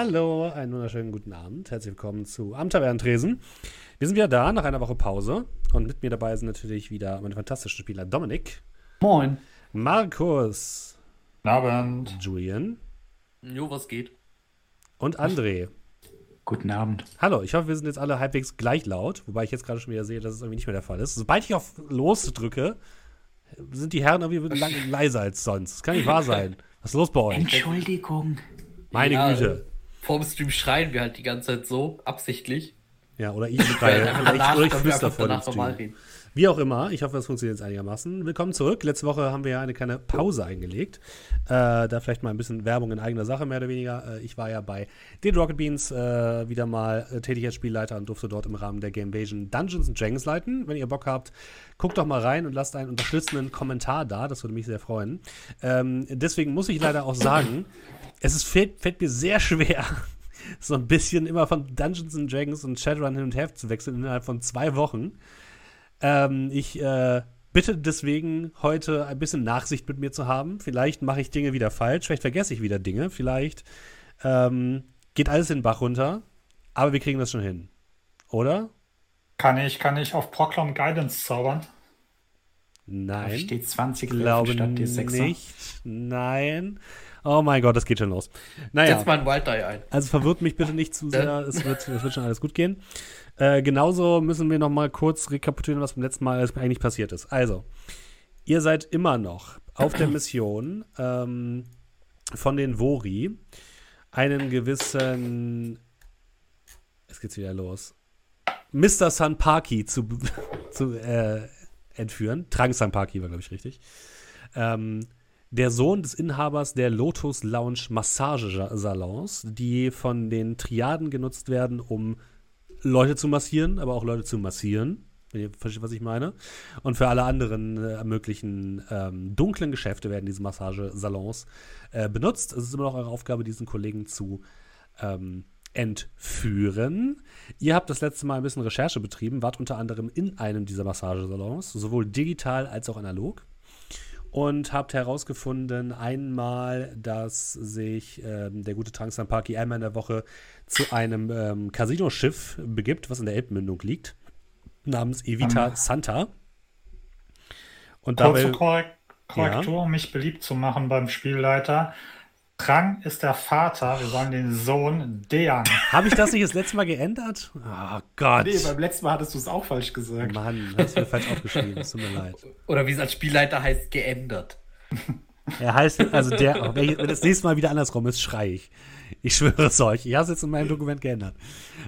Hallo, einen wunderschönen guten Abend. Herzlich willkommen zu Am Tavernentresen. Wir sind wieder da nach einer Woche Pause und mit mir dabei sind natürlich wieder meine fantastischen Spieler Dominik. Moin. Markus. Guten Abend. Julian. Jo, was geht? Und André. Guten Abend. Hallo, ich hoffe, wir sind jetzt alle halbwegs gleich laut, wobei ich jetzt gerade schon wieder sehe, dass es irgendwie nicht mehr der Fall ist. Sobald ich auf Los drücke, sind die Herren irgendwie lang leiser als sonst. Das kann nicht wahr sein. Was ist los bei euch? Entschuldigung. Meine Ja, Güte. Vorm Stream schreien wir halt die ganze Zeit so, absichtlich. Ja, oder ich schreie. Oder ich, danach, oder ich flüster vor dem Stream. Wie auch immer, ich hoffe, das funktioniert jetzt einigermaßen. Willkommen zurück. Letzte Woche haben wir ja eine kleine Pause eingelegt. Äh, da vielleicht mal ein bisschen Werbung in eigener Sache, mehr oder weniger. Äh, ich war ja bei den Rocket Beans äh, wieder mal äh, tätig als Spielleiter und durfte dort im Rahmen der Gamevasion Dungeons Dragons leiten. Wenn ihr Bock habt, guckt doch mal rein und lasst einen unterstützenden Kommentar da. Das würde mich sehr freuen. Ähm, deswegen muss ich leider auch sagen, es ist, fällt, fällt mir sehr schwer, so ein bisschen immer von Dungeons and Dragons und Shadowrun hin und her zu wechseln innerhalb von zwei Wochen. Ähm, ich äh, bitte deswegen heute ein bisschen Nachsicht mit mir zu haben. Vielleicht mache ich Dinge wieder falsch, vielleicht vergesse ich wieder Dinge, vielleicht ähm, geht alles in den Bach runter, aber wir kriegen das schon hin. Oder? Kann ich, kann ich auf Proclam Guidance zaubern? Da Nein. steht 20 glaube statt die 6 nicht. Nein. Oh mein Gott, das geht schon los. Naja. Setz mal ein Wild Die ein. Also verwirrt mich bitte nicht zu sehr, es wird, es wird schon alles gut gehen. Äh, genauso müssen wir noch mal kurz rekapitulieren, was beim letzten Mal eigentlich passiert ist. Also, ihr seid immer noch auf der Mission ähm, von den Vori, einen gewissen, jetzt geht's wieder los, Mr. Sanpaki zu, zu äh, entführen. Trank Sanpaki war, glaube ich, richtig. Ähm, der Sohn des Inhabers der Lotus Lounge Massagesalons, die von den Triaden genutzt werden, um Leute zu massieren, aber auch Leute zu massieren. Wenn ihr versteht, was ich meine. Und für alle anderen äh, möglichen ähm, dunklen Geschäfte werden diese Massagesalons äh, benutzt. Es ist immer noch eure Aufgabe, diesen Kollegen zu ähm, entführen. Ihr habt das letzte Mal ein bisschen Recherche betrieben, wart unter anderem in einem dieser Massagesalons, sowohl digital als auch analog und habt herausgefunden einmal, dass sich ähm, der gute Sampaki einmal in der Woche zu einem ähm, Casino-Schiff begibt, was in der Elbmündung liegt, namens Evita Ähm. Santa. Und Kurze dabei, Korrek Korrektur, um mich beliebt zu machen beim Spielleiter. Trang ist der Vater, wir sollen den Sohn Deang. habe ich das nicht das letzte Mal geändert? Oh Gott. Nee, beim letzten Mal hattest du es auch falsch gesagt. Mann, hast du mir falsch aufgeschrieben, es tut mir leid. Oder wie es als Spielleiter heißt, geändert. Er heißt, also der, wenn ich- wenn das nächste Mal wieder andersrum ist, schrei ich. Ich schwöre es euch. Ich habe es jetzt in meinem Dokument geändert.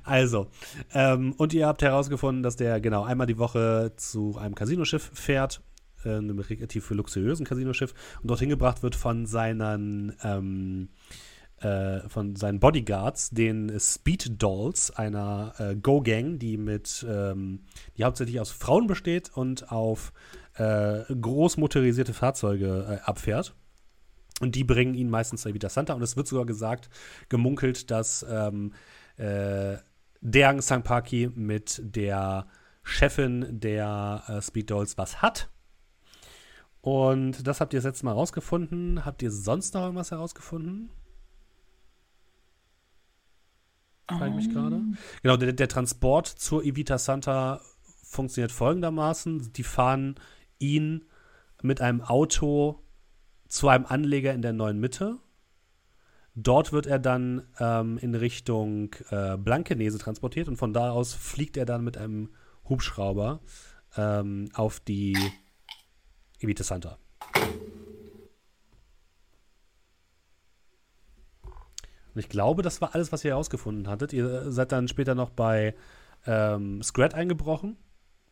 Also, ähm, und ihr habt herausgefunden, dass der genau einmal die Woche zu einem Casinoschiff fährt, äh, einem relativ luxuriösen Casinoschiff, und dorthin gebracht wird von seinen, ähm, äh, von seinen Bodyguards, den Speed Dolls, einer äh, Go-Gang, die mit, ähm, die hauptsächlich aus Frauen besteht und auf äh, groß motorisierte Fahrzeuge äh, abfährt. Und die bringen ihn meistens Evita Santa. Und es wird sogar gesagt, gemunkelt, dass ähm, äh, Deang Sangpaki mit der Chefin der äh, Speed Dolls was hat. Und das habt ihr das letzte Mal rausgefunden. Habt ihr sonst noch irgendwas herausgefunden? Frage ich mich gerade. Genau, der, der Transport zur Evita Santa funktioniert folgendermaßen. Die fahren ihn mit einem Auto zu einem Anleger in der neuen Mitte. Dort wird er dann ähm, in Richtung äh, Blankenese transportiert und von da aus fliegt er dann mit einem Hubschrauber ähm, auf die Evita Santa. Und ich glaube, das war alles, was ihr herausgefunden hattet. Ihr seid dann später noch bei ähm, Scrat eingebrochen.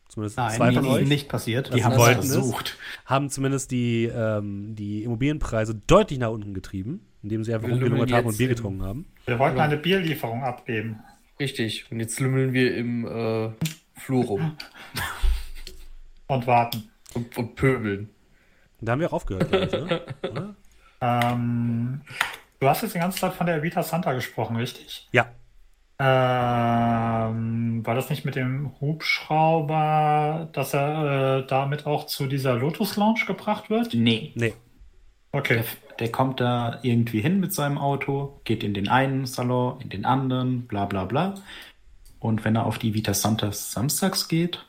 Zumindest zwei von euch. nicht passiert. Die haben es wollten versucht. haben zumindest die, ähm, die Immobilienpreise deutlich nach unten getrieben, indem sie einfach rumgelungert haben und Bier getrunken haben. Wir wollten eine Bierlieferung abgeben. Richtig. Und jetzt lümmeln wir im äh, Flur rum Und warten. Und, und pöbeln. Da haben wir auch aufgehört, glaube ich, ne? oder? Ähm, du hast jetzt die ganze Zeit von der Evita Santa gesprochen, richtig? Ja, Ähm, war das nicht mit dem Hubschrauber, dass er äh, damit auch zu dieser Lotus Lounge gebracht wird? Nee. nee. Okay. Der, der kommt da irgendwie hin mit seinem Auto, geht in den einen Salon, in den anderen, bla bla bla. Und wenn er auf die Vita Santas samstags geht,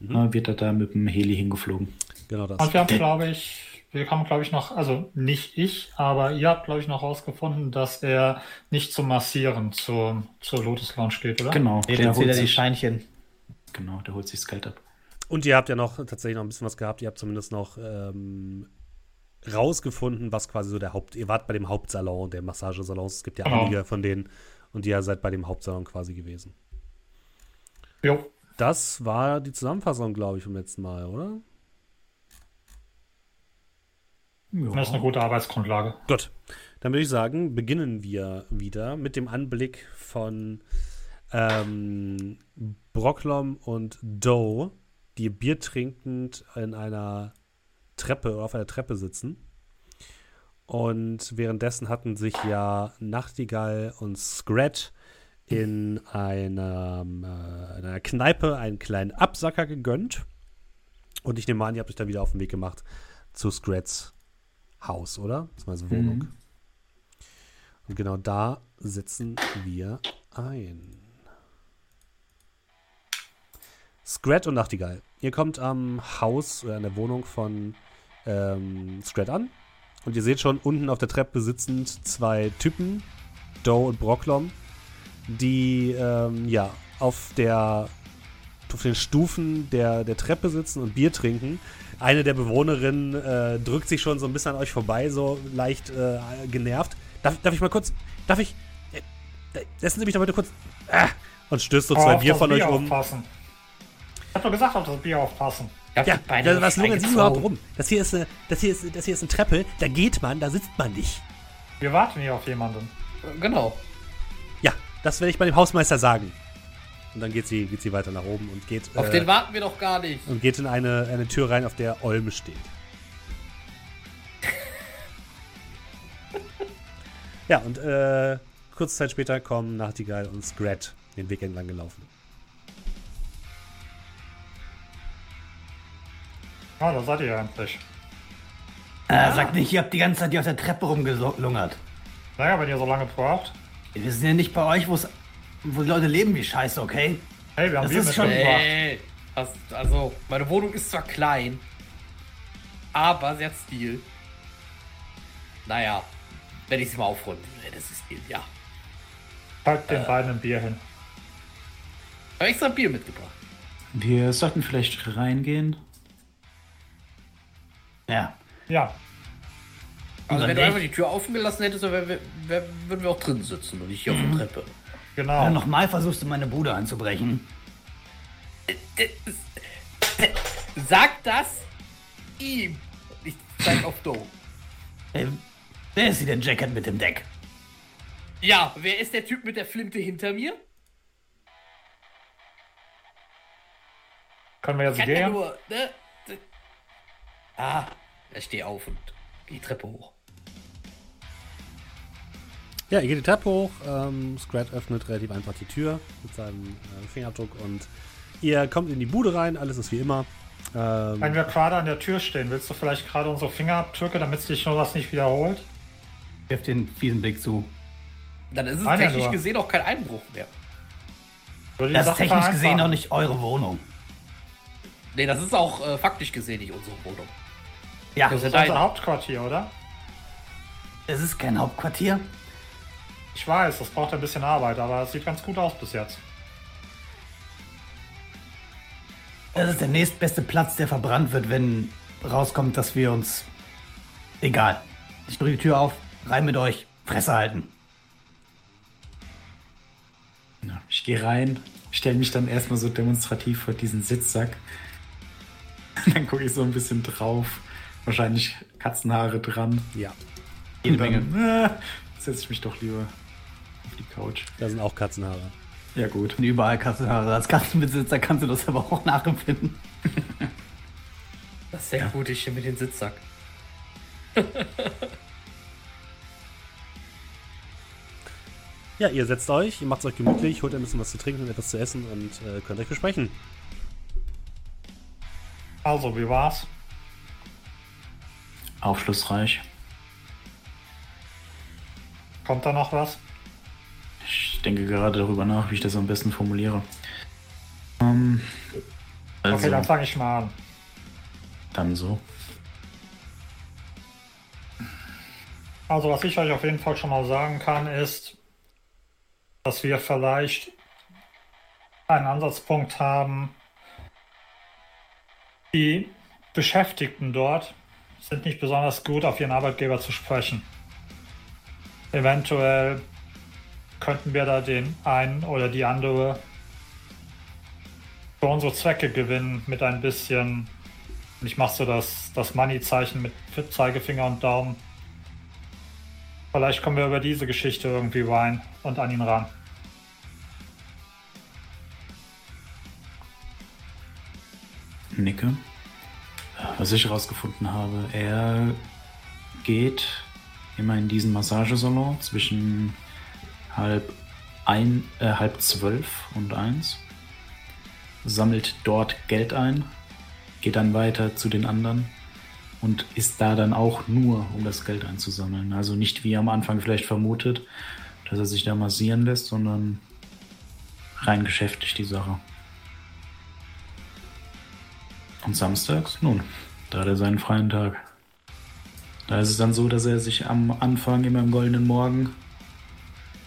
äh, wird er da mit dem Heli hingeflogen. Genau das. Und wir haben, glaube ich, wir haben, glaube ich, noch, also nicht ich, aber ihr habt, glaube ich, noch rausgefunden, dass er nicht zum Massieren zur, zur Lotus Lounge geht, oder? Genau, Nee, der dann zählt holt, er die sich, Scheinchen. genau, der holt sich das Geld ab. Und ihr habt ja noch tatsächlich noch ein bisschen was gehabt. Ihr habt zumindest noch ähm, rausgefunden, was quasi so der Haupt. Ihr wart bei dem Hauptsalon der Massagesalons. Es gibt ja Genau. einige von denen. Und ihr seid bei dem Hauptsalon quasi gewesen. Jo. Das war die Zusammenfassung, glaube ich, vom letzten Mal, oder? Das ist eine gute Arbeitsgrundlage. Gut. Dann würde ich sagen, beginnen wir wieder mit dem Anblick von ähm, Brocklom und Doe, die Bier trinkend in einer Treppe oder auf einer Treppe sitzen. Und währenddessen hatten sich ja Nachtigall und Scrat in einer, äh, in einer Kneipe einen kleinen Absacker gegönnt. Und ich nehme an, ihr habt euch dann wieder auf den Weg gemacht zu Scrats Haus, oder? Beziehungsweise Wohnung. Mhm. Und genau da sitzen wir ein. Scrat und Nachtigall. Ihr kommt am Haus oder an der Wohnung von ähm, Scrat an. Und ihr seht schon unten auf der Treppe sitzend zwei Typen, Doe und Brocklom, die ähm, ja auf der auf den Stufen der, der Treppe sitzen und Bier trinken. Eine der Bewohnerinnen äh, drückt sich schon so ein bisschen an euch vorbei, so leicht äh, genervt. Darf, darf ich mal kurz, darf ich, äh, lassen Sie mich doch bitte kurz, ah, und stößt so Aber zwei Bier von euch Bier um. aufpassen. Ich hab doch gesagt, auf das Bier aufpassen. Ja, da, was lungern Sie überhaupt rum? Das hier, ist eine, das, hier ist, das hier ist eine Treppe, da geht man, da sitzt man nicht. Wir warten hier auf jemanden. Genau. Das werde ich bei dem Hausmeister sagen. Und dann geht sie, geht sie weiter nach oben und geht, Auf äh, den warten wir doch gar nicht. und geht in eine, eine Tür rein, auf der Olme steht. ja, und äh, kurze Zeit später kommen Nachtigall und Scrat den Weg entlang gelaufen. Ah, da seid ihr ja endlich. Äh, sagt nicht, ihr habt die ganze Zeit hier auf der Treppe rumgelungert. Naja, wenn ihr so lange braucht. Wir sind ja nicht bei euch, wo's- wo die Leute leben wie Scheiße, okay? Hey, wir haben Das Bier ist schon- mitgebracht. Ey, das, also, meine Wohnung ist zwar klein, aber sie hat Stil. Naja, wenn ich sie mal aufräumen würde, das ist Stil, ja. Halt den beiden ein Bier hin. Ich habe extra Bier mitgebracht. Wir sollten vielleicht reingehen. Ja. Ja, Also, dann wenn du einfach die Tür offen gelassen hättest, dann wär, wär, wär, würden wir auch drin sitzen und nicht hier auf der Treppe. genau. Wenn du nochmal versuchst, in meine Bude anzubrechen. Sag das ihm. Ich zeig auf Doe. Äh, wer ist sie denn, Jacket mit dem Deck? Ja, wer ist der Typ mit der Flinte hinter mir? Können wir jetzt Kann ja gehen? nur, ne? Ah, ich stehe auf und geh die Treppe hoch. Ja, ihr geht die Treppe hoch. Ähm, Scrat öffnet relativ einfach die Tür mit seinem äh, Fingerabdruck und ihr kommt in die Bude rein. Alles ist wie immer. Ähm, Wenn wir gerade an der Tür stehen, willst du vielleicht gerade unsere Fingerabdrücke, damit sich nur was nicht wiederholt? Wirf den fiesen Blick zu. Dann ist es Nein, ja, technisch nur. gesehen auch kein Einbruch mehr. Das ist technisch gesehen auch nicht eure Wohnung. Nee, das ist auch äh, faktisch gesehen nicht unsere Wohnung. Ja, Das ist unser Hauptquartier, oder? es ist kein Hauptquartier. Ich weiß, das braucht ein bisschen Arbeit, aber es sieht ganz gut aus bis jetzt. Das ist der nächstbeste Platz, der verbrannt wird, wenn rauskommt, dass wir uns. Egal. Ich drücke die Tür auf, rein mit euch, Fresse halten. Ich gehe rein, stelle mich dann erstmal so demonstrativ vor diesen Sitzsack. Dann gucke ich so ein bisschen drauf. Wahrscheinlich Katzenhaare dran. ja, Jede Menge. äh, setze ich mich doch lieber die Couch. da sind auch Katzenhaare. Ja, gut. Und überall Katzenhaare. Als Katzenbesitzer kannst du das aber auch nachempfinden. Das ist sehr gut, ich stehe mit dem Sitzsack. Ja, ihr setzt euch, ihr macht es euch gemütlich, holt ein bisschen was zu trinken und etwas zu essen und äh, könnt euch besprechen. Also, wie war's? Aufschlussreich. Kommt da noch was? Ich denke gerade darüber nach, wie ich das am besten formuliere. Ähm, also, Okay, dann fange ich mal an. dann so. Also, was ich euch auf jeden Fall schon mal sagen kann, ist, dass wir vielleicht einen Ansatzpunkt haben. Die Beschäftigten dort sind nicht besonders gut, auf ihren Arbeitgeber zu sprechen. Eventuell könnten wir da den einen oder die andere für unsere Zwecke gewinnen mit ein bisschen. Ich mache so das, das Money-Zeichen mit Zeigefinger und Daumen. Vielleicht kommen wir über diese Geschichte irgendwie rein und an ihn ran. Nicke. Was ich herausgefunden habe, er geht immer in diesen Massagesalon zwischen halb, ein, äh, halb zwölf und eins, sammelt dort Geld ein, geht dann weiter zu den anderen und ist da dann auch nur, um das Geld einzusammeln. Also nicht wie am Anfang vielleicht vermutet, dass er sich da massieren lässt, sondern rein geschäftlich die Sache. Und samstags, nun, da hat er seinen freien Tag. Da ist es dann so, dass er sich am Anfang immer im goldenen Morgen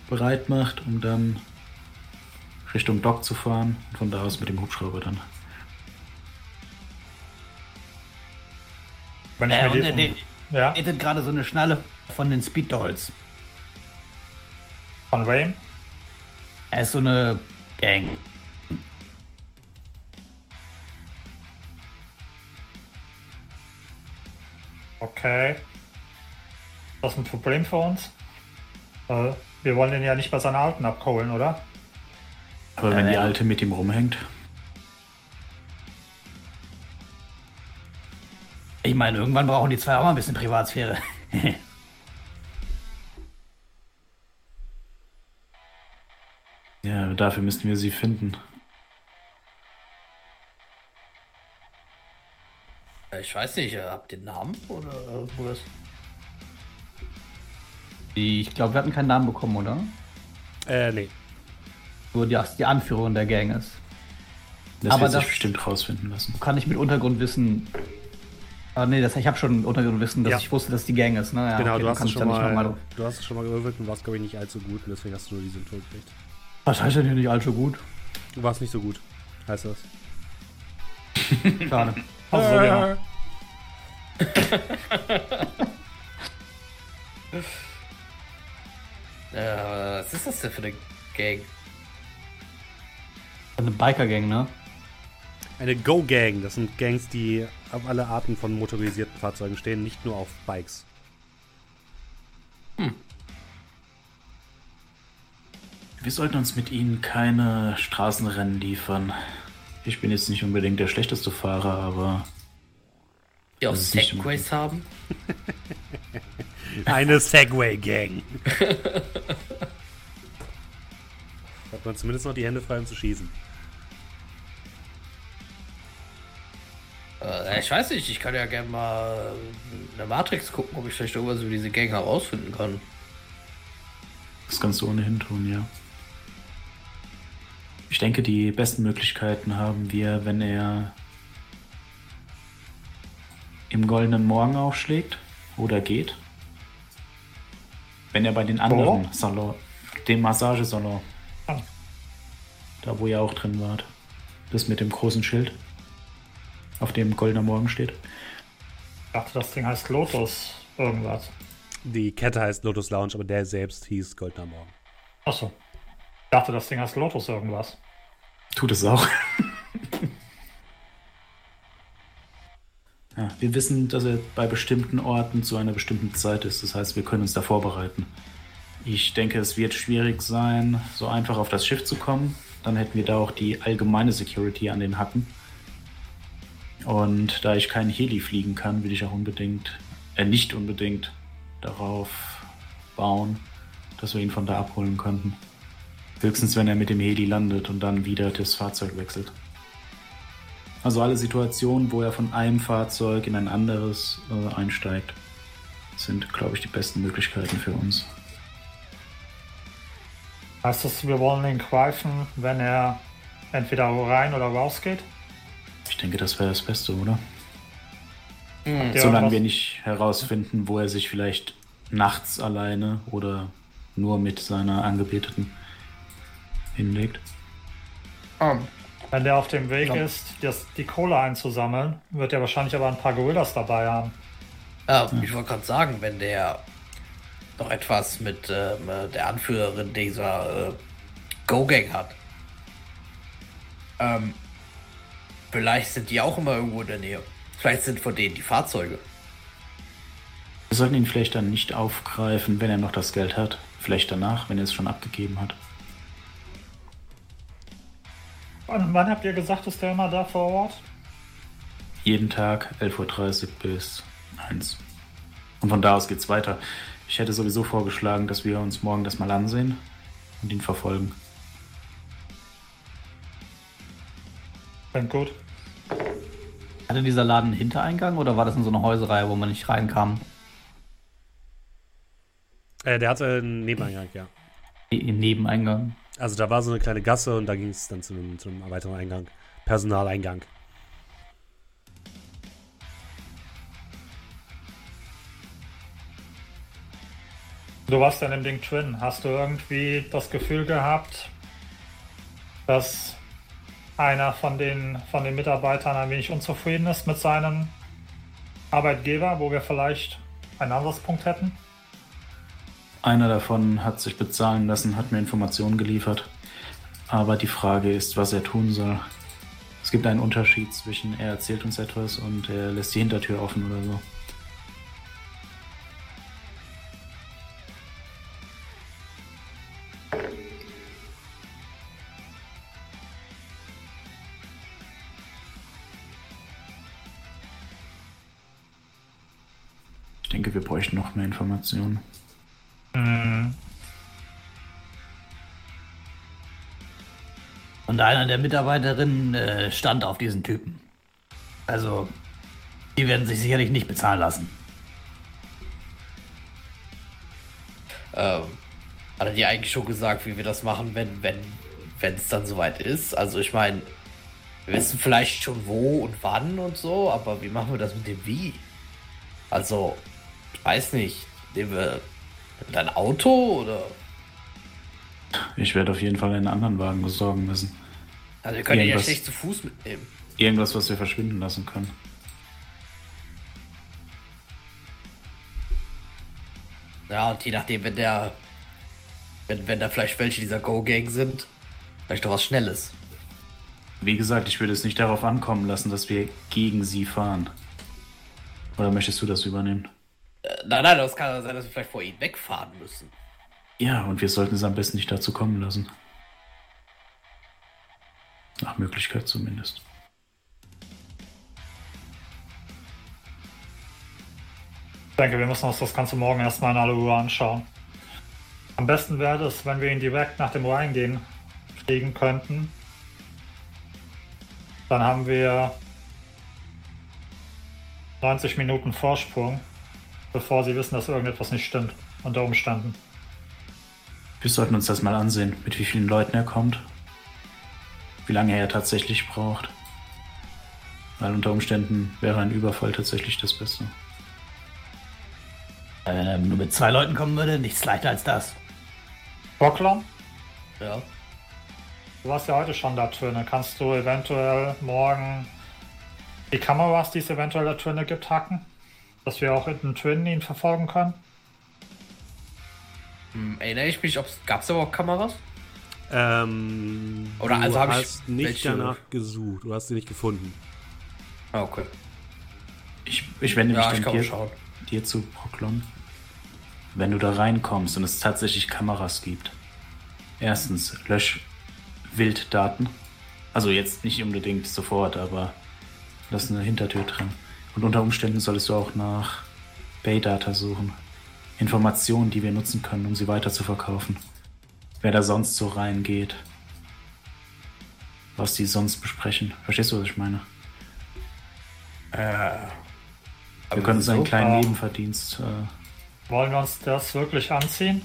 bereit macht, um dann Richtung Dock zu fahren und von da aus mit dem Hubschrauber dann. Wenn ich Äh, mir und die ja, gerade so eine Schnalle von den Speed Dolls. von wem? Er ist so eine Gang. Okay. Ist das ein Problem für uns? Äh, wir wollen den ja nicht bei seiner Alten abholen, oder? Aber wenn die Äh. Alte mit ihm rumhängt, Ich meine, irgendwann brauchen die zwei auch mal ein bisschen Privatsphäre. ja, dafür müssten wir sie finden. Ich weiß nicht, habt ihr einen Namen oder irgendwas? Ich glaube, wir hatten keinen Namen bekommen, oder? Äh, nee. Nur die, die Anführerin der Gang ist. Das Aber wird sich das- bestimmt rausfinden lassen. Kann ich mit Untergrundwissen. Ah, nee, das, ich habe schon Untergrundwissen, dass Ja. ich wusste, dass die Gang ist. Ne? Ja, genau, okay, du, hast kann es ich schon mal, mal- du hast es schon mal gewürfelt und warst, glaube ich, nicht allzu gut und deswegen hast du nur die Symptome gekriegt. Was heißt denn hier nicht allzu gut? Du warst nicht so gut, heißt das. Schade. Also, so genau. Äh, was ist das denn für eine Gang? Eine Biker-Gang, ne? Eine Go-Gang, das sind Gangs, die auf alle Arten von motorisierten Fahrzeugen stehen, nicht nur auf Bikes. Wir sollten uns mit ihnen keine Straßenrennen liefern. Ich bin jetzt nicht unbedingt der schlechteste Fahrer, aber Die auch Segways haben? Eine Segway-Gang. Hat man zumindest noch die Hände frei, um zu schießen. Äh, ich weiß nicht, ich kann ja gerne mal eine Matrix gucken, ob ich vielleicht irgendwas über diese Gang herausfinden kann. das kannst du ohnehin tun, ja. Ich denke, die besten Möglichkeiten haben wir, wenn er im goldenen Morgen aufschlägt oder geht. Wenn er bei den anderen Oh. Salon, dem Massagesalon, Ah. da wo ihr auch drin wart, das mit dem großen Schild, auf dem goldener Morgen steht. Ich dachte, das Ding heißt Lotus irgendwas. Die Kette heißt Lotus Lounge, aber der selbst hieß Goldener Morgen. Achso. Ich dachte, das Ding heißt Lotus irgendwas. Tut es auch. ja, wir wissen, dass er bei bestimmten Orten zu einer bestimmten Zeit ist. Das heißt, wir können uns da vorbereiten. Ich denke, es wird schwierig sein, so einfach auf das Schiff zu kommen. Dann hätten wir da auch die allgemeine Security an den Hacken. Und da ich keinen Heli fliegen kann, will ich auch unbedingt, äh, nicht unbedingt darauf bauen, dass wir ihn von da abholen könnten. Höchstens, wenn er mit dem Heli landet und dann wieder das Fahrzeug wechselt. Also alle Situationen, wo er von einem Fahrzeug in ein anderes äh, einsteigt, sind, glaube ich, die besten Möglichkeiten für uns. Heißt das, wir wollen ihn greifen, wenn er entweder rein oder raus geht? Ich denke, das wäre das Beste, oder? Hm. Ja, Solange wir nicht herausfinden, wo er sich vielleicht nachts alleine oder nur mit seiner Angebeteten hinlegt. Ähm, Wenn der auf dem Weg Ja. ist, das, die Kohle einzusammeln, wird er wahrscheinlich aber ein paar Gorillas dabei haben. Ja, ich wollte gerade sagen, wenn der noch etwas mit ähm, äh, der Anführerin dieser äh, Go-Gang hat. Ähm, vielleicht sind die auch immer irgendwo in der Nähe. Vielleicht sind von denen die Fahrzeuge. Wir sollten ihn vielleicht dann nicht aufgreifen, wenn er noch das Geld hat. Vielleicht danach, wenn er es schon abgegeben hat. Wann, wann habt ihr gesagt, ist der immer da vor Ort? Jeden Tag 11.30 Uhr bis 1. Und von da aus geht's weiter. Ich hätte sowieso vorgeschlagen, dass wir uns morgen das mal ansehen und ihn verfolgen. Klingt gut. Hatte dieser Laden einen Hintereingang oder war das in so eine Häuserreihe, wo man nicht reinkam? Äh, der hatte einen Nebeneingang, ja. Im Nebeneingang. Also da war so eine kleine Gasse und da ging es dann zu einem, zu einem weiteren Eingang. Personaleingang. Du warst in dem Ding Twin. Hast du irgendwie das Gefühl gehabt, dass einer von den, von den Mitarbeitern ein wenig unzufrieden ist mit seinem Arbeitgeber, wo wir vielleicht einen Ansatzpunkt hätten? Einer davon hat sich bezahlen lassen, hat mir Informationen geliefert. Aber die Frage ist, was er tun soll. Es gibt einen Unterschied zwischen er erzählt uns etwas und er lässt die Hintertür offen oder so. Ich denke, wir bräuchten noch mehr Informationen. Und einer der Mitarbeiterinnen äh, stand auf diesen Typen. Also, die werden sich sicherlich nicht bezahlen lassen. Ähm, hat er dir eigentlich schon gesagt, wie wir das machen, wenn wenn wenn es dann soweit ist? Also ich meine, wir wissen vielleicht schon wo und wann und so, aber wie machen wir das mit dem Wie? Also, ich weiß nicht, nehmen wir dein Auto oder? Ich werde auf jeden Fall einen anderen Wagen besorgen müssen. Also wir können ihn ja Irgendwas- schlecht zu Fuß mitnehmen. Irgendwas, was wir verschwinden lassen können. Ja, und je nachdem, wenn der, wenn, wenn da vielleicht welche dieser Go-Gang sind, vielleicht doch was Schnelles. Wie gesagt, ich würde es nicht darauf ankommen lassen, dass wir gegen sie fahren. Oder möchtest du das übernehmen? Nein, nein, das kann sein, dass wir vielleicht vor ihnen wegfahren müssen. Ja, und wir sollten es am besten nicht dazu kommen lassen. Nach Möglichkeit zumindest. Ich denke, wir müssen uns das Ganze morgen erstmal in aller Ruhe anschauen. Am besten wäre es, wenn wir ihn direkt nach dem Reingehen fliegen könnten. Dann haben wir 90 Minuten Vorsprung, bevor sie wissen, dass irgendetwas nicht stimmt, unter Umständen. Wir sollten uns das mal ansehen, mit wie vielen Leuten er kommt. Wie lange er tatsächlich braucht. Weil unter Umständen wäre ein Überfall tatsächlich das Beste. Äh, Wenn er nur mit zwei Leuten kommen würde, nichts leichter als das. Bocklon, Ja. du warst ja heute schon da Twinne. Kannst du eventuell morgen die Kameras, die es eventuell da Twinne gibt, hacken? Dass wir auch in den Twin ihn verfolgen können? Hm, erinnere ich mich, gab es überhaupt Kameras? Ähm, Oder du also hab ich hast nicht welche- danach gesucht. Du hast sie nicht gefunden. Ah, okay. Ich, ich wende mich Ja, dann dir, dir zu, Proklon. Wenn du da reinkommst und es tatsächlich Kameras gibt. Erstens, lösch Wilddaten. Also jetzt nicht unbedingt sofort, aber lass eine Hintertür drin. Und unter Umständen solltest du auch nach Bay-Data suchen. Informationen, die wir nutzen können, um sie weiter zu verkaufen. Wer da sonst so reingeht. Was die sonst besprechen. Verstehst du, was ich meine? Wir können uns einen kleinen Nebenverdienst. Äh, Wollen wir uns das wirklich anziehen?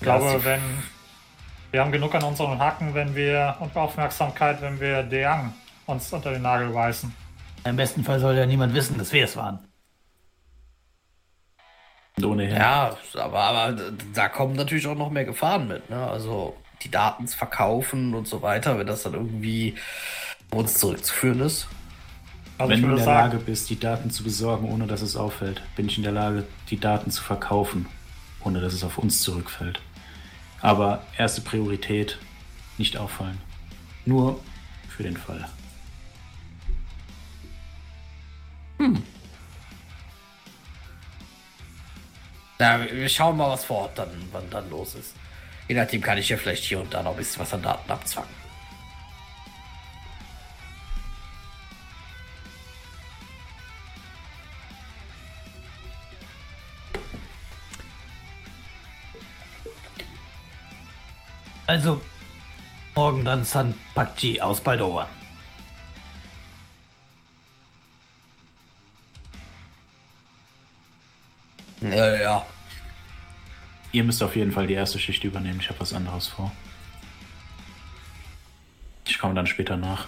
Ich Ja, glaube, wenn, Wir haben genug an unseren Hacken, wenn wir und Aufmerksamkeit, wenn wir Deang uns unter den Nagel reißen. Im besten Fall soll ja niemand wissen, dass wir es waren. Ohnehin. Ja, aber, aber da kommen natürlich auch noch mehr Gefahren mit. Ne? Also die Daten zu verkaufen und so weiter, wenn das dann irgendwie auf uns zurückzuführen ist. Also Wenn ich du in der sagen, Lage bist, die Daten zu besorgen, ohne dass es auffällt, bin ich in der Lage, die Daten zu verkaufen, ohne dass es auf uns zurückfällt. Aber erste Priorität, nicht auffallen. Nur für den Fall. Ja, wir schauen mal, was vor Ort dann, wann dann los ist. Je nachdem kann ich ja vielleicht hier und da noch ein bisschen was an Daten abzwacken. Also, morgen dann San Pakji aus Baldova. Ja, ja. Ihr müsst auf jeden Fall die erste Schicht übernehmen. Ich habe was anderes vor. Ich komme dann später nach.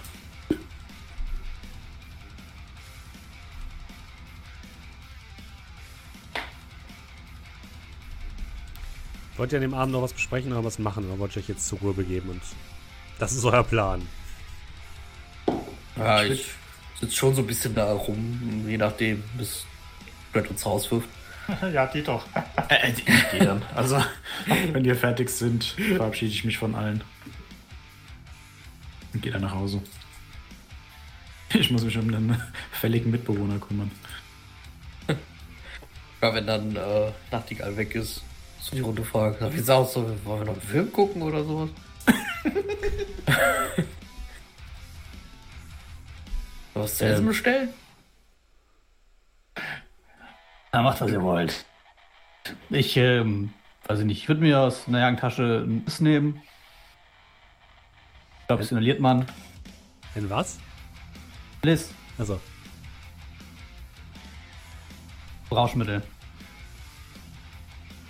Wollt ihr an dem Abend noch was besprechen oder was machen? Oder wollt ihr euch jetzt zur Ruhe begeben? Und das ist euer Plan. Ja, ich sitze schon so ein bisschen da rum, je nachdem, bis Brett uns rauswirft. ja, die doch. Äh, ich gehe dann. Also, wenn ihr fertig sind, verabschiede ich mich von allen. Und gehe dann nach Hause. Ich muss mich um den fälligen Mitbewohner kümmern. Ja, wenn dann äh, Nachtigall weg ist, so die Runde fragen. Wie sah es so? Wollen wir noch einen Film gucken oder sowas? was zu essen Ähm. bestellen? Na, macht, was ihr wollt. Ich, ähm, weiß ich nicht, ich würde mir aus einer Jagdtasche ein Biss nehmen. Ich glaube, das inhaliert man. In was? Bliss, Also, Rauschmittel.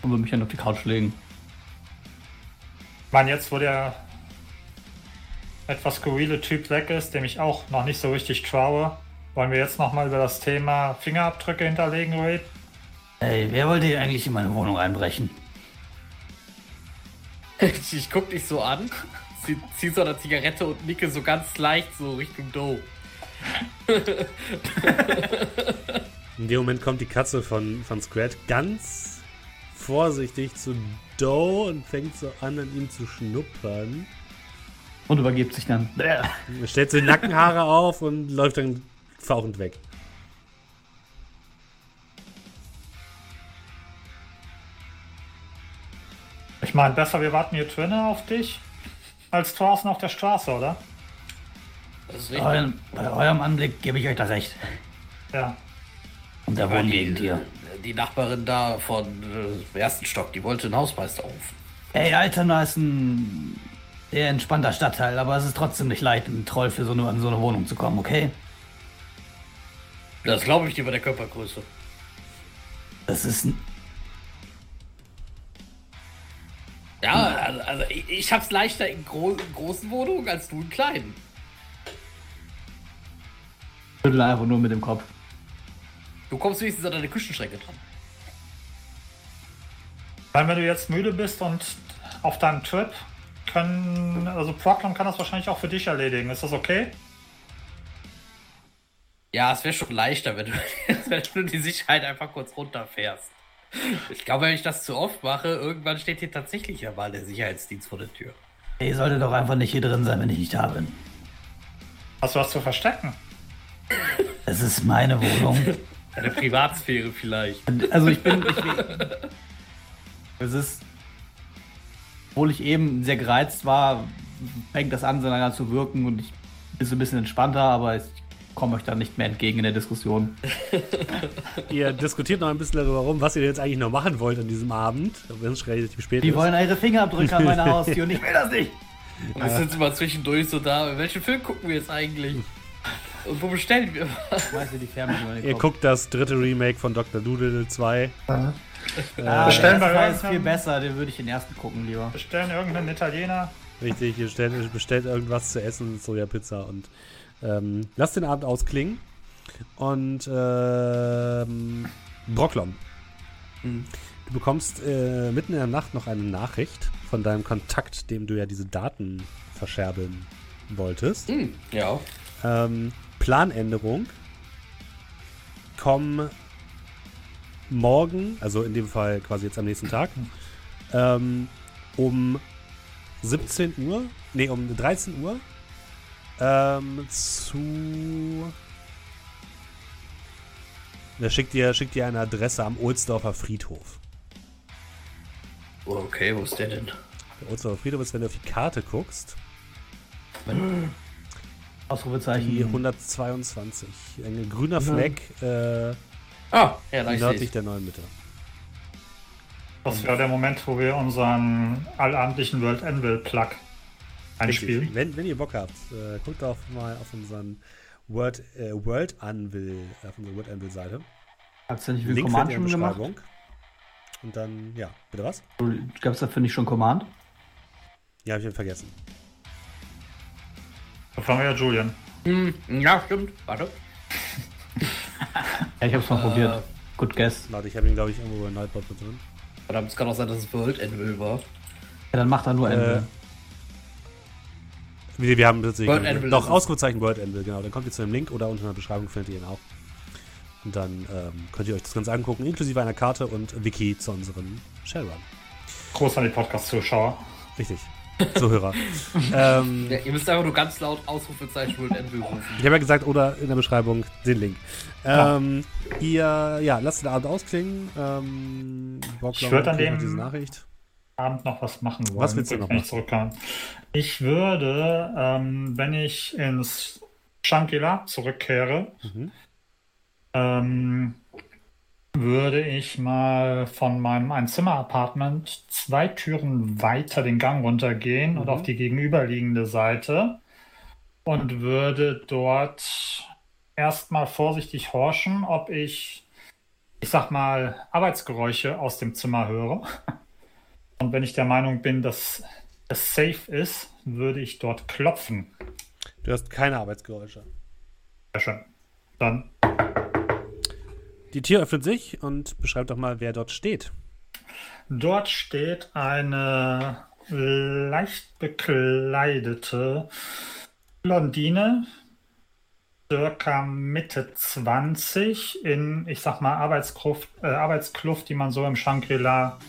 Und würde mich dann auf die Couch legen. Ich meine, jetzt, wo der etwas skurrile Typ weg ist, dem ich auch noch nicht so richtig traue, wollen wir jetzt nochmal über das Thema Fingerabdrücke hinterlegen reden? Ey, wer wollte hier eigentlich in meine Wohnung einbrechen? Ich, ich guck dich so an, zieh, zieh so eine Zigarette und nicke so ganz leicht so Richtung Doe. in dem Moment kommt die Katze von, von Scrat ganz vorsichtig zu Doe und fängt so an, an ihm zu schnuppern. Und übergibt sich dann. Stellt so die Nackenhaare auf und läuft dann fauchend weg. Ich meine, besser wir warten hier drinnen auf dich, als draußen auf der Straße, oder? Das ist Bei richtig. eurem, bei eurem Anblick gebe ich euch da recht. Ja. Und der Wohngegend hier. Die Nachbarin da von äh, ersten Stock, die wollte einen Hausmeister rufen. Ey, Altona ist ein sehr entspannter Stadtteil, aber es ist trotzdem nicht leicht, ein Troll für so eine, in so eine Wohnung zu kommen, okay? Das glaube ich dir bei der Körpergröße. Das ist ein. Ja, also, also ich, ich hab's leichter in, gro in großen Wohnungen als du in kleinen. Schüttel einfach nur mit dem Kopf. Du kommst wenigstens an deine Küchenschränke dran. Weil wenn du jetzt müde bist und auf deinem Trip können, also Proclam kann das wahrscheinlich auch für dich erledigen. Ist das okay? Ja, es wäre schon leichter, wenn du, wenn du die Sicherheit einfach kurz runterfährst. Ich glaube, wenn ich das zu oft mache, irgendwann steht hier tatsächlich ja mal der Sicherheitsdienst vor der Tür. Ey, sollte doch einfach nicht hier drin sein, wenn ich nicht da bin. Hast du was zu verstecken? Es ist meine Wohnung. Deine Privatsphäre vielleicht. Also ich bin. Ich es ist. Obwohl ich eben sehr gereizt war, fängt das an, so langsam zu wirken und ich bin so ein bisschen entspannter, aber ich komme euch da nicht mehr entgegen in der Diskussion. Ihr diskutiert noch ein bisschen darüber rum, was ihr jetzt eigentlich noch machen wollt an diesem Abend, wenn es schon relativ spät Die ist. wollen ihre Fingerabdrücke an meiner Haustür und ich will das nicht. Und wir sind immer zwischendurch so da. Welchen Film gucken wir jetzt eigentlich? Und wo bestellen wir was? Ihr guckt das dritte Remake von Dr. Doodle 2. Ah, Bestellen der wir erste ist viel besser, den würde ich den ersten gucken lieber. Bestellen irgendeinen Italiener. Richtig, ihr bestellt, bestellt irgendwas zu essen, Sojapizza und ähm, lasst den Abend ausklingen. Und ähm, Brocklom. Du bekommst äh, mitten in der Nacht noch eine Nachricht von deinem Kontakt, dem du ja diese Daten verscherbeln wolltest. Hm, ja. Ähm, Planänderung. Komm morgen, also in dem Fall quasi jetzt am nächsten Tag, ähm, um 17 Uhr, nee, um 13 Uhr ähm, zu. Er schickt dir, schickt dir eine Adresse am Ohlsdorfer Friedhof. Okay, wo ist der denn? Der Ohlsdorfer Friedhof ist, wenn du auf die Karte guckst, die Ausrufezeichen. 122. Ein grüner Fleck äh, Ah, ja, da ich nördlich der neuen Mitte. Das wäre der Moment, wo wir unseren allabendlichen World Anvil Plug einspielen. Wenn, wenn ihr Bock habt, äh, guckt doch mal auf unseren Word, äh, World Anvil, äh, auf unserer Word Anvil Seite. Hast du nicht viel Link Command schon gemacht? Und dann, ja, bitte was? Gab es dafür nicht schon Command? Ja, hab ich ihn vergessen. Da fangen wir ja Julian. Hm, ja, stimmt. Warte. Ja, ich hab's mal probiert. Good guess. Warte, ich habe ihn, glaube ich, irgendwo bei Nightbot mit drin. Verdammt, es kann auch sein, dass es World Anvil war. Ja, dann macht er nur Äh. Wir, wir haben tatsächlich. World Anvil doch. Ausrufezeichen World Anvil, genau. Dann kommt ihr zu dem Link oder unter in der Beschreibung findet ihr ihn auch. Und dann ähm, könnt ihr euch das Ganze angucken, inklusive einer Karte und Wiki zu unserem Shellrun. Groß an die Podcast-Zuschauer. Richtig. Zuhörer. ähm, Ja, ihr müsst einfach nur ganz laut Ausrufezeichen World Anvil rufen. Ich habe ja gesagt, oder in der Beschreibung den Link. Ähm, ihr, ja, lasst den Abend ausklingen. Ähm, Bock, Ich würd an dem- diese Nachricht. Abend noch was machen wollen. Was willst du noch wenn ich zurückkomme. Ich würde, ähm, wenn ich ins Shangri-La zurückkehre, Mhm. ähm, würde ich mal von meinem Einzimmer-Apartment zwei Türen weiter den Gang runtergehen und Mhm. auf die gegenüberliegende Seite und würde dort erstmal vorsichtig horchen, ob ich, ich sag mal, Arbeitsgeräusche aus dem Zimmer höre. Und wenn ich der Meinung bin, dass es safe ist, würde ich dort klopfen. Du hast keine Arbeitsgeräusche. Sehr schön. Dann Die Tür öffnet sich und beschreibt doch mal, wer dort steht. Dort steht eine leicht bekleidete Blondine, circa Mitte 20, in, ich sag mal, Arbeitskluft, äh, Arbeitskluft, die man so im Shangri-La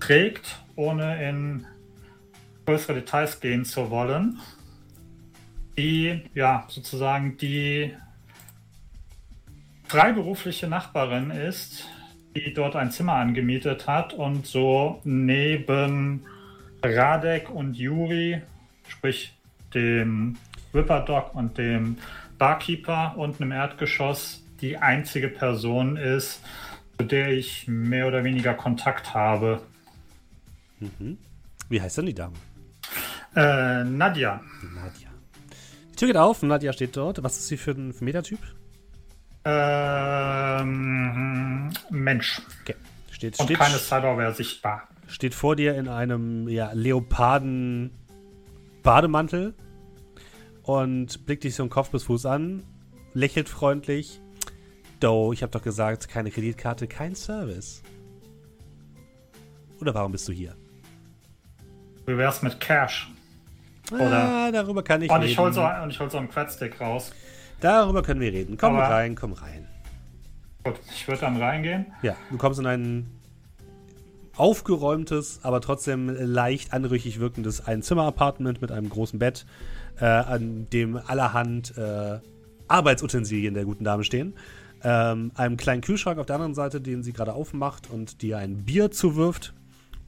trägt, ohne in größere Details gehen zu wollen. Die, ja, sozusagen die freiberufliche Nachbarin ist, die dort ein Zimmer angemietet hat und so neben Radek und Juri, sprich dem Whipperdog und dem Barkeeper unten im Erdgeschoss, die einzige Person ist, zu der ich mehr oder weniger Kontakt habe. Wie heißt denn die Dame? Äh, Nadja. Nadja. Die Tür geht auf und Nadja steht dort. Was ist sie für ein für ein Metertyp? Ähm, Mensch. Okay. Steht, Und steht, keine Cyberware sichtbar. steht vor dir in einem ja, Leoparden Bademantel und blickt dich so im Kopf bis Fuß an, lächelt freundlich. Do, ich habe doch gesagt, keine Kreditkarte, kein Service. Oder warum bist du hier? Wie wär's mit Cash? Oder- ah, darüber kann ich Und reden. ich hol so, und ich hol so einen Quetstick raus. Darüber können wir reden. Komm Aber- rein, komm rein. Gut, ich würde dann reingehen. Ja, du kommst in ein aufgeräumtes, aber trotzdem leicht anrüchig wirkendes Einzimmer-Apartment mit einem großen Bett, äh, an dem allerhand äh, Arbeitsutensilien der guten Dame stehen. Ähm, einem kleinen Kühlschrank auf der anderen Seite, den sie gerade aufmacht und dir ein Bier zuwirft.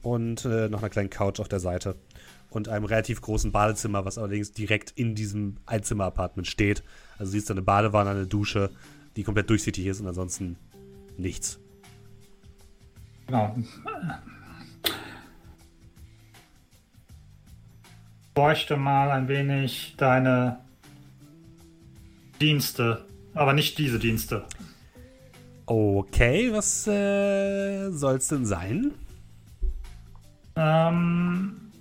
Und äh, noch einer kleinen Couch auf der Seite. Und einem relativ großen Badezimmer, was allerdings direkt in diesem Einzimmer-Apartment steht. Also siehst du eine Badewanne, eine Dusche, die komplett durchsichtig ist und ansonsten nichts. Genau. Bräuchte mal ein wenig deine Dienste, aber nicht diese Dienste. Okay, was äh, soll's denn sein? Ähm,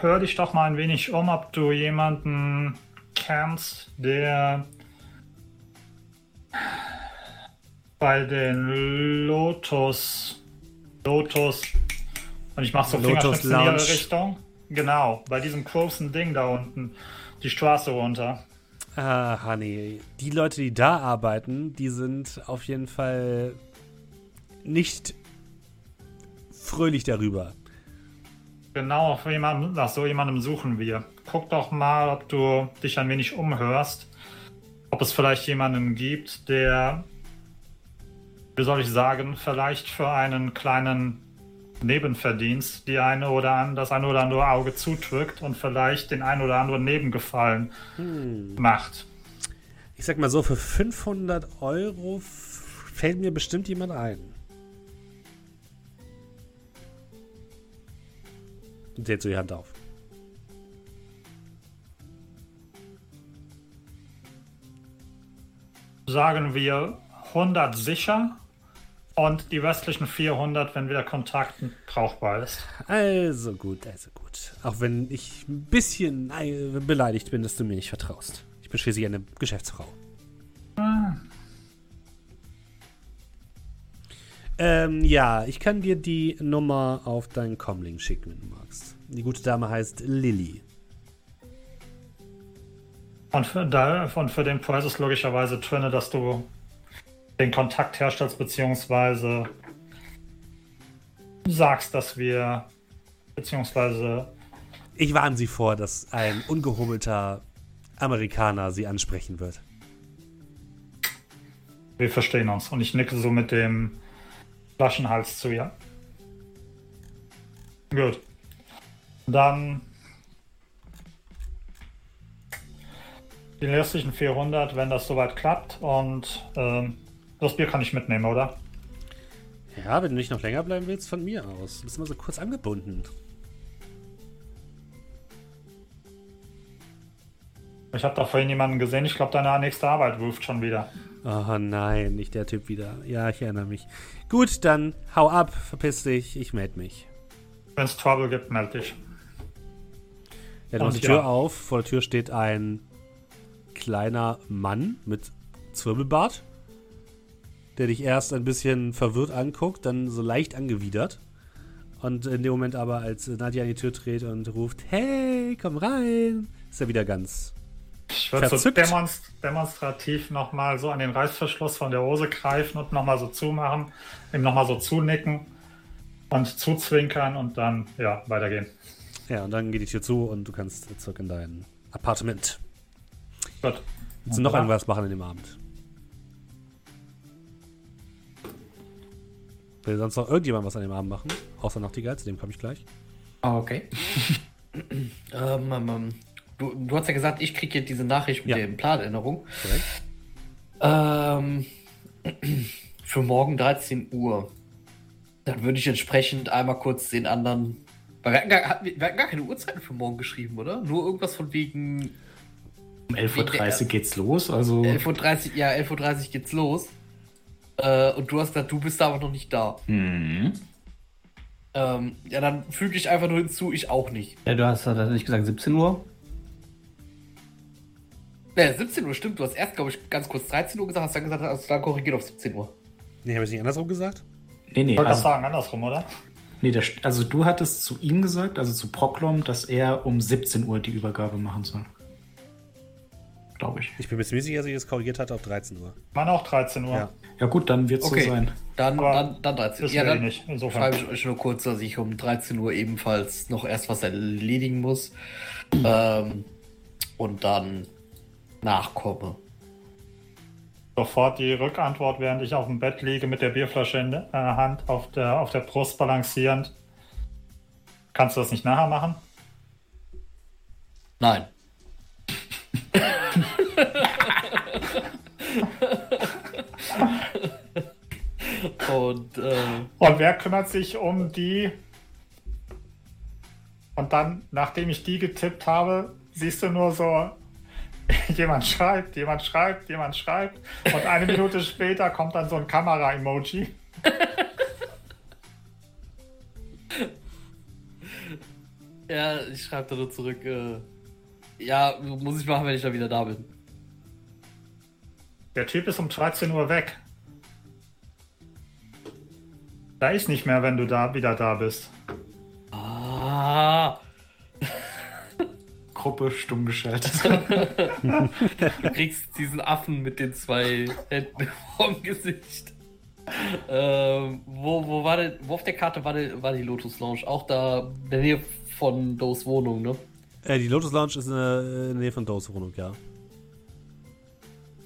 hör dich doch mal ein wenig um, ob du jemanden kennst, der bei den Lotus, Lotus, und ich mache so Lotus in ihre. Richtung. Genau, bei diesem großen Ding da unten, die Straße runter. Ah, Honey, die Leute, die da arbeiten, die sind auf jeden Fall nicht fröhlich darüber. Genau, nach, jemandem, nach so jemandem suchen wir. Guck doch mal, ob du dich ein wenig umhörst. Ob es vielleicht jemanden gibt, der, wie soll ich sagen, vielleicht für einen kleinen Nebenverdienst die eine oder an, das eine oder andere Auge zudrückt und vielleicht den ein oder anderen Nebengefallen macht. Ich sag mal so, für 500 Euro fällt mir bestimmt jemand ein. Zählt so die Hand auf. Sagen wir 100 sicher und die restlichen 400, wenn wieder Kontakt brauchbar ist. Also gut, also gut. Auch wenn ich ein bisschen äh, beleidigt bin, dass du mir nicht vertraust. Ich bin schließlich eine Geschäftsfrau. Ähm, ja, ich kann dir die Nummer auf deinen Comlink schicken, wenn du magst. Die gute Dame heißt Lilly. Und für, da, und für den Preis ist logischerweise drin, dass du den Kontakt herstellst, beziehungsweise sagst, dass wir, beziehungsweise, Ich warne sie vor, dass ein ungehobelter Amerikaner sie ansprechen wird. wir verstehen uns. Und ich nicke so mit dem Flaschenhals zu ihr. Gut. Dann die restlichen 400, wenn das soweit klappt. Und ähm, das Bier kann ich mitnehmen, oder? Ja, wenn du nicht noch länger bleiben willst, von mir aus. Du bist immer so kurz angebunden. Ich habe da vorhin jemanden gesehen. Ich glaube, deine nächste Arbeit ruft schon wieder. Oh nein, nicht der Typ wieder. Ja, ich erinnere mich. Gut, dann hau ab, verpiss dich, ich melde mich. Wenn es Trouble gibt, melde dich. Er macht die Tür ja. auf. Vor der Tür steht ein kleiner Mann mit Zwirbelbart, der dich erst ein bisschen verwirrt anguckt, dann so leicht angewidert. Und in dem Moment aber, als Nadja an die Tür dreht und ruft, hey, komm rein, ist er wieder ganz. Ich würde so demonst demonstrativ nochmal so an den Reißverschluss von der Hose greifen und nochmal so zumachen, ihm nochmal so zunicken und zuzwinkern und dann, ja, weitergehen. Ja, und dann geht die Tür zu und du kannst zurück in dein Appartement. Gut. Willst du noch irgendwas machen in dem Abend? Will sonst noch irgendjemand was an dem Abend machen? Außer Nachtigall, zu dem komme ich gleich. Ah, okay. Ähm, ähm, ähm, du, du hast ja gesagt, ich kriege jetzt diese Nachricht mit Ja. der Planänderung. Ähm, für morgen 13 Uhr. Dann würde ich entsprechend einmal kurz den anderen. Weil wir hatten, gar, wir hatten gar keine Uhrzeiten für morgen geschrieben, oder? Nur irgendwas von wegen Um 11.30 Uhr geht's los, also 11.30 Uhr, ja, 11.30 Uhr geht's los. Äh, und du hast gesagt, du bist da aber noch nicht da. Mhm. Ähm, ja, dann füge ich einfach nur hinzu, ich auch nicht. Ja, du hast ja nicht gesagt 17 Uhr. Ja, 17 Uhr, stimmt. Du hast erst, glaube ich, ganz kurz 13 Uhr gesagt, hast dann gesagt, hast du dann korrigiert auf 17 Uhr. Nee, habe ich nicht andersrum gesagt? Nee, nee, Ich wollte das also, sagen, andersrum, oder? nee das, also du hattest zu ihm gesagt, also zu Proklom, dass er um 17 Uhr die Übergabe machen soll. Glaube ich. Ich bin mir ziemlich sicher, dass ich das korrigiert hatte auf 13 Uhr. Mann auch 13 Uhr. Ja. Ja gut, dann wird's Okay. so sein. Dann, Aber dann, dann 13 Das Ja, will ich dann nicht. Insofern. schreibe ich euch nur kurz, dass ich um 13 Uhr ebenfalls noch erst was erledigen muss. Ähm, und dann nachkomme. Sofort die Rückantwort, während ich auf dem Bett liege mit der Bierflasche in der äh, Hand, auf der, auf der Brust balancierend. Kannst du das nicht nachher machen? Nein. und äh, Und wer kümmert sich um die? Und dann, nachdem ich die getippt habe, siehst du nur so jemand schreibt, jemand schreibt, jemand schreibt. Und eine Minute später kommt dann so ein Kamera-Emoji. Ja, ich schreibe da nur zurück. Äh, ja, muss ich machen, wenn ich dann wieder da bin. Der Typ ist um 13 Uhr weg. Da ist nicht mehr, wenn du da wieder da bist. Ah, Gruppe stumm geschaltet. du kriegst diesen Affen mit den zwei Händen vorm Gesicht. Ähm, wo, wo war denn, wo auf der Karte war, die- war die Lotus Lounge? Auch da in der Nähe von Do's Wohnung, ne? Äh, die Lotus Lounge ist in der, in der Nähe von Do's Wohnung, ja.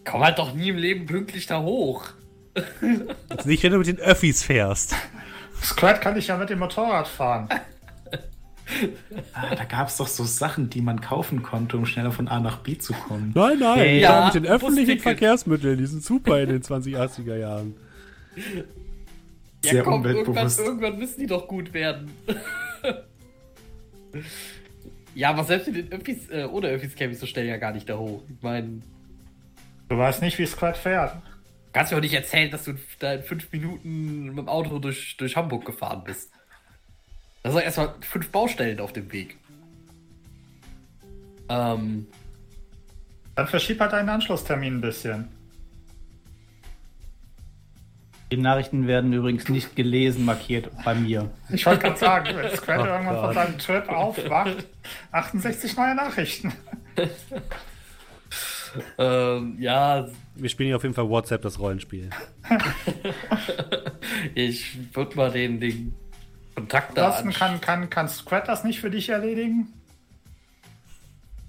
Komm halt doch nie im Leben pünktlich da hoch. Jetzt nicht, wenn du mit den Öffis fährst. Squad kann ich ja mit dem Motorrad fahren. ah, da gab es doch so Sachen, die man kaufen konnte, um schneller von A nach B zu kommen. Nein, nein, Hey. ja, Ja, mit den öffentlichen. Verkehrsmitteln, die sind super in den 2080er Jahren. Sehr ja, komm, irgendwann, umweltbewusst. irgendwann müssen die doch gut werden. ja, aber selbst mit den Öffis, äh, ohne Öffis käme ich so schnell ja gar nicht da hoch. Ich meine, Du weißt nicht, wie Squad fährt. kannst mir auch nicht erzählen, dass du da in fünf Minuten mit dem Auto durch, durch Hamburg gefahren bist. Da sind erstmal fünf Baustellen auf dem Weg. Ähm, Dann verschieb halt deinen Anschlusstermin ein bisschen. Die Nachrichten werden übrigens nicht gelesen markiert bei mir. Ich wollte gerade sagen, wenn Squad Oh irgendwann von seinem Trip aufwacht, 68 neue Nachrichten. ähm, ja, Wir spielen hier auf jeden Fall WhatsApp, das Rollenspiel. ich würde mal den, den Kontakt da Ansonsten kann, kann, kann Squad das nicht für dich erledigen?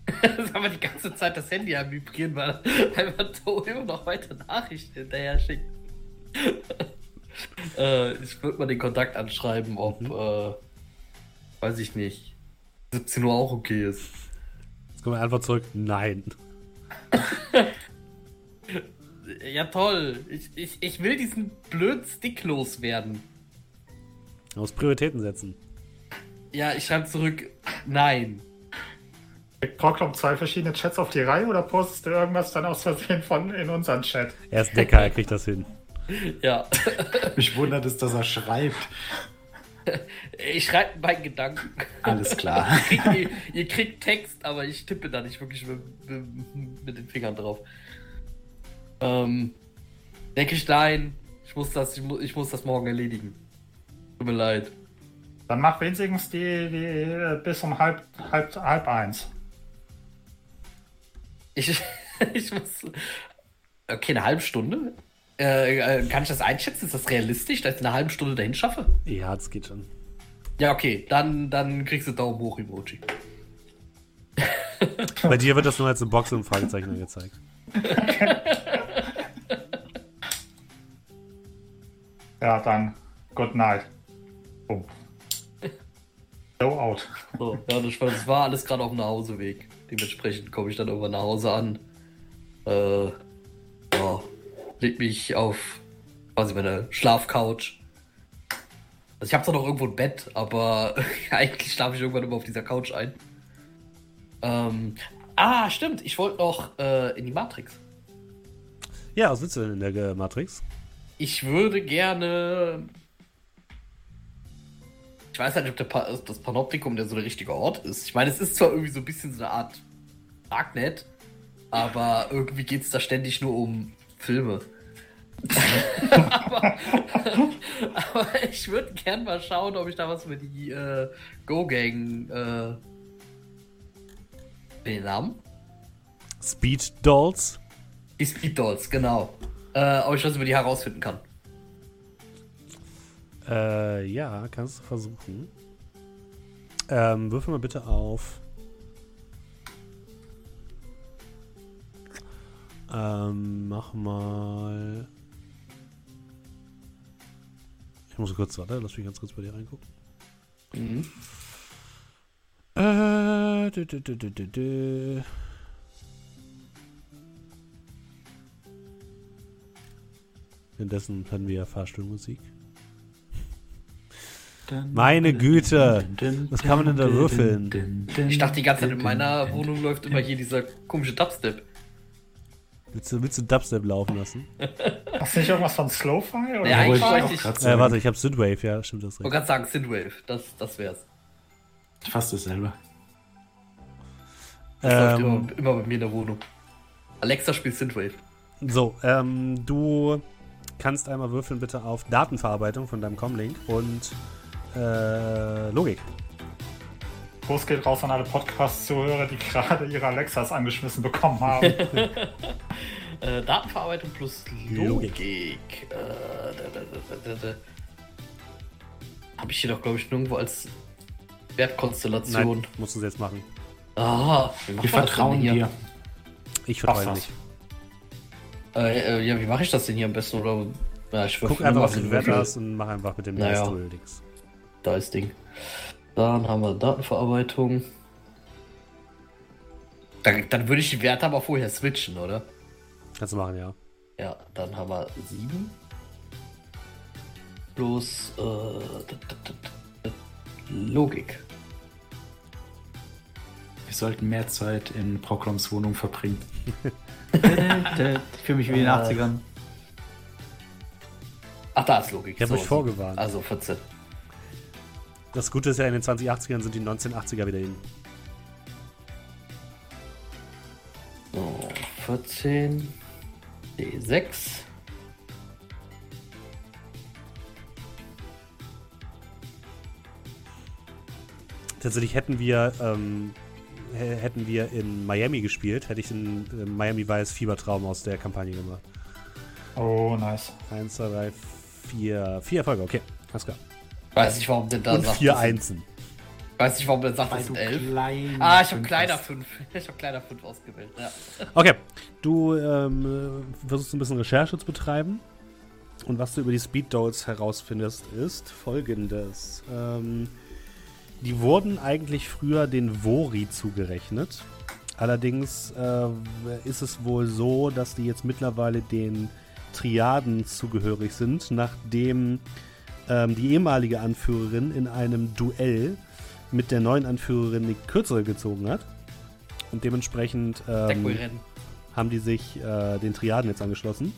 Das haben wir die ganze Zeit das Handy am Vibrieren, weil einfach so immer noch weiter Nachrichten hinterher schickt. äh, ich würde mal den Kontakt anschreiben, ob, äh, weiß ich nicht, 17 Uhr auch okay ist. Jetzt kommt einfach zurück. Nein. Ja, toll. Ich, ich, ich will diesen blöden Stick loswerden. Aus Prioritäten setzen. Ja, ich schreibe zurück, nein. Proclom zwei verschiedene Chats auf die Reihe oder postest du irgendwas dann aus Versehen von in unseren Chat? Er ist Decker, er kriegt das hin. Ja, Mich wundert es, dass er schreibt. ich schreibe meinen Gedanken. Alles klar. Ihr kriegt, ihr, ihr kriegt Text, aber ich tippe da nicht wirklich mit, mit, mit den Fingern drauf. Ähm, denke ich nein, ich muss das, ich muss, ich muss das morgen erledigen. Tut mir leid. Dann mach wenigstens die, die bis um halb, halb, halb eins. Ich, ich muss. Okay, eine halbe Stunde? Äh, äh, kann ich das einschätzen? Ist das realistisch, dass ich eine halbe Stunde dahin schaffe? Ja, das geht schon. Ja, okay, dann, dann kriegst du Daumen hoch Emoji. Bei dir wird das nur als eine Box und ein Fragezeichen angezeigt. Ja, dann good night. Boom. Go out. So, ja, das war, das war alles gerade auf dem Nachhauseweg. Dementsprechend komme ich dann irgendwann nach Hause an. Äh, ja, leg mich auf quasi meine Schlafcouch. Also ich habe zwar noch irgendwo ein Bett, aber eigentlich schlafe ich irgendwann immer auf dieser Couch ein. Ähm, ah, stimmt, ich wollte noch äh, in die Matrix. Ja, was willst du denn in der Matrix? Ich würde gerne. Ich weiß halt nicht, ob der pa das Panoptikum der so der richtige Ort ist. Ich meine, es ist zwar irgendwie so ein bisschen so eine Art Darknet, aber irgendwie geht es da ständig nur um Filme. aber, aber ich würde gern mal schauen, ob ich da was über die äh, Go-Gang. Äh, den Namen? Speed Dolls? Die Speed Dolls, genau. Äh, ob ich was über die herausfinden kann. Äh, ja, kannst du versuchen. Ähm, würfel mal bitte auf. Ähm, mach mal. Ich muss kurz, warte, lass mich ganz kurz bei dir reingucken. Mhm. Äh, dü, dü, dü, dü, dü. Währenddessen hatten wir ja Fahrstuhlmusik. Meine Güte. Was kann man denn da würfeln? Ich dachte die ganze Zeit, in meiner Wohnung läuft immer hier dieser komische Dubstep. Willst du, willst du Dubstep laufen lassen? Hast du nicht irgendwas von Slowfi? Oder? Ja, eigentlich wollte ich weiß auch ich. Ich. Äh, warte, ich hab Synthwave, ja, stimmt das wollte recht. gerade sagen, Synthwave. Das, das wär's. Fast dasselbe. Das läuft Ähm, immer, immer bei mir in der Wohnung. Alexa spielt Synthwave. so, ähm, du kannst einmal würfeln bitte auf Datenverarbeitung von deinem Comlink und äh, Logik. Gruß geht raus an alle Podcast-Zuhörer, die gerade ihre Alexas angeschmissen bekommen haben. Äh, Datenverarbeitung plus Logik. Logik. Äh, da, da, da, da, da. Habe ich hier doch, glaube ich, nirgendwo als Wertkonstellation. Nein, musst du es jetzt machen. Ah, Wir vertrauen dir. Ich vertraue nicht. das. Äh, äh, ja, wie mache ich das denn hier am besten? Oder ich Guck einfach, was du den Wert hast und mach einfach mit dem Naja. Dings. Da ist Ding. Dann haben wir Datenverarbeitung. Dann, dann würde ich die Werte aber vorher switchen, oder? Kannst du machen, ja. Ja, dann haben wir 7. Plus äh, Logik. Wir sollten mehr Zeit in Prokloms Wohnung verbringen. Ich fühle mich wie in den 80ern. Ach, da ist Logik. Ich habe So, euch vorgewarnt. Also 14. Das Gute ist ja, in den 2080ern sind die 1980er wieder hin. So, 14. D6. Tatsächlich hätten wir, ähm, hä- hätten wir in Miami gespielt, hätte ich den äh, Miami Vice Fiebertraum aus der Kampagne gemacht. Oh, nice. Eins, zwei, drei, vier. Vier Erfolge, okay. Alles klar. Weiß nicht, warum der da Und sagt. vier Einsen. Weiß nicht, warum der sagt, Weil das sind 11. klein Ah, ich habe fünf kleiner. 5. Ich habe kleiner 5 ausgewählt. Ja. Okay, du ähm, äh, versuchst ein bisschen Recherche zu betreiben. Und was du über die Speed Dolls herausfindest, ist folgendes. Ähm, die wurden eigentlich früher den Vori zugerechnet. Allerdings äh, ist es wohl so, dass die jetzt mittlerweile den Triaden zugehörig sind, nachdem ähm, die ehemalige Anführerin in einem Duell mit der neuen Anführerin die kürzere gezogen hat. Und dementsprechend ähm, haben die sich äh, den Triaden jetzt angeschlossen.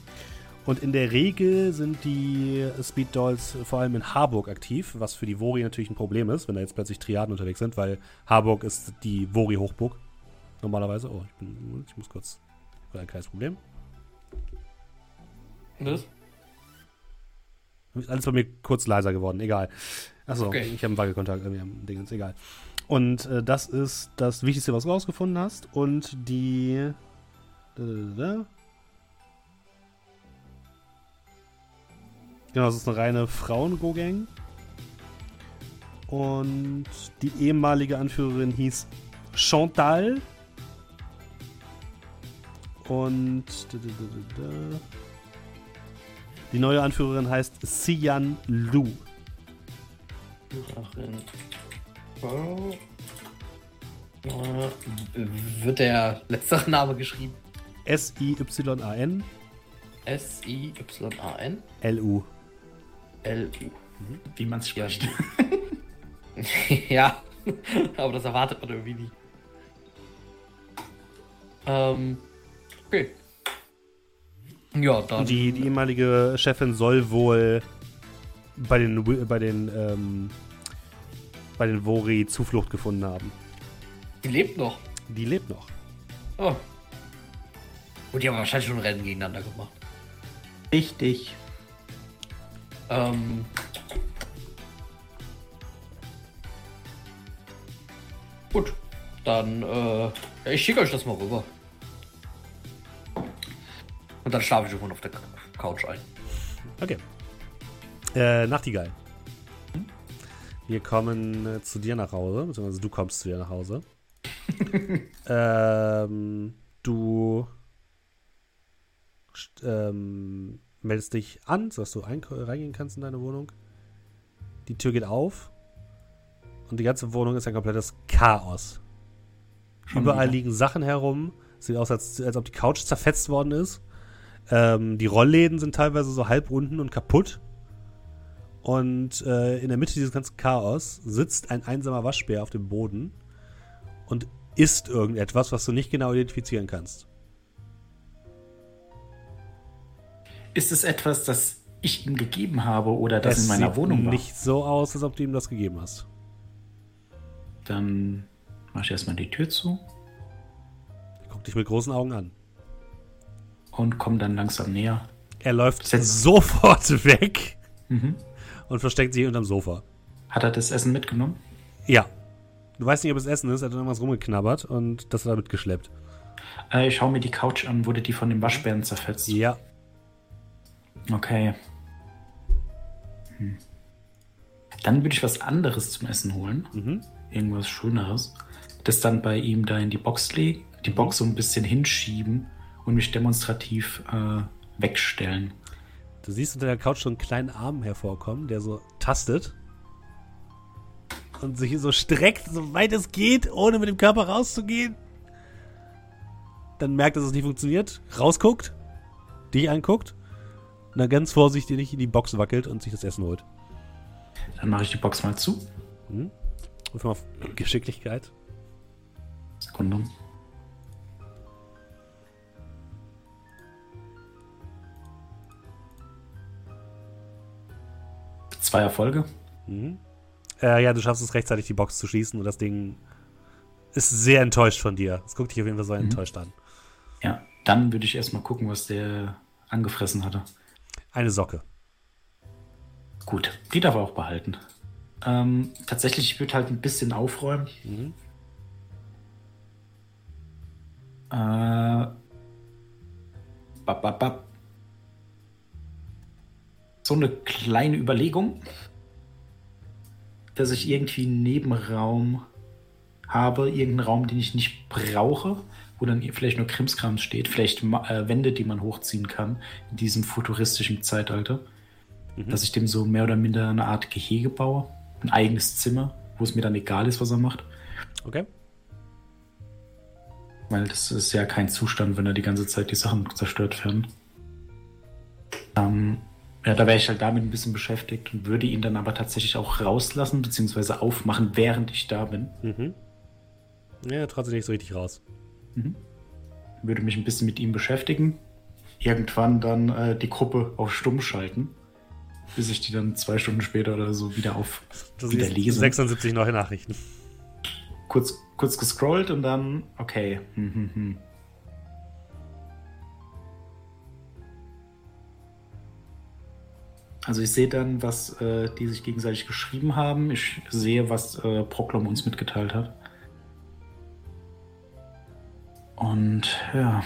Und in der Regel sind die Speed Dolls vor allem in Harburg aktiv, was für die Vori natürlich ein Problem ist, wenn da jetzt plötzlich Triaden unterwegs sind, weil Harburg ist die Vori-Hochburg. Normalerweise. Oh, ich, bin, ich muss kurz. Ein kleines Problem. Was? Alles bei mir kurz leiser geworden, egal. Achso, Okay. ich habe einen Wackelkontakt irgendwie am Ding, ist egal. Und äh, das ist das Wichtigste, was du rausgefunden hast. Und die. Genau, das ist eine reine Frauen-Go-Gang. Und die ehemalige Anführerin hieß Chantal. Und. Da, da, da. Die neue Anführerin heißt Sian Lu. Äh, Wird der letztere Name geschrieben? S-I-Y-A-N S-I-Y-A-N L-U. L-U. Wie man es Ja. spricht. ja, aber das erwartet man irgendwie nie. Ähm, okay. Ja, dann. Und die, die ehemalige Chefin soll wohl bei den, bei den, ähm, bei den Vori Zuflucht gefunden haben. die lebt noch. Die lebt noch. Oh. Und die haben wahrscheinlich schon Rennen gegeneinander gemacht. Richtig. Ähm. Gut, dann, äh, ich schicke euch das mal rüber. Und dann schlafe ich irgendwann auf der Couch ein. Okay. Äh, Nachtigall. Wir kommen äh, zu dir nach Hause, beziehungsweise du kommst zu dir nach Hause. ähm, du ähm, meldest dich an, sodass du ein reingehen kannst in deine Wohnung. Die Tür geht auf und die ganze Wohnung ist ein komplettes Chaos. Schon Überall wieder. liegen Sachen herum. Sieht aus, als, als ob die Couch zerfetzt worden ist. Ähm, die Rollläden sind teilweise so halbrunden und kaputt. Und äh, in der Mitte dieses ganzen Chaos sitzt ein einsamer Waschbär auf dem Boden und isst irgendetwas, was du nicht genau identifizieren kannst. Ist es etwas, das ich ihm gegeben habe oder das es in meiner Wohnung war? nicht so aus, als ob du ihm das gegeben hast. Dann mache ich erstmal die Tür zu Er guckt dich mit großen Augen an. Und komme dann langsam näher. Er läuft Setz- sofort weg Mhm. und versteckt sich unterm Sofa. Hat er das Essen mitgenommen? Ja. Du weißt nicht, ob es Essen ist, er hat irgendwas rumgeknabbert und das hat er mitgeschleppt. Äh, ich schaue mir die Couch an. Wurde die von dem Waschbären zerfetzt? Ja. Okay. Hm. Dann würde ich was anderes zum Essen holen. Mhm. Irgendwas Schöneres. Das dann bei ihm da in die Box legen, die Box so ein bisschen hinschieben und mich demonstrativ äh, wegstellen. Du siehst unter der Couch so einen kleinen Arm hervorkommen, der so tastet und sich so streckt, so weit es geht, ohne mit dem Körper rauszugehen. Dann merkt, dass es nicht funktioniert, rausguckt, dich anguckt und dann ganz vorsichtig in die Box wackelt und sich das Essen holt. Dann mache ich die Box mal zu. Mhm. Ruf mal auf Geschicklichkeit. Sekunde. Zwei Erfolge. Mhm. Äh, ja, du schaffst es rechtzeitig, die Box zu schließen und das Ding ist sehr enttäuscht von dir. Es guckt dich auf jeden Fall so enttäuscht an. Ja, dann würde ich erstmal gucken, was der angefressen hatte. Eine Socke. Gut, die darf er auch behalten. Ähm, tatsächlich, ich würde halt ein bisschen aufräumen. Mhm. Äh, bap, bap, bap. So eine kleine Überlegung, dass ich irgendwie einen Nebenraum habe, irgendeinen Raum, den ich nicht brauche, wo dann vielleicht nur Krimskrams steht, vielleicht äh, Wände, die man hochziehen kann in diesem futuristischen Zeitalter, Mhm. dass ich dem so mehr oder minder eine Art Gehege baue, ein eigenes Zimmer, wo es mir dann egal ist, was er macht. Okay. Weil das ist ja kein Zustand, wenn da die ganze Zeit die Sachen zerstört werden. Ähm, ja, da wäre ich halt damit ein bisschen beschäftigt und würde ihn dann aber tatsächlich auch rauslassen, beziehungsweise aufmachen, während ich da bin. Mhm. Ja, trotzdem nicht so richtig raus. Würde mich ein bisschen mit ihm beschäftigen. Irgendwann dann äh, die Gruppe auf Stumm schalten, bis ich die dann zwei Stunden später oder so wieder auf Du wieder lese. 76 neue Nachrichten. Kurz, kurz gescrollt und dann, okay. Hm, hm, hm. Also ich sehe dann, was äh, die sich gegenseitig geschrieben haben. Ich sehe, was äh, Proklom uns mitgeteilt hat. Und ja.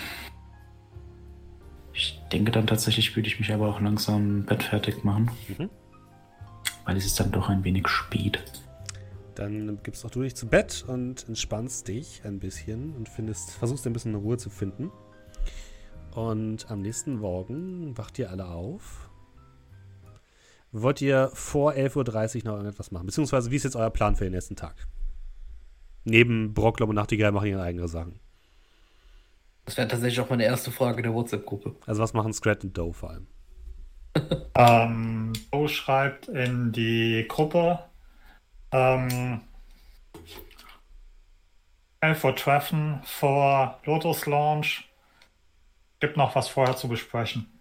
Ich denke dann tatsächlich, würde ich mich aber auch langsam bettfertig machen. Mhm. Weil es ist dann doch ein wenig spät. Dann gibst auch du dich zu Bett und entspannst dich ein bisschen und findest, versuchst ein bisschen Ruhe zu finden. Und am nächsten Morgen wacht ihr alle auf. Wollt ihr vor 11.30 Uhr noch irgendetwas machen? Beziehungsweise, wie ist jetzt euer Plan für den nächsten Tag? Neben Brocklom und Nachtigall machen ihre eigene Sachen. Das wäre tatsächlich auch meine erste Frage der WhatsApp-Gruppe. Also, was machen Scrat und Doe vor allem? Ähm, Bo schreibt in die Gruppe, ähm, 11 Uhr treffen vor Lotus Launch. Gibt noch was vorher zu besprechen.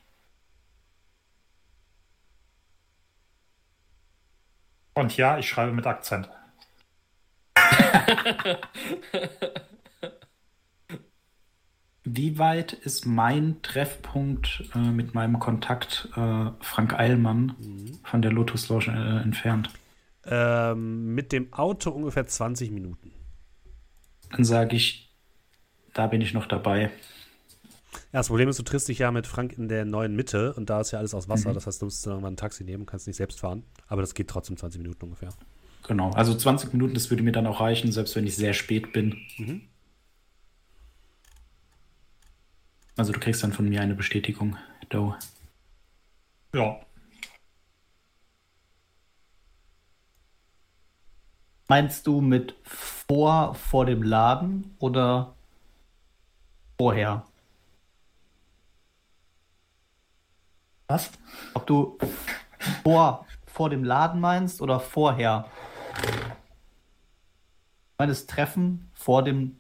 Und ja, ich schreibe mit Akzent. Wie weit ist mein Treffpunkt äh, mit meinem Kontakt äh, Frank Eilmann von der Lotus Lodge äh, entfernt? Ähm, mit dem Auto ungefähr 20 Minuten. Dann sage ich, da bin ich noch dabei. Ja, das Problem ist, du triffst dich ja mit Frank in der neuen Mitte und da ist ja alles aus Wasser. Das heißt, du musst dann irgendwann ein Taxi nehmen, kannst nicht selbst fahren. Aber das geht trotzdem 20 Minuten ungefähr. Genau, also 20 Minuten, das würde mir dann auch reichen, selbst wenn ich sehr spät bin. Mhm. Also du kriegst dann von mir eine Bestätigung, Doe. Ja, Meinst du mit vor, vor dem Laden oder vorher? Was? Ob du vor, vor dem Laden meinst oder vorher? Ich meine, das Treffen vor dem.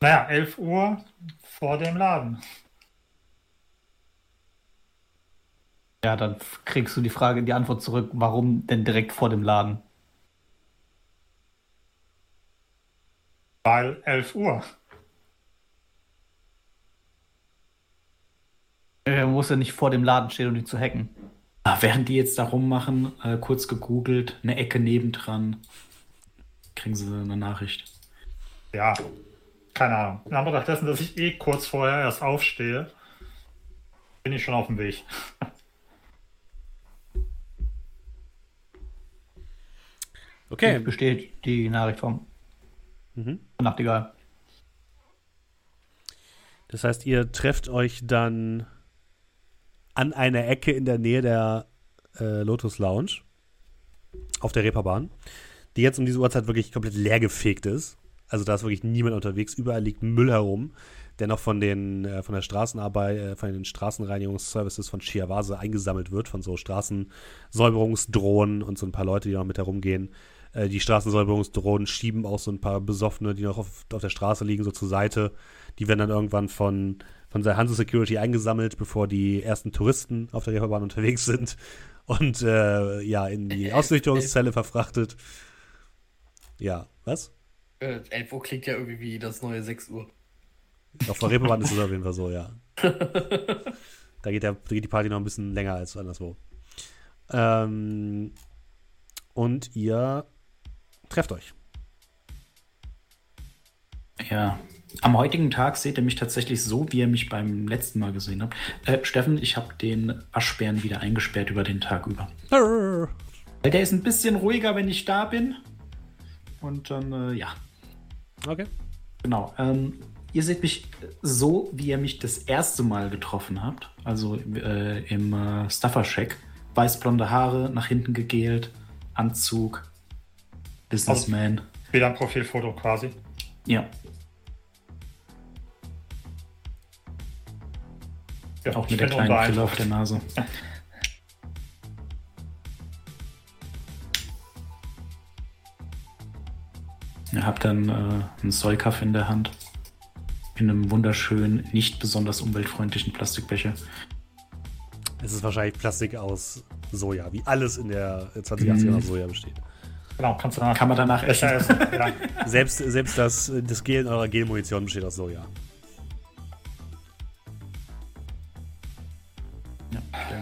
Naja, 11 Uhr vor dem Laden. Ja, dann kriegst du die Frage, die Antwort zurück, warum denn direkt vor dem Laden? Weil 11 Uhr. Er muss ja nicht vor dem Laden stehen, um ihn zu hacken. Ah, während die jetzt da rummachen, äh, kurz gegoogelt, eine Ecke nebendran, kriegen sie eine Nachricht. Ja, keine Ahnung. In Anbetracht dessen, dass ich eh kurz vorher erst aufstehe, bin ich schon auf dem Weg. Okay. Besteht die Nachricht vom Mhm. Nachtigall. Das heißt, ihr trefft euch dann an einer Ecke in der Nähe der äh, Lotus Lounge auf der Reeperbahn, die jetzt um diese Uhrzeit wirklich komplett leergefegt ist. Also da ist wirklich niemand unterwegs. Überall liegt Müll herum, der noch von den äh, von der Straßenarbeit, äh, von den Straßenreinigungsservices von Chiavase eingesammelt wird, von so Straßensäuberungsdrohnen und so ein paar Leute, die noch mit herumgehen. Äh, die Straßensäuberungsdrohnen schieben auch so ein paar Besoffene, die noch auf, auf der Straße liegen, so zur Seite. Die werden dann irgendwann von, von der Hanse Security eingesammelt, bevor die ersten Touristen auf der Reeperbahn unterwegs sind und äh, ja, in die Ausnüchterungszelle verfrachtet. Ja, was? Äh, 11 Uhr klingt ja irgendwie wie das neue 6 Uhr. Auf der Reeperbahn ist es auf jeden Fall so, ja. Da geht, der, da geht die Party noch ein bisschen länger als anderswo. Ähm, und ihr trefft euch. Ja. Am heutigen Tag seht ihr mich tatsächlich so, wie ihr mich beim letzten Mal gesehen habt. Äh, Steffen, ich habe den Waschbären wieder eingesperrt über den Tag über. Weil der ist ein bisschen ruhiger, wenn ich da bin. Und dann, äh, ja. Okay. Genau. Ähm, ihr seht mich so, wie ihr mich das erste Mal getroffen habt. Also äh, im äh, Stuffer-Shack. Weißblonde Haare, nach hinten gegelt, Anzug, Businessman. Wieder ein Profilfoto quasi. Ja. Ja, Auch mit der kleinen Brille auf der Nase. Ihr habt dann äh, einen Soykaff in der Hand. In einem wunderschönen, nicht besonders umweltfreundlichen Plastikbecher. Es ist wahrscheinlich Plastik aus Soja, wie alles in der 2080er Mhm. aus Soja besteht. Genau, kannst du danach Kann man danach essen. essen. Ja. Selbst, selbst das, das Gel in eurer Gelmunition besteht aus Soja.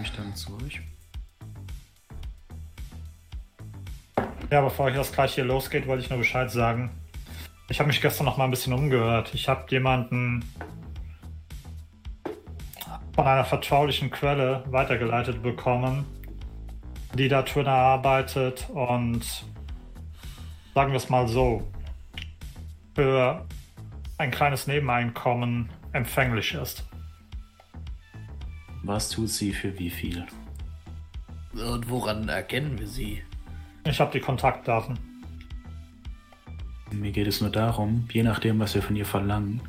Mich dann zu euch. ja, bevor ich das gleich hier losgeht, wollte ich nur Bescheid sagen. Ich habe mich gestern noch mal ein bisschen umgehört. Ich habe jemanden von einer vertraulichen Quelle weitergeleitet bekommen, die da drin arbeitet und sagen wir es mal so, für ein kleines Nebeneinkommen empfänglich ist. Was tut sie für wie viel? Und woran erkennen wir sie? Ich habe die Kontaktdaten. Mir geht es nur darum, je nachdem, was wir von ihr verlangen,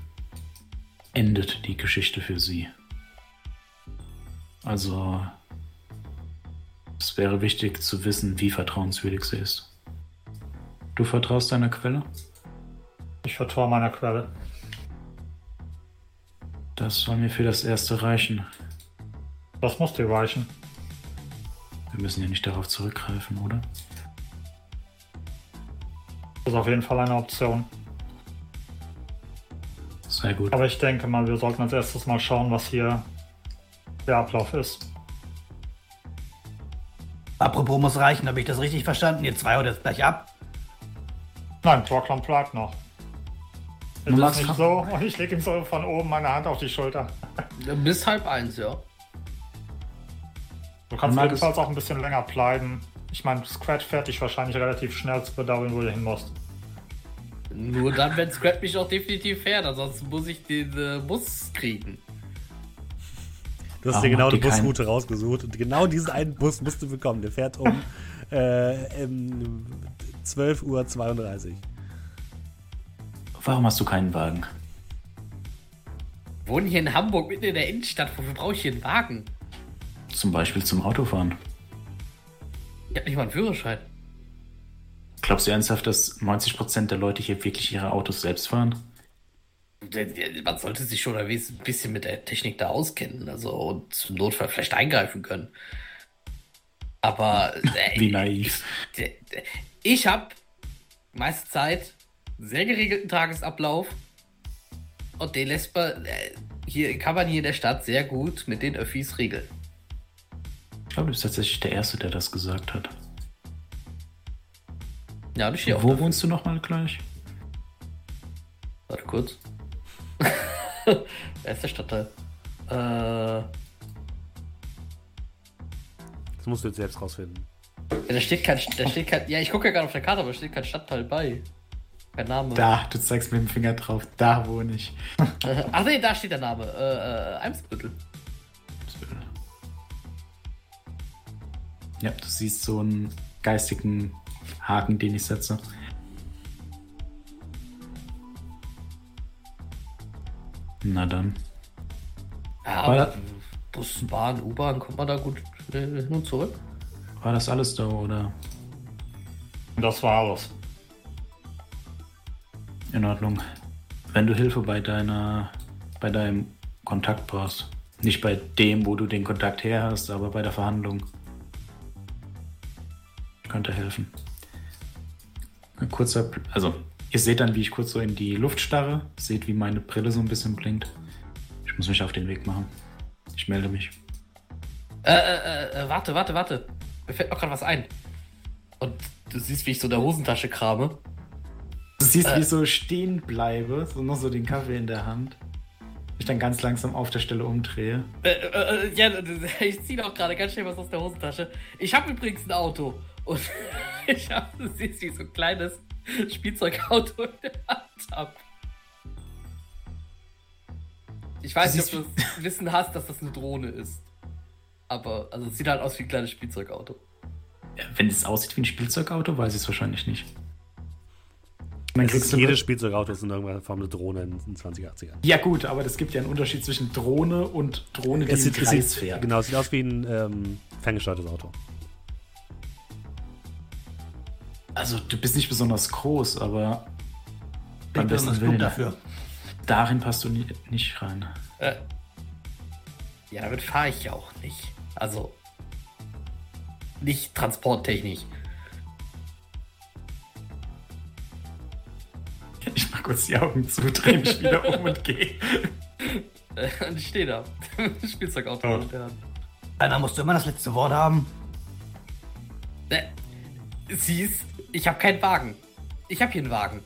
endet die Geschichte für sie. Also, es wäre wichtig zu wissen, wie vertrauenswürdig sie ist. Du vertraust deiner Quelle? Ich vertraue meiner Quelle. Das soll mir für das Erste reichen. Das muss dir reichen. Wir müssen ja nicht darauf zurückgreifen, oder? Das ist auf jeden Fall eine Option. Sehr gut. Aber ich denke mal, wir sollten als erstes mal schauen, was hier der Ablauf ist. Apropos muss reichen, habe ich das richtig verstanden? Ihr zwei haut jetzt gleich ab. Nein, Brockland bleibt noch. Ist machst nicht so und ich lege ihm so von oben meine Hand auf die Schulter. Bis halb eins, ja. Du kannst jedenfalls auch ein bisschen länger bleiben. Ich meine, Scratch fährt dich wahrscheinlich relativ schnell zu bedauern, wo du hin musst. Nur dann, wenn Scrap mich auch definitiv fährt, ansonsten muss ich den äh, Bus kriegen. Du hast Warum dir genau die ihr keinen- Busroute rausgesucht und genau diesen einen Bus musst du bekommen. Der fährt um äh, um 12.32 Uhr. Warum hast du keinen Wagen? Wohnen hier in Hamburg mitten in der Innenstadt, wofür brauche ich hier einen Wagen? Zum Beispiel zum Autofahren. Ich hab nicht mal einen Führerschein. Glaubst du ernsthaft, dass 90% der Leute hier wirklich ihre Autos selbst fahren? Man sollte sich schon ein bisschen mit der Technik da auskennen, also und zum Notfall vielleicht eingreifen können. Aber äh, Wie naiv. ich, ich habe meiste Zeit einen sehr geregelten Tagesablauf und den lässt man äh, hier kann man hier in der Stadt sehr gut mit den Öffis regeln. Ich glaube, du bist tatsächlich der Erste, der das gesagt hat. Ja, ich stehe auch Wo dafür. wohnst du nochmal gleich? Warte kurz. Wer ist der Stadtteil? Äh, Das musst du jetzt selbst rausfinden. ja, da steht kein, da steht kein, ja, ich gucke ja gerade auf der Karte, aber da steht kein Stadtteil bei. Kein Name. Da, du zeigst mit dem Finger drauf. Da wohne ich. Äh, ach nee, da steht der Name. Äh, äh, Eimsbüttel. Ja, du siehst so einen geistigen Haken, den ich setze. Na dann. Ja, War aber Bus, Bahn, U-Bahn, kommt man da gut äh, hin und zurück? War das alles da oder? Das war alles. In Ordnung. Wenn du Hilfe bei deiner, bei deinem Kontakt brauchst. Nicht bei dem, wo du den Kontakt her hast, aber bei der Verhandlung. Könnte helfen. Ein kurzer, also ihr seht dann, wie ich kurz so in die Luft starre. Seht, wie meine Brille so ein bisschen blinkt. Ich muss mich auf den Weg machen. Ich melde mich. Äh, äh, äh, warte, warte, warte. Mir fällt noch gerade was ein. Und du siehst, wie ich so in der Hosentasche krame. Du siehst, Äh. wie ich so stehen bleibe, so noch so den Kaffee in der Hand. Ich dann ganz langsam auf der Stelle umdrehe. Äh, äh, äh, ja, ich ziehe auch gerade ganz schnell was aus der Hosentasche. Ich habe übrigens ein Auto. Und ich habe, du siehst, wie ich so ein kleines Spielzeugauto in der Hand habe. Ich weiß nicht, ob du das Wissen hast, dass das eine Drohne ist. Aber, also es sieht halt aus wie ein kleines Spielzeugauto. Wenn es aussieht wie ein Spielzeugauto, weiß ich es wahrscheinlich nicht. Es kriegst jedes Spielzeugauto ist in irgendeiner Form eine Drohne in den 20er, 80ern. ja gut, aber es gibt ja einen Unterschied zwischen Drohne und Drohne, die Es im sieht, es Kreis sieht, fährt. genau, es sieht aus wie ein ähm, ferngesteuertes Auto. Also du bist nicht besonders groß, aber beim besten Willen dafür. darin passt du nie, nicht rein. Äh, ja, damit fahre ich ja auch nicht. Also, nicht transporttechnisch. Ich mach kurz die Augen zu, drehe mich wieder um und gehe. Äh, Und ich stehe da. Spielzeugauto Ja. in der Hand. Einer musste immer das letzte Wort haben. Äh, siehst, ich habe keinen Wagen. Ich habe hier einen Wagen.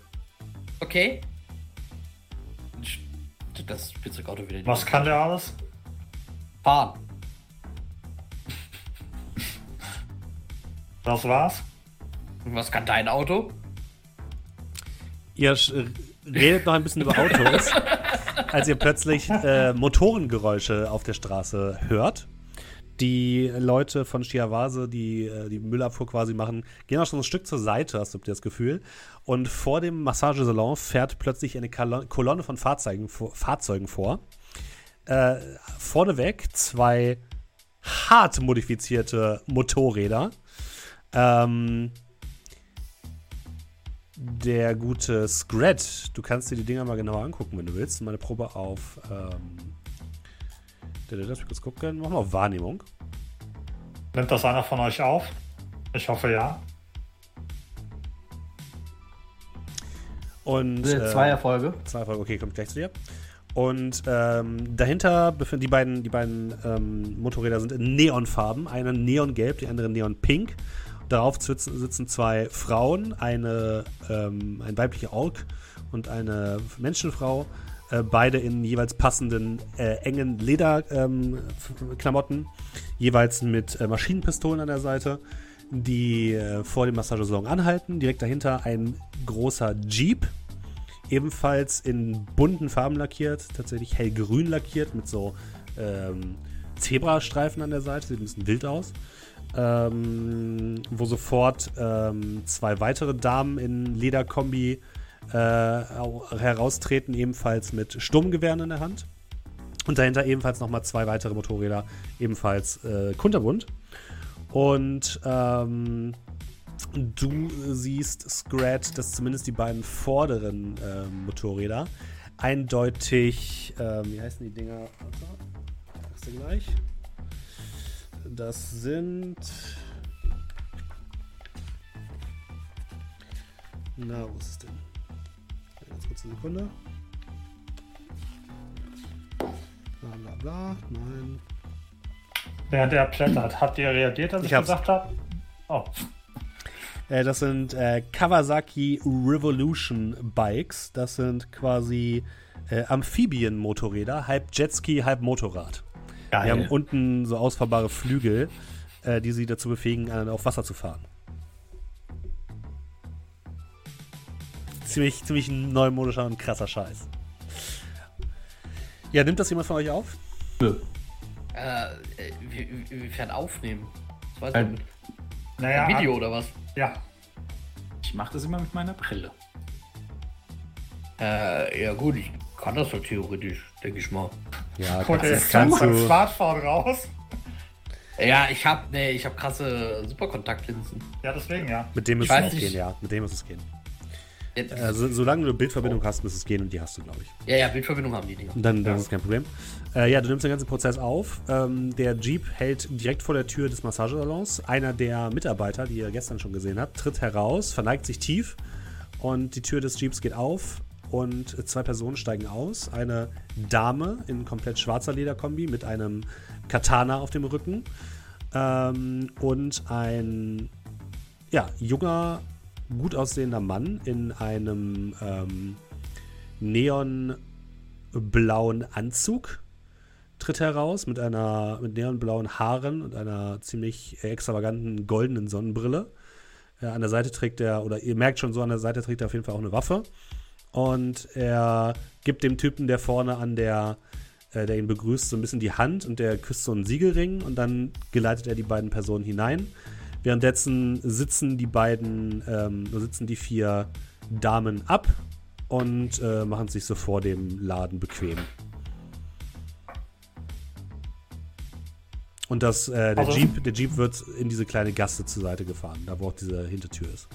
Okay? Das Spielzeugauto wieder. Was kann der alles? fahren? Das war's. Und Was kann dein Auto? Ihr sch- redet noch ein bisschen über Autos, als ihr plötzlich äh, Motorengeräusche auf der Straße hört. Die Leute von Chiavase, die äh, die Müllabfuhr quasi machen, gehen auch schon ein Stück zur Seite, hast du das Gefühl. Und vor dem Massagesalon fährt plötzlich eine Kolonne von Fahrzeugen, vor- Fahrzeugen vor. Äh, vorneweg zwei hart modifizierte Motorräder. Ähm, der gute Scrat, du kannst dir die Dinger mal genauer angucken, wenn du willst. Meine Probe auf. Ähm, lass mich kurz gucken. Mach mal auf Wahrnehmung. Nimmt das einer von euch auf? Ich hoffe ja. Und, Äh, äh, Zwei Erfolge. Zwei Erfolge, okay, kommt gleich zu dir. Und ähm, dahinter befinden die beiden, die beiden ähm, Motorräder sind in Neonfarben. Eine neongelb, die andere neonpink. Darauf sitzen, sitzen zwei Frauen, eine, ähm, ein weiblicher Ork und eine Menschenfrau. Äh, beide in jeweils passenden äh, engen Lederklamotten, jeweils mit äh, Maschinenpistolen an der Seite, die äh, vor dem Massagesalon anhalten. Direkt dahinter ein großer Jeep, ebenfalls in bunten Farben lackiert, tatsächlich hellgrün lackiert mit so ähm, Zebrastreifen an der Seite, sieht ein bisschen wild aus. Ähm, wo sofort ähm, zwei weitere Damen in Lederkombi au- heraustreten, ebenfalls mit Sturmgewehren in der Hand. Und dahinter ebenfalls nochmal zwei weitere Motorräder, ebenfalls äh, kunterbunt. Und ähm, du siehst, Scrat, dass zumindest die beiden vorderen äh, Motorräder eindeutig, ähm, wie heißen die Dinger? Sagst du gleich. Das sind. Na, wo ist es denn? Ganz kurz eine Sekunde. Bla bla bla. Nein. Während er plättert, habt ihr reagiert, als ich, Ich gesagt habe? Oh, Äh, das sind äh, Kawasaki Revolution Bikes. Das sind quasi äh, Amphibien-Motorräder, halb Jetski, halb Motorrad. Die haben Geil. unten so ausfahrbare Flügel, äh, die sie dazu befähigen, äh, auf Wasser zu fahren. Ziemlich, ziemlich neumodischer und krasser Scheiß. Ja, nimmt das jemand von euch auf? Nö. Äh, wie- wie- inwiefern aufnehmen? Das weiß Ein- ich nicht. naja. Ein Video oder was? Ja, Ich mache das immer mit meiner Brille. Äh, ja gut, ich kann das doch theoretisch, denke ich mal. Ja, er das kannst du. Smartphone raus. Ja, ich hab, nee, ich hab krasse Superkontaktlinsen. Ja, deswegen ja. Mit dem müsste es gehen, ja. Mit dem muss es gehen. Ja, Äh, so, solange du Bildverbindung hast, muss es gehen und die hast du, glaube ich. ja, ja, Bildverbindung haben die Dinger. Dann, dann Ja. ist es kein Problem. Äh, ja, du nimmst den ganzen Prozess auf. Ähm, der Jeep hält direkt vor der Tür des Massagesalons. Einer der Mitarbeiter, die ihr gestern schon gesehen habt, tritt heraus, verneigt sich tief und die Tür des Jeeps geht auf und zwei Personen steigen aus. Eine Dame in komplett schwarzer Lederkombi mit einem Katana auf dem Rücken ähm, und ein ja, junger, gut aussehender Mann in einem ähm, neonblauen Anzug tritt heraus mit einer mit neonblauen Haaren und einer ziemlich extravaganten goldenen Sonnenbrille. Äh, an der Seite trägt er, oder ihr merkt schon so, an der Seite trägt er auf jeden Fall auch eine Waffe. Und er gibt dem Typen, der vorne an der, äh, der ihn begrüßt, so ein bisschen die Hand und der küsst so einen Siegelring und dann geleitet er die beiden Personen hinein. Währenddessen sitzen die beiden, ähm, sitzen die vier Damen ab und äh, machen sich so vor dem Laden bequem. Und das, äh, der, Also- Jeep, der Jeep wird in diese kleine Gasse zur Seite gefahren, da wo auch diese Hintertür ist.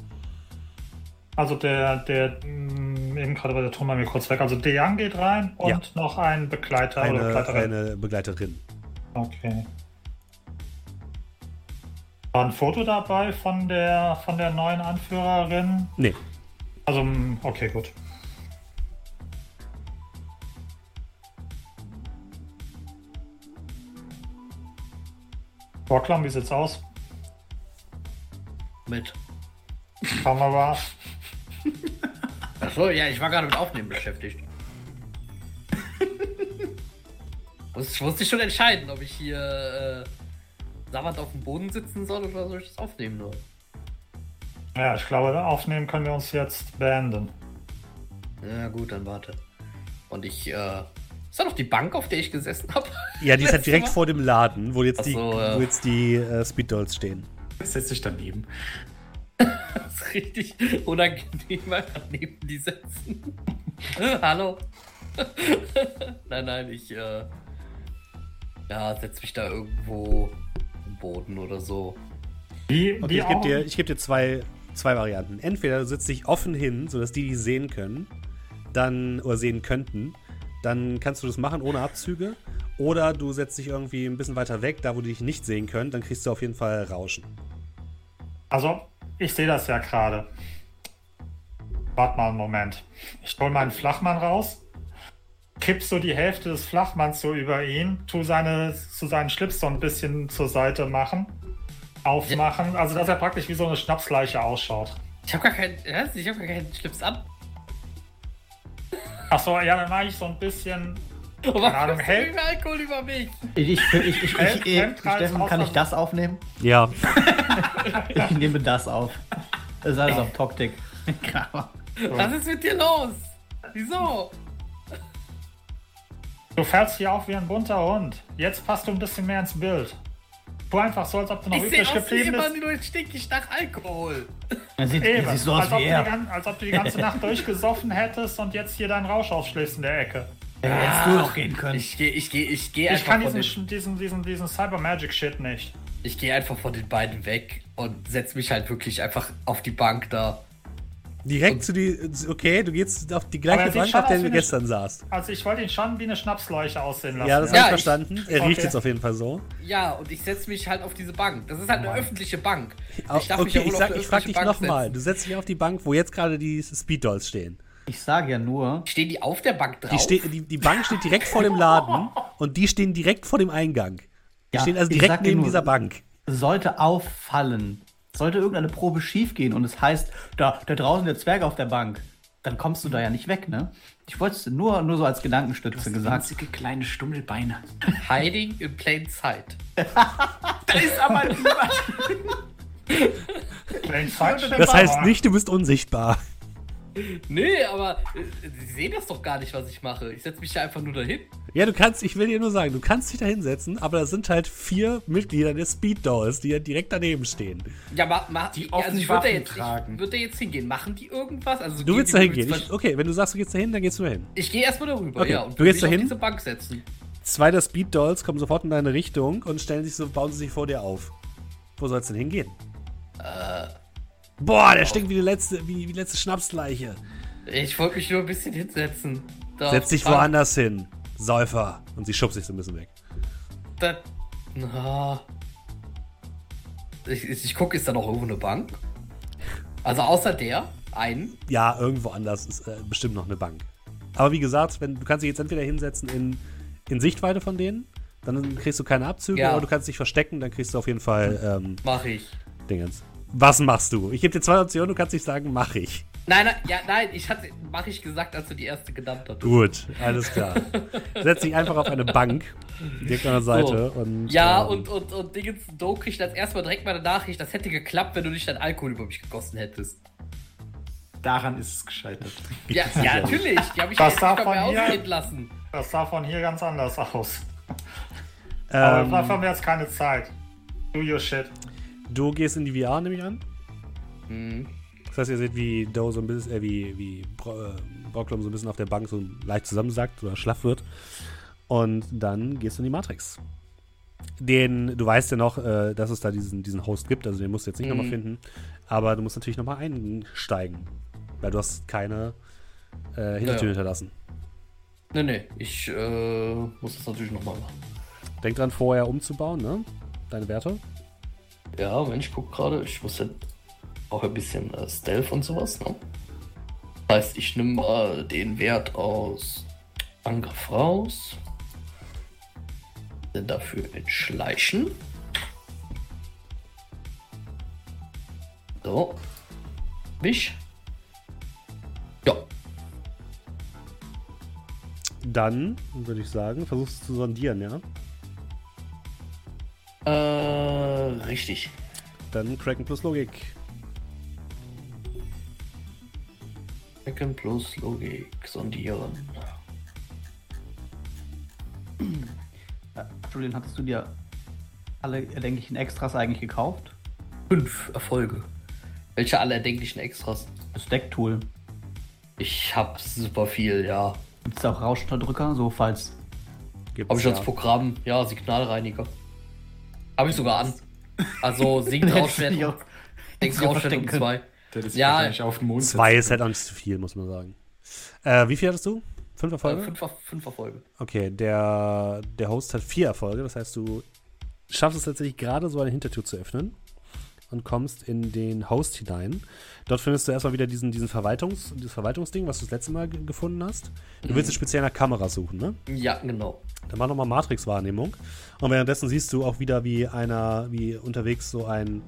Also der, der, mh, eben gerade war der Ton bei mir kurz weg. Also Dejan geht rein und Ja. noch ein Begleiter oder Eine, Begleiterin. eine Begleiterin. Okay. War ein Foto dabei von der von der neuen Anführerin? Nee, Also, okay, gut. Borklam, wie sieht's aus? Mit. Kamera. Achso, ja, ich war gerade mit Aufnehmen beschäftigt. Muss, ich musste schon entscheiden, ob ich hier äh, sabbernd auf dem Boden sitzen soll oder soll ich das aufnehmen nur. Ja, ich glaube, aufnehmen können wir uns jetzt beenden. Ja, gut, dann warte. Und ich, äh. Ist da noch die Bank, auf der ich gesessen habe? Ja, die ist halt direkt Mal? vor dem Laden, wo jetzt Ach die, so, ja. wo jetzt die äh, Speed Dolls stehen. Setz dich daneben. Das ist richtig unangenehm, einfach neben die sitzen. Hallo? nein, nein, ich, äh. Ja, setz mich da irgendwo Boden oder so. Wie, Okay, wie ich gebe dir, ich geb dir zwei, zwei Varianten. Entweder du sitzt dich offen hin, sodass die die sehen können, dann, oder sehen könnten, dann kannst du das machen ohne Abzüge. Oder du setzt dich irgendwie ein bisschen weiter weg, da wo die dich nicht sehen können, dann kriegst du auf jeden Fall Rauschen. Also, ich sehe das ja gerade. Warte mal einen Moment. Ich hol meinen Flachmann raus, kipp so die Hälfte des Flachmanns so über ihn, tu seine, zu seinen Schlips so ein bisschen zur Seite machen, aufmachen, also dass er praktisch wie so eine Schnapsleiche ausschaut. Ich habe gar keinen. Ich habe gar keinen Schlips an. Achso, ja, dann mache ich so ein bisschen. Oh, Keine Ahnung, hey. Alkohol über mich? Ich, ich, ich, ich, ich, Fremd- ich, Fremdkreis Steffen, kann ich das aufnehmen? Ja, Ich nehme das auf. Das ist alles auf Toktik. Was ist mit dir los? Wieso? Du fällst hier auf wie ein bunter Hund. Jetzt passt du ein bisschen mehr ins Bild. Tu einfach so, als ob du noch Ich sehe übrig aus wie geblieben bist. jemand, nur stinkig nach Alkohol. Das sieht, Eben, sieht so aus als, ob wie du die, er. gan- als ob du die ganze Nacht durchgesoffen hättest und jetzt hier deinen Rausch aufschlägst in der Ecke. Ja, hättest du noch gehen können. Ich gehe, ich gehe, ich gehe Ich einfach kann von diesen, den, diesen, diesen, diesen Cyber Magic Shit nicht. Ich gehe einfach von den beiden weg und setze mich halt wirklich einfach auf die Bank da. Direkt zu die. Okay, du gehst auf die gleiche schon auf der du gestern saßt. Also ich wollte ihn schon wie eine Schnapsleiche aussehen lassen. Ja, das Ja, habe ich ich- verstanden. Er riecht okay. jetzt auf jeden Fall so. Ja, und ich setze mich halt auf diese Bank. Das ist halt eine öffentliche Bank. Au- darf mich okay, ja wohl ich, sag, ich frage dich nochmal. Du setzt dich auf die Bank, wo jetzt gerade die Speed Dolls stehen. Ich sage ja nur, Stehen die auf der Bank drauf? Die, ste die, die Bank steht direkt vor dem Laden und die stehen direkt vor dem Eingang. Die Ja, stehen also ich direkt neben nur- dieser Bank. sollte auffallen, sollte irgendeine Probe schiefgehen und es heißt, da, da draußen der Zwerg auf der Bank, dann kommst du da ja nicht weg, ne? Ich wollte es nur, nur so als Gedankenstütze gesagt. Winzige kleine Stummelbeine. Hiding in plain sight. Da ist aber niemand. Plain Sight stimmt Das heißt nicht, du bist unsichtbar. Nee, aber äh, sie sehen das doch gar nicht, was ich mache. Ich setze mich da einfach nur dahin. Ja, du kannst, ich will dir nur sagen, du kannst dich da hinsetzen, aber das sind halt vier Mitglieder der Speed Dolls, die ja direkt daneben stehen. Ja, ma, ma, Die also ich würde da jetzt, ich würde da jetzt hingehen. Machen die irgendwas? Also Du willst da hingehen. okay, wenn du sagst, du gehst da hin, dann gehst du da hin. Ich gehe erstmal darüber, Okay, ja. Und du gehst da hin? diese Bank setzen. Zwei der Speed Dolls kommen sofort in deine Richtung und stellen sich so, bauen sie sich vor dir auf. Wo soll's denn hingehen? Äh. Boah, der stinkt wie die letzte, wie, wie die letzte Schnapsleiche. Ich wollte mich nur ein bisschen hinsetzen. Da Setz dich woanders hin. Säufer. Und sie schubst sich so ein bisschen weg. Da, na. Ich, ich, ich gucke, ist da noch irgendwo eine Bank? Also außer der einen. Ja, irgendwo anders ist äh, bestimmt noch eine Bank. Aber wie gesagt, wenn, du kannst dich jetzt entweder hinsetzen in, in Sichtweite von denen, dann kriegst du keine Abzüge, Ja. oder du kannst dich verstecken, dann kriegst du auf jeden Fall ähm, Mache ich. Dingens. Was machst du? Ich gebe dir zwei Optionen, du kannst nicht sagen, mach ich. Nein, nein, ja, nein, ich hatte, mache ich gesagt, als du die erste genannt hast. Gut, alles klar. Setz dich einfach auf eine Bank, direkt an der Seite. Und, Ja, ähm, und, und, und Dingens, Do kriegt als erstmal direkt mal eine Nachricht, das hätte geklappt, wenn du nicht dein Alkohol über mich gegossen hättest. Daran ist es gescheitert. Ja, ja natürlich. Die habe ich Das mehr man hier- ausreden lassen. Das sah von hier ganz anders aus. Aber ähm, dafür haben wir jetzt keine Zeit. Do your shit. Du gehst in die VR, nehme ich an. Mhm. Das heißt, ihr seht, wie Doe so ein bisschen, äh, wie, wie Bro, äh, Brocklum so ein bisschen auf der Bank so leicht zusammensackt oder schlaff wird. Und dann gehst du in die Matrix. Den, du weißt ja noch, äh, dass es da diesen, diesen Host gibt, also den musst du jetzt nicht Mhm. nochmal finden. Aber du musst natürlich nochmal einsteigen. Weil du hast keine äh, Hintertür Ja. hinterlassen. Nee, nee, ich äh, muss das natürlich nochmal machen. Denk dran, vorher umzubauen, ne? Deine Werte. Ja, wenn ich gucke gerade, ich muss ja auch ein bisschen äh, Stealth und sowas, ne? Das heißt, ich nehme mal den Wert aus Angriff raus. Denn dafür entschleichen. So. Mich. Ja. Dann würde ich sagen, versuchst du zu sondieren, ja? Äh, richtig. Dann Kraken plus Logik. Second plus Logik sondieren. Julian, hattest du dir alle erdenklichen Extras eigentlich gekauft? Fünf Erfolge. Welche alle erdenklichen Extras? Das Decktool. Ich hab super viel, ja. Gibt es auch Rauschunterdrücker, so falls. Gibt's Habe ich ja. als Programm, ja, Signalreiniger. Habe ich sogar an. Also Signalschwert verstecken und können. zwei. Der ist Ja. wahrscheinlich auf dem Mond. Zwei ist halt auch nicht zu viel, muss man sagen. Äh, wie viel hattest du? Fünf Äh, Erfolge? fünf, fünf Erfolge. Okay, der, der Host hat vier Erfolge. Das heißt, du schaffst es tatsächlich gerade so eine Hintertür zu öffnen und kommst in den Host hinein. Dort findest du erstmal wieder diesen, diesen Verwaltungs, dieses Verwaltungsding, was du das letzte Mal ge- gefunden hast. Du willst jetzt speziell nach Kamera suchen, ne? Ja, genau. Dann mach nochmal Matrix-Wahrnehmung. Und währenddessen siehst du auch wieder, wie einer, wie unterwegs so ein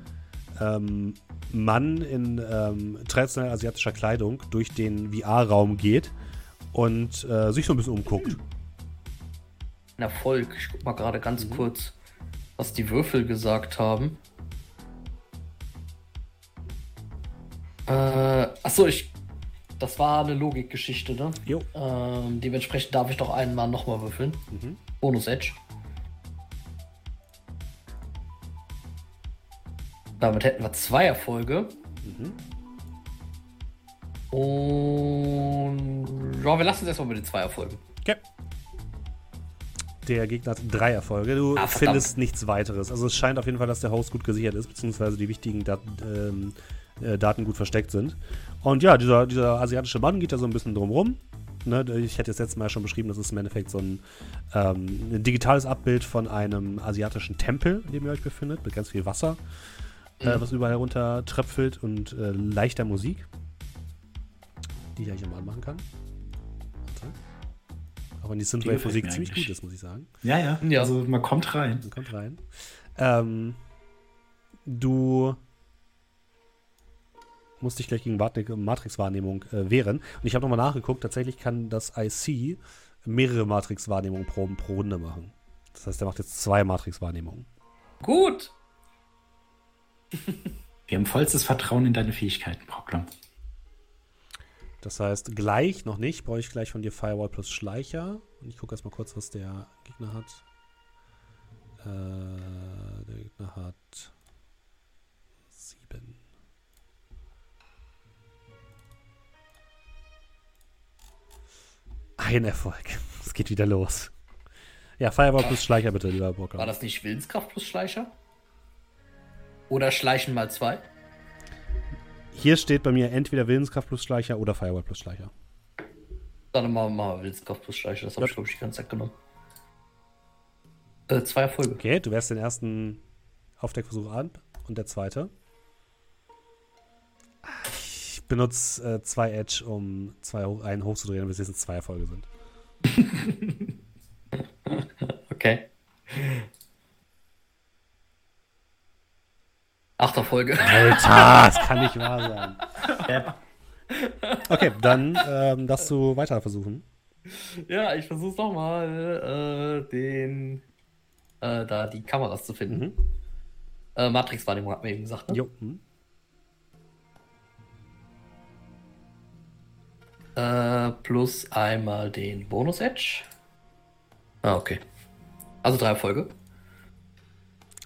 ähm, Mann in ähm, traditionell asiatischer Kleidung durch den VR-Raum geht und äh, sich so ein bisschen umguckt. Ein Erfolg. Ich guck mal gerade ganz Mhm. kurz, was die Würfel gesagt haben. Äh, achso, ich. Das war eine Logikgeschichte, ne? Jo. Ähm, dementsprechend darf ich doch einmal nochmal würfeln. Mhm. Bonus Edge. Damit hätten wir zwei Erfolge. Mhm. Und ja, wir lassen es erstmal mit den zwei Erfolgen. Okay. Der Gegner hat drei Erfolge. Du Ah, findest nichts weiteres. Also es scheint auf jeden Fall, dass der Host gut gesichert ist, beziehungsweise die wichtigen Dat ähm, äh, Daten gut versteckt sind. Und ja, dieser, dieser asiatische Mann geht da so ein bisschen drum rum. Ne, ich hätte jetzt letztes Mal schon beschrieben, das ist im Endeffekt so ein, ähm, ein digitales Abbild von einem asiatischen Tempel, in dem ihr euch befindet, mit ganz viel Wasser, äh, was überall runter tröpfelt und äh, leichter Musik, die ich eigentlich mal anmachen kann. Warte. Auch wenn die Synthwave-Musik ziemlich gut ist, muss ich sagen. Ja, ja. Ja. Also man kommt rein. Man kommt rein. Ähm, du musst dich gleich gegen Matrix- Matrix-Wahrnehmung äh, wehren. Und ich habe nochmal nachgeguckt, tatsächlich kann das IC mehrere Matrix-Wahrnehmungen pro, pro Runde machen. Das heißt, er macht jetzt zwei Matrix-Wahrnehmungen. Gut. Wir haben vollstes Vertrauen in deine Fähigkeiten, Brockler. Das heißt, gleich noch nicht, brauche ich gleich von dir Firewall plus Schleicher. Und ich gucke erstmal kurz, was der Gegner hat. Äh, der Gegner hat Ein Erfolg. Es geht wieder los. Ja, Firewall plus Schleicher bitte, lieber War Brocker. das nicht Willenskraft plus Schleicher? Oder Schleichen mal zwei? Hier steht bei mir entweder Willenskraft plus Schleicher oder Firewall plus Schleicher. Dann machen wir mal Willenskraft plus Schleicher. Das habe ich, glaube ich, die ganze Zeit genommen. Äh, zwei Erfolge. Okay, du wärst den ersten Aufdeckversuch an und der zweite. Ich benutze äh, zwei Edge, um zwei hoch, einen hochzudrehen, bis es jetzt zwei Erfolge sind. Okay. Achter Folge. Alter, das kann nicht wahr sein. Okay, dann ähm, darfst du weiter versuchen. Ja, ich versuch's nochmal, äh, den, äh, da die Kameras zu finden. Äh, Matrix-Wahrnehmung hat mir eben gesagt, ne? Jo. Hm. Äh, plus einmal den Bonus-Edge. Ah, okay. Also drei Erfolge.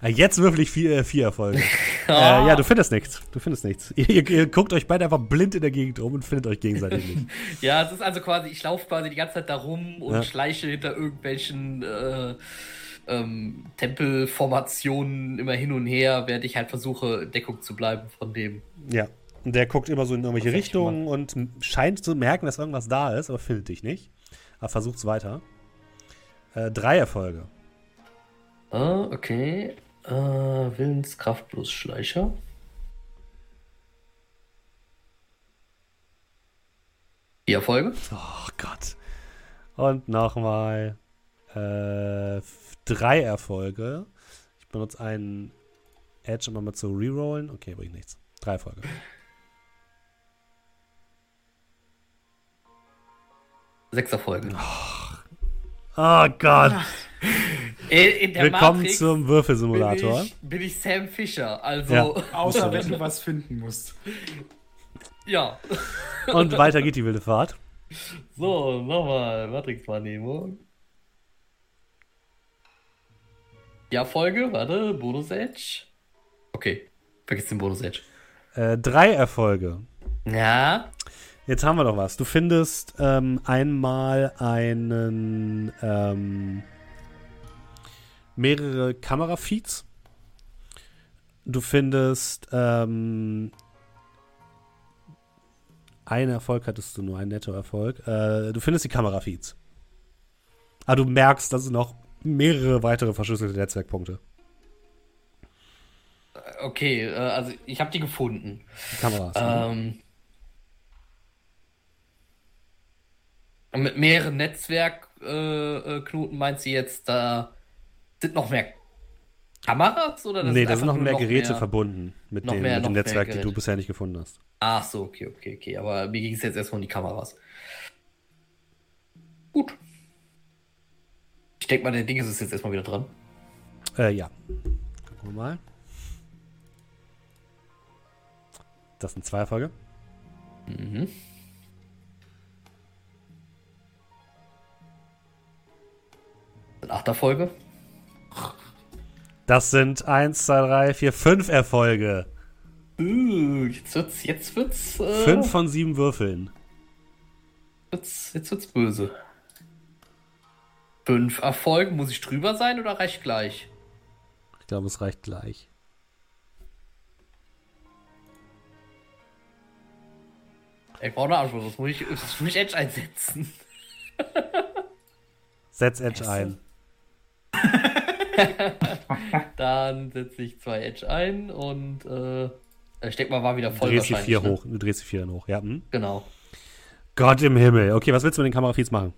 Ah, Jetzt würfel ich vier, äh, vier Erfolge. äh, ja, du findest nichts. Du findest nichts. Ihr, ihr, ihr guckt euch beide einfach blind in der Gegend rum und findet euch gegenseitig nicht. Ja, es ist also quasi, ich laufe quasi die ganze Zeit da rum und Ja. schleiche hinter irgendwelchen äh, ähm, Tempelformationen immer hin und her, während ich halt versuche, in Deckung zu bleiben von dem. Ja. Und der guckt immer so in irgendwelche Richtungen und scheint zu merken, dass irgendwas da ist, aber findet dich nicht. Aber versucht's weiter. Äh, drei Erfolge. Ah, okay. Äh, Willenskraft plus Schleicher. Vier Erfolge. Oh Gott. Und nochmal äh, drei Erfolge. Ich benutze einen Edge, um mal zu rerollen. Okay, bringt nichts. Drei Erfolge. Sechs Erfolge. Oh Gott. In, in der Willkommen Matrix zum bin Würfelsimulator. ich, bin ich Sam Fischer. Also, Ja. Außer wenn du was finden musst. ja. Und weiter geht die wilde Fahrt. So, nochmal Matrix-Wahrnehmung. Ja, Folge, warte, Bonus-Edge. Okay, vergiss den Bonus-Edge. Äh, drei Erfolge. Ja, Jetzt haben wir doch was. Du findest ähm, einmal einen ähm, mehrere Kamerafeeds. Du findest ähm, einen Erfolg hattest du nur, einen Nettoerfolg. Äh, du findest die Kamerafeeds. Aber du merkst, dass es noch mehrere weitere verschlüsselte Netzwerkpunkte. okay, äh, also ich habe die gefunden. Die Kameras. ne? Ähm, mit mehreren Netzwerkknoten äh, Knoten meint sie jetzt, da sind noch mehr Kameras? Oder das nee, da sind noch mehr Geräte mehr- verbunden mit noch dem, mehr- mit dem noch Netzwerk, die du bisher nicht gefunden hast. Ach so, okay, okay, okay. Aber mir ging es jetzt erstmal um die Kameras. Gut. Ich denke mal, der Ding ist es jetzt erstmal wieder dran. Äh, ja. Gucken wir mal. Das sind zwei Erfolge. Mhm. Sind acht Erfolge. Das sind eins, zwei, drei, vier, fünf Erfolge. Uh, jetzt wird's, jetzt wird's, äh, Fünf von sieben Würfeln. wird's, jetzt wird's böse. Fünf Erfolge. Muss ich drüber sein oder reicht gleich? Ich glaube, es reicht gleich. Ich brauche eine Antwort. Das muss ich, das muss ich Edge einsetzen. Setz Edge ein. Dann setze ich zwei Edge ein und äh, ich denke mal, war wieder Du voll drehst die vier ne? hoch. Du drehst die vier dann hoch. Ja. Hm. Genau. Gott im Himmel. Okay, was willst du mit den Kamerafeeds machen?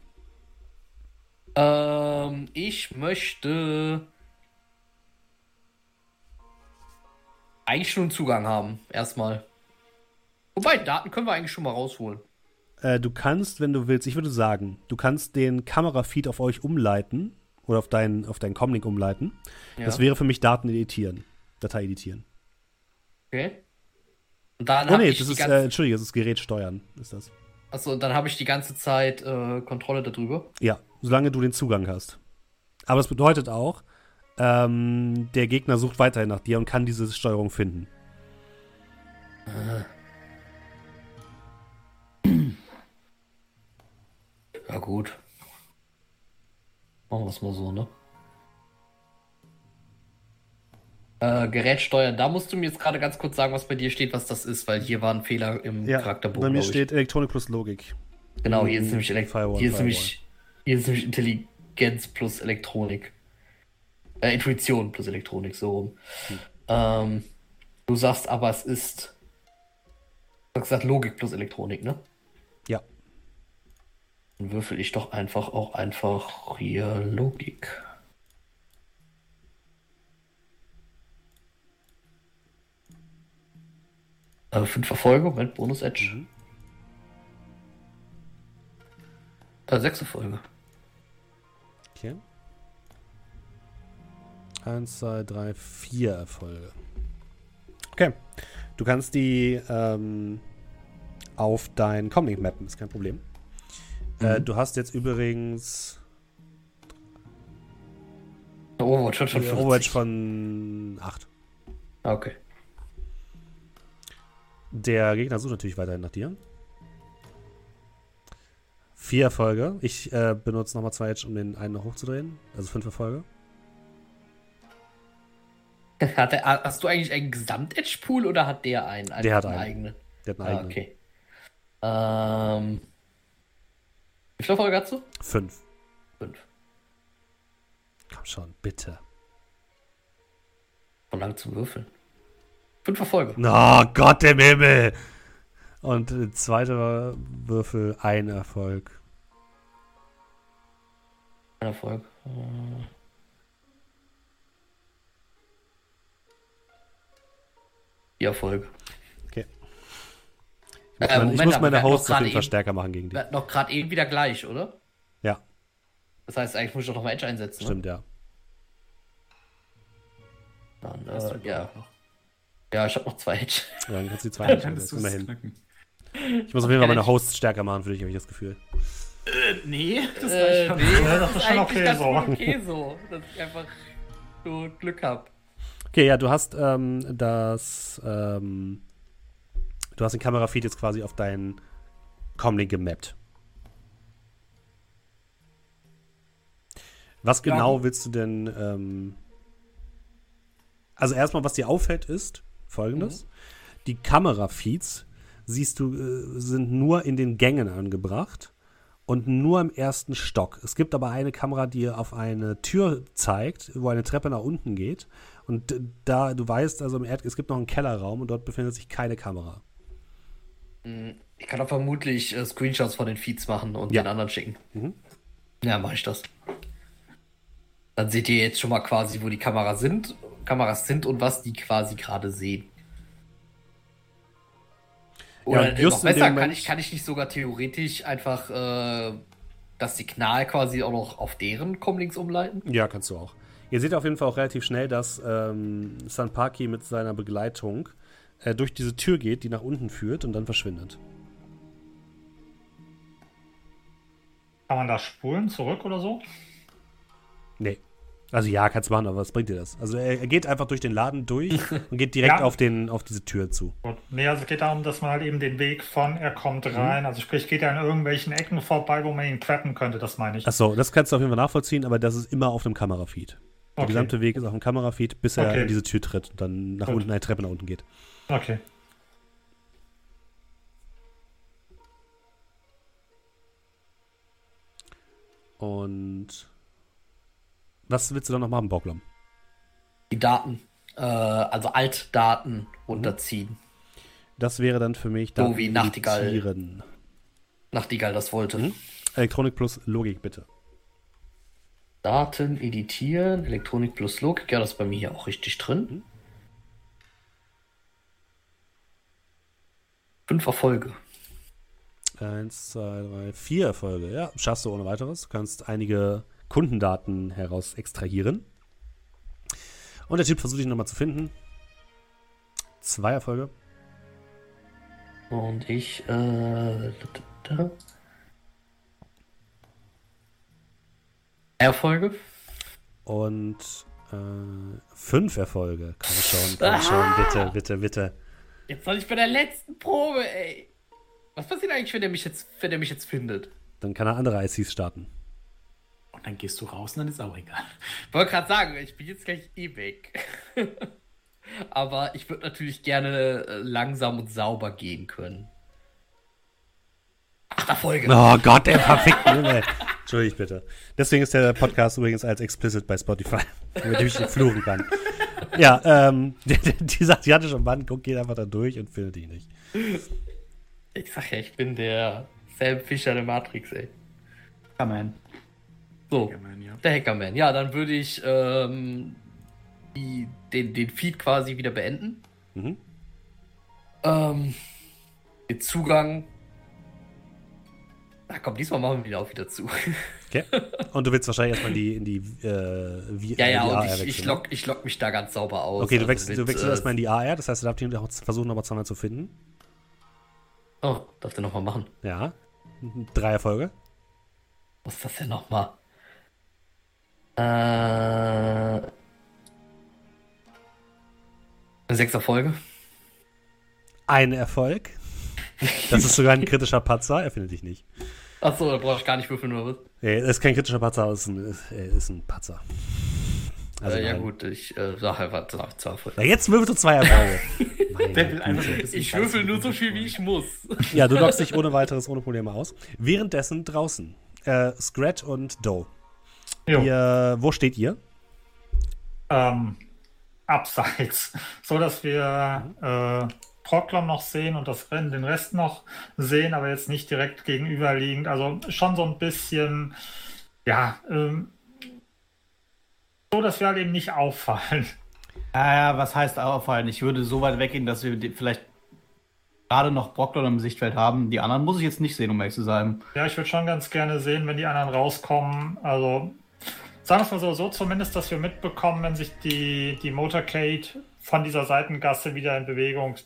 Ähm, ich möchte eigentlich schon einen Zugang haben, erstmal. Wobei, Daten können wir eigentlich schon mal rausholen. Äh, du kannst, wenn du willst, ich würde sagen, du kannst den Kamerafeed auf euch umleiten oder auf deinen auf deinen Comlink umleiten. Ja. Das wäre für mich Daten editieren, Datei editieren. okay. Und dann Oh nee, das ist, äh, Entschuldige, das ist Gerät steuern, ist das. achso, und dann habe ich die ganze Zeit äh, Kontrolle darüber. Ja, solange du den Zugang hast. Aber es bedeutet auch, ähm, der Gegner sucht weiterhin nach dir und kann diese Steuerung finden. Ja, gut. Machen wir es mal so, ne? Äh, Gerät steuern, da musst du mir jetzt gerade ganz kurz sagen, was bei dir steht, was das ist, weil hier war ein Fehler im Ja, Charakterbogen. bei mir steht Elektronik plus Logik. Genau, hier ist nämlich, Elekt Firewall, hier ist nämlich, hier ist nämlich Intelligenz plus Elektronik. Äh, Intuition plus Elektronik, so rum. Hm. Ähm, du sagst aber, es ist. Du hast gesagt Logik plus Elektronik, ne? Dann würfel ich doch einfach auch einfach hier Logik. Äh, fünf Erfolge, Moment, Bonus Edge. Mhm. Äh, sechs Erfolge. Okay. Eins, zwei, drei, vier Erfolge. Okay. Du kannst die ähm, auf dein Comlink mappen, ist kein Problem. Äh, du hast jetzt übrigens Overwatch hat schon äh, 50. Overwatch von 8. Ah, Okay. Der Gegner sucht natürlich weiterhin nach dir. Vier Erfolge. Ich äh, benutze nochmal zwei Edge, um den einen noch hochzudrehen. Also fünf Erfolge. Hat er, hast du eigentlich einen Gesamt-Edge-Pool oder hat der einen? Der hat einen einen. eigenen. Der hat einen Ah, eigenen. okay. Ähm, wie viele Erfolge hast du? Fünf. Fünf. Komm schon, bitte. Von lang zu würfeln. Fünf Erfolge. Oh Gott im Himmel! Und äh, zweiter Würfel, ein Erfolg. Ein Erfolg. Äh, Vier Erfolge. Okay. Ich muss, Äh, Moment, ich muss meine Hosts auf jeden Fall eben- stärker machen gegen die. Doch gerade eben wieder gleich, oder? Ja, Das heißt, eigentlich muss ich doch nochmal Edge einsetzen. stimmt, ja. Ne? Dann, äh, ja. Ja, ich habe noch zwei Edge. Ja, Dann kannst du die zwei Dann einsetzen, immerhin. Ich muss auf jeden Fall meine Edge. Hosts stärker machen, für dich, habe ich das Gefühl. Nee, das Äh, schon. nee, Ja, das ist schon eigentlich okay so. okay so. Dass ich einfach so Glück habe. Okay, ja, du hast ähm, das, ähm, du hast den Kamerafeed jetzt quasi auf deinen Comlink gemappt. Was Ja. genau willst du denn, ähm, also erstmal, was dir auffällt, ist folgendes. Die Kamerafeeds, siehst du, äh, sind nur in den Gängen angebracht und nur im ersten Stock. Es gibt aber eine Kamera, die auf eine Tür zeigt, wo eine Treppe nach unten geht. Und d- da, du weißt, also im Erd, es gibt noch einen Kellerraum und dort befindet sich keine Kamera. Ich kann doch vermutlich äh, Screenshots von den Feeds machen und Ja. den anderen schicken. Mhm. Ja, mache ich das. Dann seht ihr jetzt schon mal quasi, wo die Kameras sind, Kameras sind und was die quasi gerade sehen. Oder just noch besser, kann ich, kann ich nicht sogar theoretisch einfach äh, das Signal quasi auch noch auf deren Comlinks umleiten? Ja, kannst du auch. Ihr seht auf jeden Fall auch relativ schnell, dass ähm, Sanpaki mit seiner Begleitung äh, durch diese Tür geht, die nach unten führt und dann verschwindet. Kann man da spulen zurück oder so? Nee. Also ja, kannst du machen, aber was bringt dir das? Also er, er geht einfach durch den Laden durch und geht direkt Ja. auf, den, auf diese Tür zu. Gut. Nee, also es geht darum, dass man halt eben den Weg von er kommt Mhm. rein, also sprich, geht er an irgendwelchen Ecken vorbei, wo man ihn trappen könnte, das meine ich. Achso, das kannst du auf jeden Fall nachvollziehen, aber das ist immer auf dem Kamerafeed. Der Okay. gesamte Weg ist auf dem Kamerafeed, bis er Okay. in diese Tür tritt und dann nach Gut. unten eine Treppe nach unten geht. Okay. Und was willst du dann noch machen, Bocklam? Die Daten, äh, also Altdaten runterziehen. Das wäre dann für mich So wie Nachtigall. editieren. Nachtigall das wollte. Mhm. Elektronik plus Logik, bitte. Daten editieren, Elektronik plus Logik, ja, das ist bei mir hier auch richtig drin. Fünf Erfolge. Eins, zwei, drei, vier Erfolge. Ja, schaffst du ohne weiteres. Du kannst einige Kundendaten heraus extrahieren. Und der Typ versucht dich nochmal zu finden. Zwei Erfolge. Und ich, äh, da. Erfolge? Und äh, fünf Erfolge. Komm schon, komm schon, bitte, bitte, bitte. Jetzt soll ich bei der letzten Probe, ey. Was passiert eigentlich, wenn der mich jetzt, wenn der mich jetzt findet? Dann kann er andere ICs starten. Und dann gehst du raus und dann ist auch egal. Wollte gerade sagen, ich bin jetzt gleich eh weg. Aber ich würde natürlich gerne äh, langsam und sauber gehen können. Acht Erfolge. Oh Gott, der verfickte Junge. Entschuldigt bitte. Deswegen ist der Podcast übrigens als explicit bei Spotify, damit ich nicht fluchen kann. Ja, ähm, dieser asiatische Mann guckt, geht einfach da durch und findet ihn nicht. Ich sag ja, ich bin der Sam Fischer der Matrix, ey. Amen. So, Ja, man, ja. der Hackerman. Ja, dann würde ich ähm, die, den, den Feed quasi wieder beenden. Mhm. Ähm, den Zugang. Na komm, diesmal machen wir wieder auch wieder zu. Okay. Und du willst wahrscheinlich erstmal in die, in die äh, wie, ja, ja, die und AR ich, wechseln, ich, ne? lock, ich lock mich da ganz sauber aus. Okay, du Also wechselst, du wechselst äh, erstmal in die AR, das heißt, du darfst ihn auch versuchen, nochmal zweimal zu finden. Oh, darf der nochmal machen? Ja. Drei Erfolge. Was ist das denn nochmal? Äh. Sechs Erfolge. Ein Erfolg. Das ist sogar ein kritischer Patzer, er findet dich nicht. Achso, da brauche ich gar nicht würfeln oder was? Nee, das ist kein kritischer Patzer, aber es ist ein, ist, äh, ist ein Patzer. Also äh, ja, nein. gut, ich äh, sag einfach zwei zwei Erfolge. Na, jetzt würfelst du zwei Erfolge. Ich würfel nur so viel, wie ich muss. Ja, du lockst dich ohne weiteres, ohne Probleme aus. Währenddessen draußen. Äh, Scrat und Doe. Jo. Ihr, wo steht ihr? ähm, abseits, so dass wir äh, Proklom noch sehen und das Rennen, den Rest noch sehen, aber jetzt nicht direkt gegenüberliegend. Also schon so ein bisschen, ja, ähm, so dass wir halt eben nicht auffallen. Ja, ja, was heißt auffallen? Ich würde so weit weggehen, dass wir vielleicht gerade noch Brocklon im Sichtfeld haben. Die anderen muss ich jetzt nicht sehen, um ehrlich zu sein. Ja, ich würde schon ganz gerne sehen, wenn die anderen rauskommen. Also sagen wir es mal so, so zumindest, dass wir mitbekommen, wenn sich die, die Motorcade von dieser Seitengasse wieder in Bewegung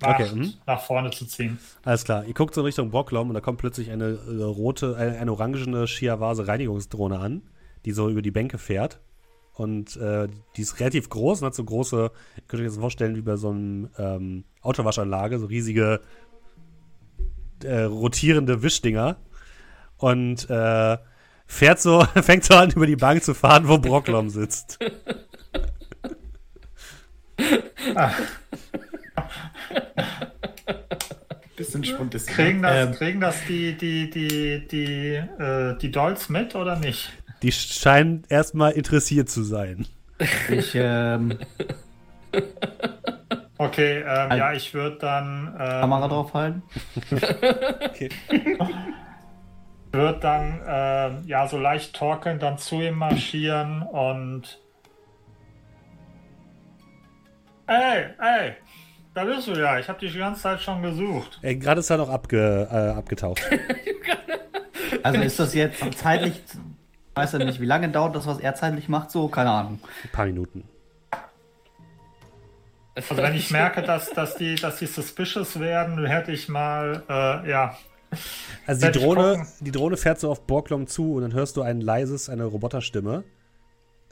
macht, Okay, mhm. nach vorne zu ziehen. Alles klar. Ihr guckt so in Richtung Brocklom und da kommt plötzlich eine äh, rote, eine, eine orangene Shiawase Reinigungsdrohne an, die so über die Bänke fährt. Und äh, die ist relativ groß und hat so große, könnt ihr euch das vorstellen, wie bei so einem ähm, Autowaschanlage, so riesige äh, rotierende Wischdinger. Und äh, fährt so, fängt so an, über die Bank zu fahren, wo Brocklom sitzt. Bisschen Schwund ist Kriegen das, Ähm. kriegen das die, die, die, die, äh, die Dolls mit oder nicht? Die scheinen erstmal interessiert zu sein. Ich, ähm, Okay, ähm, Ein- ja, ich würde dann, ähm, Kamera draufhalten. würde dann, ähm, ja, so leicht torkeln, dann zu ihm marschieren und Ey, ey, da bist du ja. Ich habe dich die ganze Zeit schon gesucht. Gerade ist er noch abge, äh, abgetaucht. Also ist das jetzt zeitlich, ich weiß ja nicht, wie lange dauert das, was er zeitlich macht, so? Keine Ahnung. Ein paar Minuten. Also wenn ich merke, dass, dass, die, dass die suspicious werden, hätte ich mal, äh, ja, Also die Drohne, die Drohne fährt so auf Borglom zu und dann hörst du ein leises, eine Roboterstimme.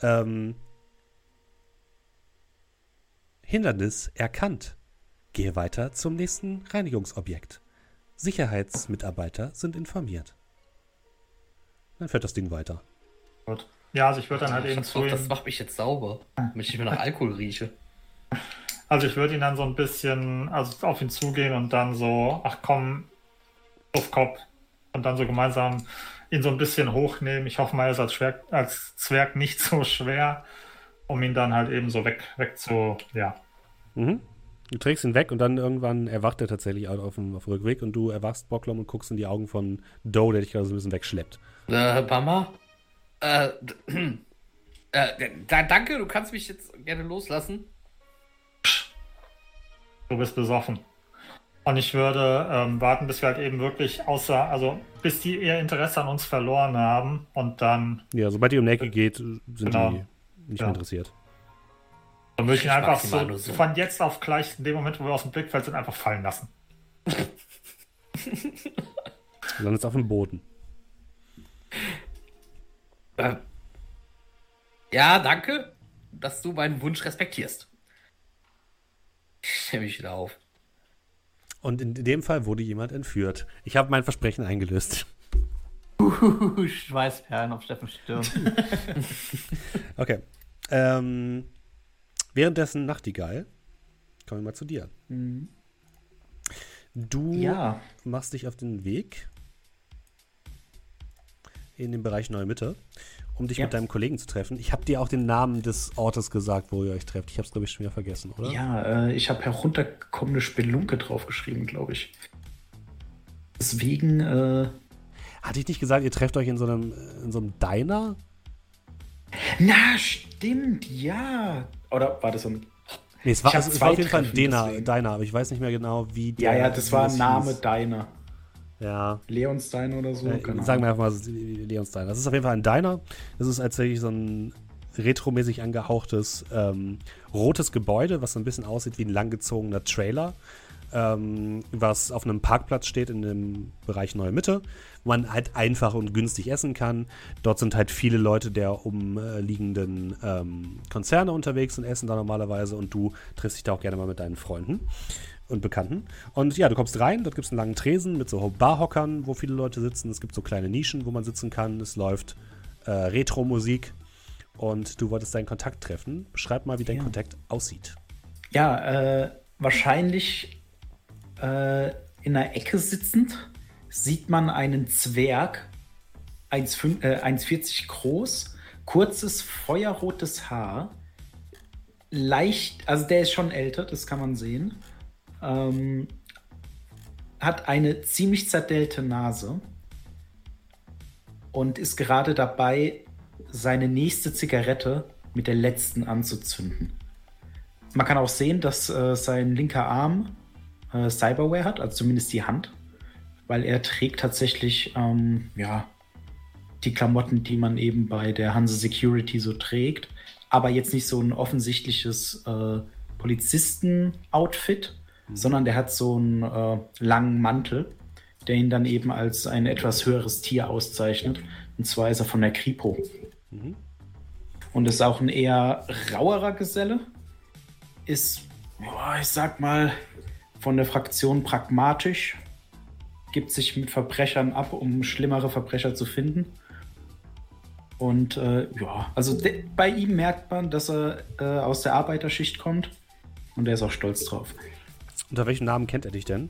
Ähm, Hindernis erkannt. Gehe weiter zum nächsten Reinigungsobjekt. Sicherheitsmitarbeiter sind informiert. Dann fährt das Ding weiter. Gut. Ja, also ich würde dann halt Ich eben zu doch, das ihm. macht mich jetzt sauber, damit ich nicht mehr nach Alkohol rieche. Also ich würde ihn dann so ein bisschen, also auf ihn zugehen und dann so, ach komm, auf Kopf. Und dann so gemeinsam ihn so ein bisschen hochnehmen. Ich hoffe mal, er ist als, Zwerg, als Zwerg nicht so schwer, um ihn dann halt eben so weg, weg zu, ja. Mhm. Du trägst ihn weg und dann irgendwann erwacht er tatsächlich auf dem, auf dem Rückweg und du erwachst Bocklom und guckst in die Augen von Doe, der dich gerade so ein bisschen wegschleppt. Äh, Mama? Äh, äh, da, danke, du kannst mich jetzt gerne loslassen. Du bist besoffen. Und ich würde ähm, warten, bis wir halt eben wirklich außer, also bis die ihr Interesse an uns verloren haben und dann, Ja, sobald die um die Ecke geht, sind Genau. die nicht Ja. mehr interessiert. Dann würde ich ihn einfach so, so. von jetzt auf gleich, in dem Moment, wo wir aus dem Blickfeld sind, einfach fallen lassen. Du landest auf dem Boden. Äh, ja, danke, dass du meinen Wunsch respektierst. Ich stelle mich wieder auf. Und in dem Fall wurde jemand entführt. Ich habe mein Versprechen eingelöst. Uh, Schweißperlen auf Steffens Stirn. Okay. Ähm, währenddessen Nachtigall. Kommen wir mal zu dir. Mhm. Du Ja. machst dich auf den Weg in den Bereich Neue Mitte, um dich Ja. mit deinem Kollegen zu treffen. Ich habe dir auch den Namen des Ortes gesagt, wo ihr euch trefft. Ich habe es, glaube ich, schon wieder vergessen, oder? Ja, äh, ich habe heruntergekommene Spelunke draufgeschrieben, glaube ich. Deswegen, äh, Hatte ich nicht gesagt, ihr trefft euch in so einem, in so einem Diner? na, stimmt, ja. Oder war das so ein. Nee, es war, hab es, war auf jeden Fall ein. Diner, aber ich weiß nicht mehr genau, wie Ja, der- ja, das wie war es Name hieß. Deiner. Ja. Leons Deiner oder so. Äh, keine sagen wir einfach mal Leons Diner. Das ist auf jeden Fall ein Diner. Das ist tatsächlich so ein retromäßig angehauchtes ähm, rotes Gebäude, was so ein bisschen aussieht wie ein langgezogener Trailer, ähm, was auf einem Parkplatz steht in dem Bereich Neue Mitte, wo man halt einfach und günstig essen kann. Dort sind halt viele Leute der umliegenden ähm, Konzerne unterwegs und essen da normalerweise und du triffst dich da auch gerne mal mit deinen Freunden und Bekannten. Und ja, du kommst rein, dort gibt es einen langen Tresen mit so Barhockern, wo viele Leute sitzen. Es gibt so kleine Nischen, wo man sitzen kann. Es läuft äh, Retro-Musik und du wolltest deinen Kontakt treffen. Beschreib mal, wie dein Ja. Kontakt aussieht. Ja, äh, wahrscheinlich äh, in einer Ecke sitzend sieht man einen Zwerg, 1,5 äh, 1,40 groß, kurzes feuerrotes Haar, leicht, also der ist schon älter, das kann man sehen, ähm, hat eine ziemlich zerdellte Nase und ist gerade dabei, seine nächste Zigarette mit der letzten anzuzünden. Man kann auch sehen, dass äh, sein linker Arm äh, Cyberware hat, also zumindest die Hand, weil er trägt tatsächlich ähm, ja, die Klamotten, die man eben bei der Hanse Security so trägt, aber jetzt nicht so ein offensichtliches äh, Polizisten-Outfit, sondern der hat so einen äh, langen Mantel, der ihn dann eben als ein etwas höheres Tier auszeichnet. Und zwar ist er von der Kripo. Und ist auch ein eher rauerer Geselle. Ist, boah, ich sag mal, von der Fraktion pragmatisch. Gibt sich mit Verbrechern ab, um schlimmere Verbrecher zu finden. Und äh, ja, also bei ihm merkt man, dass er äh, aus der Arbeiterschicht kommt. Und er ist auch stolz drauf. Unter welchem Namen kennt er dich denn?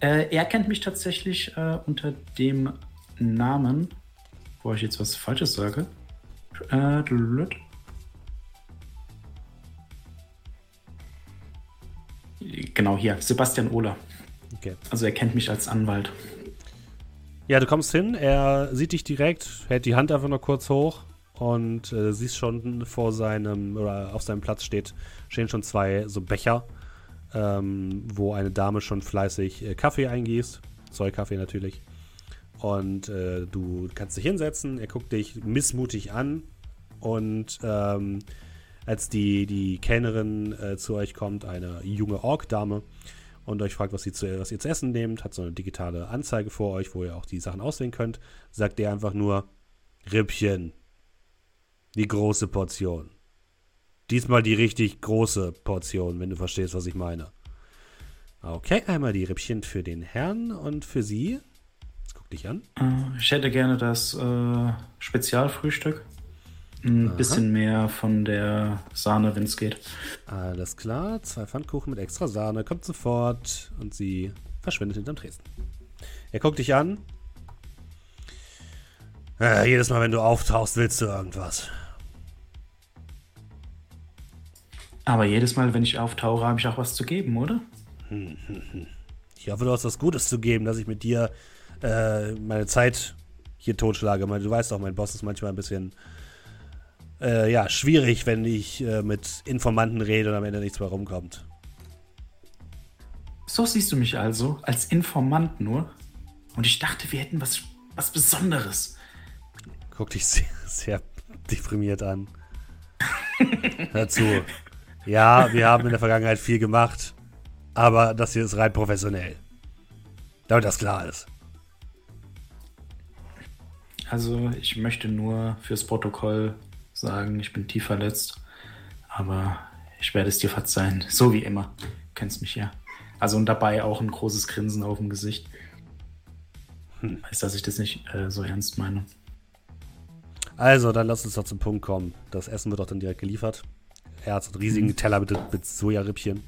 Äh, er kennt mich tatsächlich äh, unter dem Namen, wo ich jetzt was Falsches sage. Äh, genau hier, Sebastian Ohler. Okay. Also er kennt mich als Anwalt. Ja, du kommst hin, er sieht dich direkt, hält die Hand einfach nur kurz hoch und äh, siehst schon vor seinem, oder auf seinem Platz steht, stehen schon zwei so Becher, ähm, wo eine Dame schon fleißig äh, Kaffee eingießt. Zollkaffee natürlich. Und äh, du kannst dich hinsetzen, er guckt dich missmutig an und ähm, als die, die Kellnerin äh, zu euch kommt, eine junge Ork-Dame, und euch fragt, was, sie zu, was ihr zu essen nehmt, hat so eine digitale Anzeige vor euch, wo ihr auch die Sachen auswählen könnt, sagt er einfach nur Rippchen. Die große Portion. Diesmal die richtig große Portion, wenn du verstehst, was ich meine. Okay, einmal die Rippchen für den Herrn und für Sie. Jetzt guck dich an. Äh, Ich hätte gerne das äh, Spezialfrühstück. Ein bisschen mehr von der Sahne, wenn es geht. Alles klar, zwei Pfannkuchen mit extra Sahne, kommt sofort und sie verschwindet hinterm Tresen. Er guckt dich an. Äh, jedes Mal, wenn du auftauchst, willst du irgendwas. Aber jedes Mal, wenn ich auftauche, habe ich auch was zu geben, oder? Ich hoffe, du hast was Gutes zu geben, dass ich mit dir äh, meine Zeit hier totschlage. Du weißt doch, mein Boss ist manchmal ein bisschen äh, ja, schwierig, wenn ich äh, mit Informanten rede und am Ende nichts mehr rumkommt. So siehst du mich also, als Informant nur. Und ich dachte, wir hätten was, was Besonderes. Guck dich sehr, sehr deprimiert an. Hör zu. Ja, wir haben in der Vergangenheit viel gemacht, aber das hier ist rein professionell. Damit das klar ist. Also, ich möchte nur fürs Protokoll sagen, ich bin tief verletzt. Aber ich werde es dir verzeihen. So wie immer. Du kennst mich ja. Also, und dabei auch ein großes Grinsen auf dem Gesicht. Weiß, dass ich das nicht äh, so ernst meine. Also, dann lass uns doch zum Punkt kommen. Das Essen wird auch dann direkt geliefert. Er hat so einen riesigen Teller mit, mit Sojarippchen.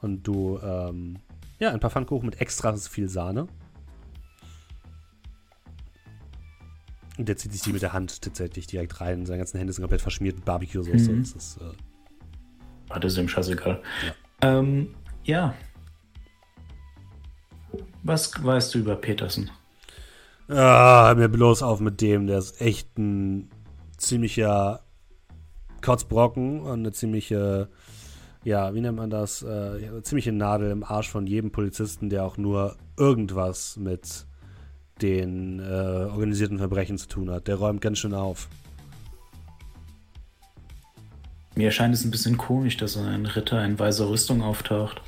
Und du, ähm, ja, ein paar Pfannkuchen mit extra viel Sahne. Und der zieht sich die mit der Hand tatsächlich direkt rein. Seine ganzen Hände sind komplett verschmiert mit Barbecue-Soße. Mhm. Das ist, äh, Ah, das ist ihm scheißegal. Ja. Ähm, ja. Was weißt du über Petersen? Ah, hör mir bloß auf mit dem. Der ist echt ein ziemlicher Kotzbrocken und eine ziemliche, ja, wie nennt man das? Äh, ziemliche Nadel im Arsch von jedem Polizisten, der auch nur irgendwas mit den äh, organisierten Verbrechen zu tun hat. Der räumt ganz schön auf. Mir erscheint es ein bisschen komisch, dass so ein Ritter in weißer Rüstung auftaucht.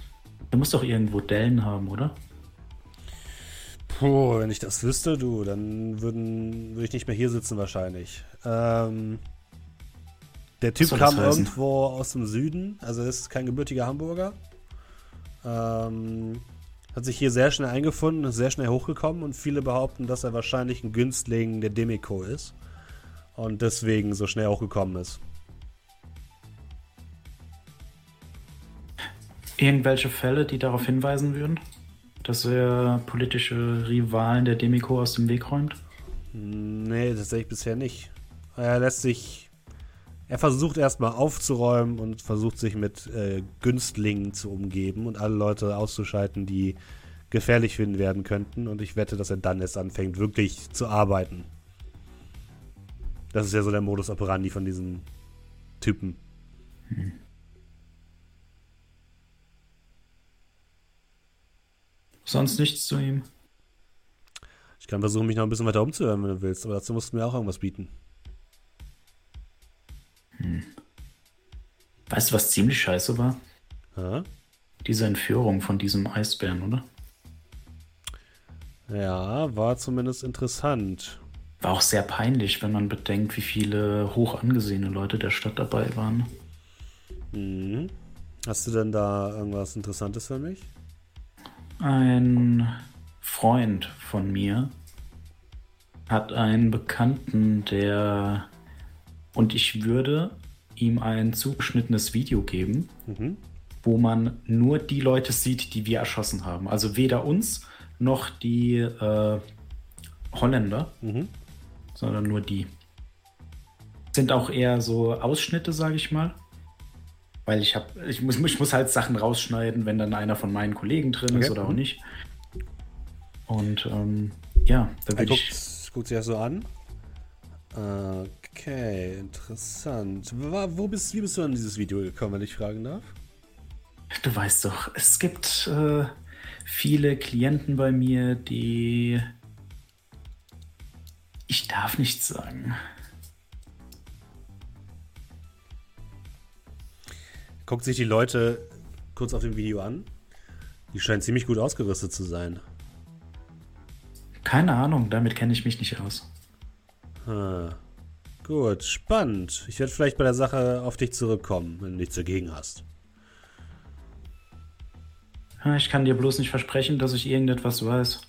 Er muss doch irgendwo Dellen haben, oder? Puh, wenn ich das wüsste, du, dann würden, würde ich nicht mehr hier sitzen wahrscheinlich. Ähm, der Typ kam irgendwo aus dem Süden, also ist kein gebürtiger Hamburger. Ähm, hat sich hier sehr schnell eingefunden, ist sehr schnell hochgekommen und viele behaupten, dass er wahrscheinlich ein Günstling der Demiko ist und deswegen so schnell hochgekommen ist. Irgendwelche Fälle, die darauf hinweisen würden, dass er politische Rivalen der Demiko aus dem Weg räumt? Nee, tatsächlich bisher nicht. Er lässt sich. Er versucht erstmal aufzuräumen und versucht sich mit äh, Günstlingen zu umgeben und alle Leute auszuschalten, die gefährlich finden werden könnten. Und ich wette, dass er dann erst anfängt, wirklich zu arbeiten. Das ist ja so der Modus operandi von diesen Typen. Sonst nichts zu ihm. Ich kann versuchen, mich noch ein bisschen weiter umzuhören, wenn du willst, aber dazu musst du mir auch irgendwas bieten. Weißt du, was ziemlich scheiße war? Ja, Diese Entführung von diesem Eisbären, oder? ja war zumindest interessant. War auch sehr peinlich, wenn man bedenkt, wie viele hoch angesehene Leute der Stadt dabei waren. Mhm. Hast du denn da irgendwas Interessantes für mich? Ein Freund von mir hat einen Bekannten, der... Und ich würde ihm ein zugeschnittenes Video geben, Mhm. wo man nur die Leute sieht, die wir erschossen haben. Also weder uns noch die äh, Holländer, Mhm. sondern nur die. Sind auch eher so Ausschnitte, sage ich mal. Weil ich habe, ich muss, ich muss halt Sachen rausschneiden, wenn dann einer von meinen Kollegen drin ist Okay, oder auch mhm. nicht. Und ähm, ja, da würde ich. guckt sich das so an. Okay, interessant. Wo bist, wie bist du an dieses Video gekommen, wenn ich fragen darf? Du weißt doch, es gibt äh, viele Klienten bei mir, die. Ich darf nichts sagen. Guckt sich die Leute kurz auf dem Video an. Die scheinen ziemlich gut ausgerüstet zu sein. Keine Ahnung, damit kenne ich mich nicht aus. Hm. Gut, spannend. Ich werde vielleicht bei der Sache auf dich zurückkommen, wenn du nichts dagegen hast. Ich kann dir bloß nicht versprechen, dass ich irgendetwas weiß.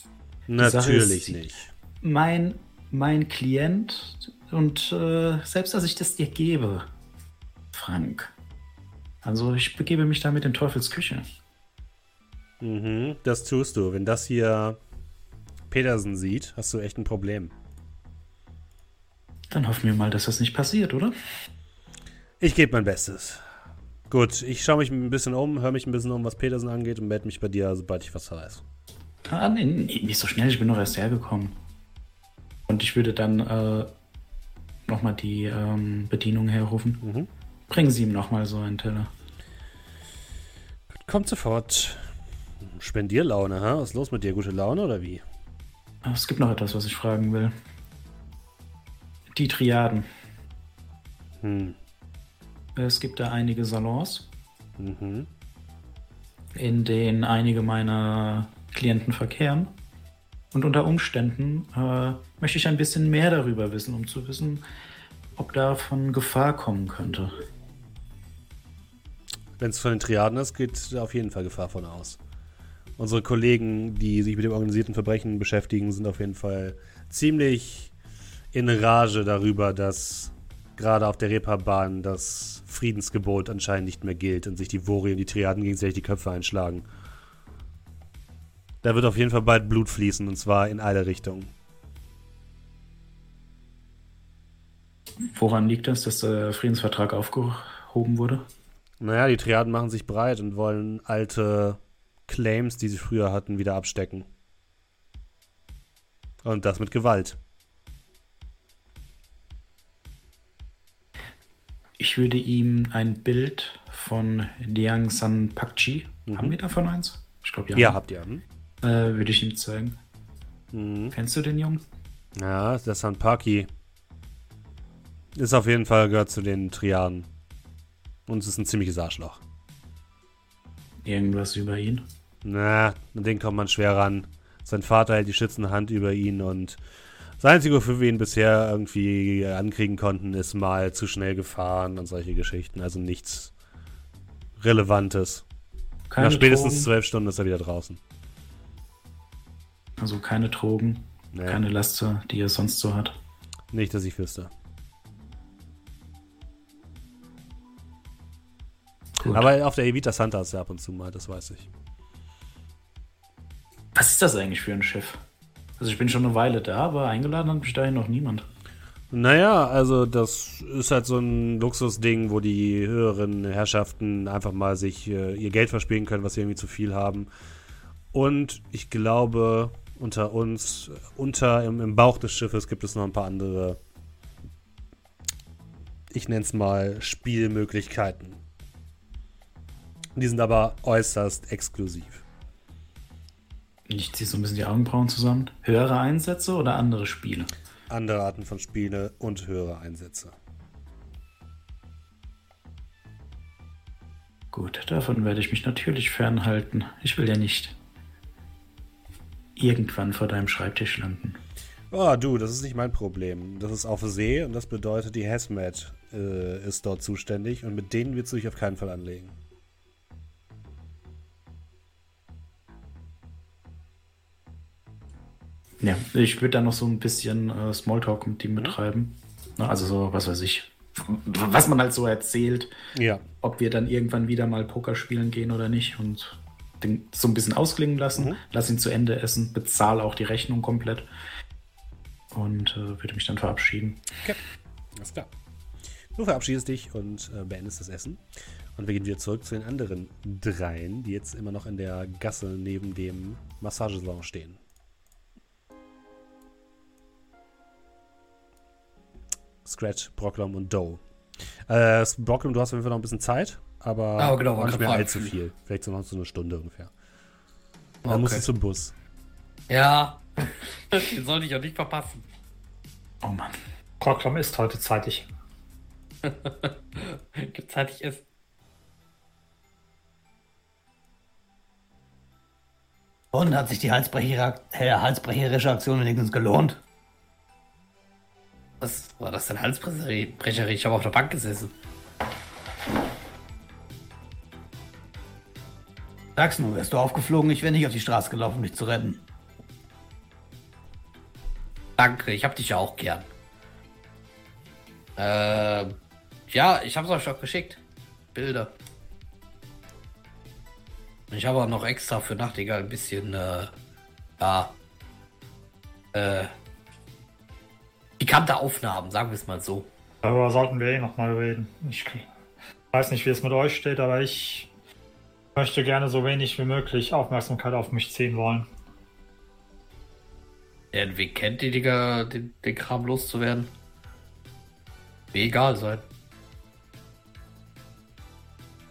Natürlich nicht. Mein, mein Klient und äh, selbst, dass ich das dir gebe, Frank. Also ich begebe mich damit in Teufels Küche. Mhm, das tust du. Wenn das hier Petersen sieht, hast du echt ein Problem. Dann hoffen wir mal, dass das nicht passiert, oder? Ich gebe mein Bestes. Gut, ich schaue mich ein bisschen um, höre mich ein bisschen um, was Petersen angeht und melde mich bei dir, sobald ich was weiß. Ah, nee, nee, nicht so schnell, ich bin noch erst hergekommen. Und ich würde dann äh, nochmal die ähm, Bedienung herrufen. Mhm. Bringen Sie ihm nochmal so einen Teller. Kommt sofort. Spendierlaune, ha? Was ist los mit dir? Gute Laune oder wie? Es gibt noch etwas, was ich fragen will. Die Triaden. Hm. Es gibt da einige Salons, Mhm. in denen einige meiner Klienten verkehren. Und unter Umständen äh, möchte ich ein bisschen mehr darüber wissen, um zu wissen, ob da von Gefahr kommen könnte. Wenn es von den Triaden ist, geht auf jeden Fall Gefahr von aus. Unsere Kollegen, die sich mit dem organisierten Verbrechen beschäftigen, sind auf jeden Fall ziemlich in Rage darüber, dass gerade auf der Reeperbahn das Friedensgebot anscheinend nicht mehr gilt und sich die Vori und die Triaden gegenseitig die Köpfe einschlagen. Da wird auf jeden Fall bald Blut fließen und zwar in alle Richtungen. Woran liegt das, dass der Friedensvertrag aufgehoben wurde? Naja, die Triaden machen sich breit und wollen alte Claims, die sie früher hatten, wieder abstecken. Und das mit Gewalt. Ich würde ihm ein Bild von Liang San Pakchi, haben wir davon eins? Ich glaube ja. Ja, habt ihr. Hm? Äh, würde ich ihm zeigen. Mhm. Kennst du den Jungen? Ja, der Sanpaki ist auf jeden Fall gehört zu den Triaden. Und es ist ein ziemliches Arschloch. Irgendwas über ihn? Na, an den kommt man schwer ran. Sein Vater hält die schützende Hand über ihn und das Einzige, wofür wir ihn bisher irgendwie ankriegen konnten, ist mal zu schnell gefahren und solche Geschichten. Also nichts Relevantes. Keine Nach spätestens zwölf Stunden ist er wieder draußen. Also keine Drogen, Nee, keine Laster, die er sonst so hat. nicht, dass ich wüsste. Gut. Aber auf der Evita Santa ist er ab und zu mal, das weiß ich. Was ist das eigentlich für ein Schiff? Also ich bin schon eine Weile da, aber eingeladen hat mich dahin noch niemand. Naja, also das ist halt so ein Luxusding, wo die höheren Herrschaften einfach mal sich äh, ihr Geld verspielen können, was sie irgendwie zu viel haben. Und ich glaube, unter uns, unter im, im Bauch des Schiffes gibt es noch ein paar andere, ich nenne es mal Spielmöglichkeiten. Die sind aber äußerst exklusiv. Ich ziehe so ein bisschen die Augenbrauen zusammen. Höhere Einsätze oder andere Spiele? Andere Arten von Spiele und höhere Einsätze. Gut, davon werde ich mich natürlich fernhalten. Ich will ja nicht irgendwann vor deinem Schreibtisch landen. Oh, du, das ist nicht mein Problem. Das ist auf See und das bedeutet, die Hazmat äh, ist dort zuständig und mit denen willst du dich auf keinen Fall anlegen. Ja, ich würde da noch so ein bisschen äh, Smalltalk mit ihm betreiben. Na, also so, was weiß ich, was man halt so erzählt, Ja. ob wir dann irgendwann wieder mal Poker spielen gehen oder nicht und den so ein bisschen ausklingen lassen, Mhm. lass ihn zu Ende essen, bezahle auch die Rechnung komplett und äh, würde mich dann verabschieden. Alles klar. Du verabschiedest dich und äh, beendest das Essen. Und wir gehen wieder zurück zu den anderen dreien, die jetzt immer noch in der Gasse neben dem Massagesalon stehen. Scratch, Brocklom und Doe. Äh, Brocklom, du hast auf jeden Fall noch ein bisschen Zeit, aber Ah, genau, nicht mehr fragen. allzu viel. Vielleicht so noch so eine Stunde ungefähr. Und dann Okay. musst du zum Bus. Ja, den sollte ich auch nicht verpassen. Oh Mann. Krocklom ist heute zeitig. Gibt zeitig Essen. Und hat sich die äh, halsbrecherische Aktion wenigstens gelohnt? Was war das denn Halsbrecherie? Ich habe auf der Bank gesessen. Sag's nur, wärst du aufgeflogen, ich wäre nicht auf die Straße gelaufen, um dich zu retten. Danke, ich hab dich ja auch gern. Äh, ja, ich hab's euch auch geschickt. Bilder. Ich habe auch noch extra für Nachtigall ein bisschen, äh, ja, äh, pikante Aufnahmen, sagen wir es mal so. Darüber sollten wir eh nochmal reden. Ich weiß nicht, wie es mit euch steht, aber ich möchte gerne so wenig wie möglich Aufmerksamkeit auf mich ziehen wollen. Ja, wie kennt ihr, Digga, den, den Kram loszuwerden? Mir egal sein.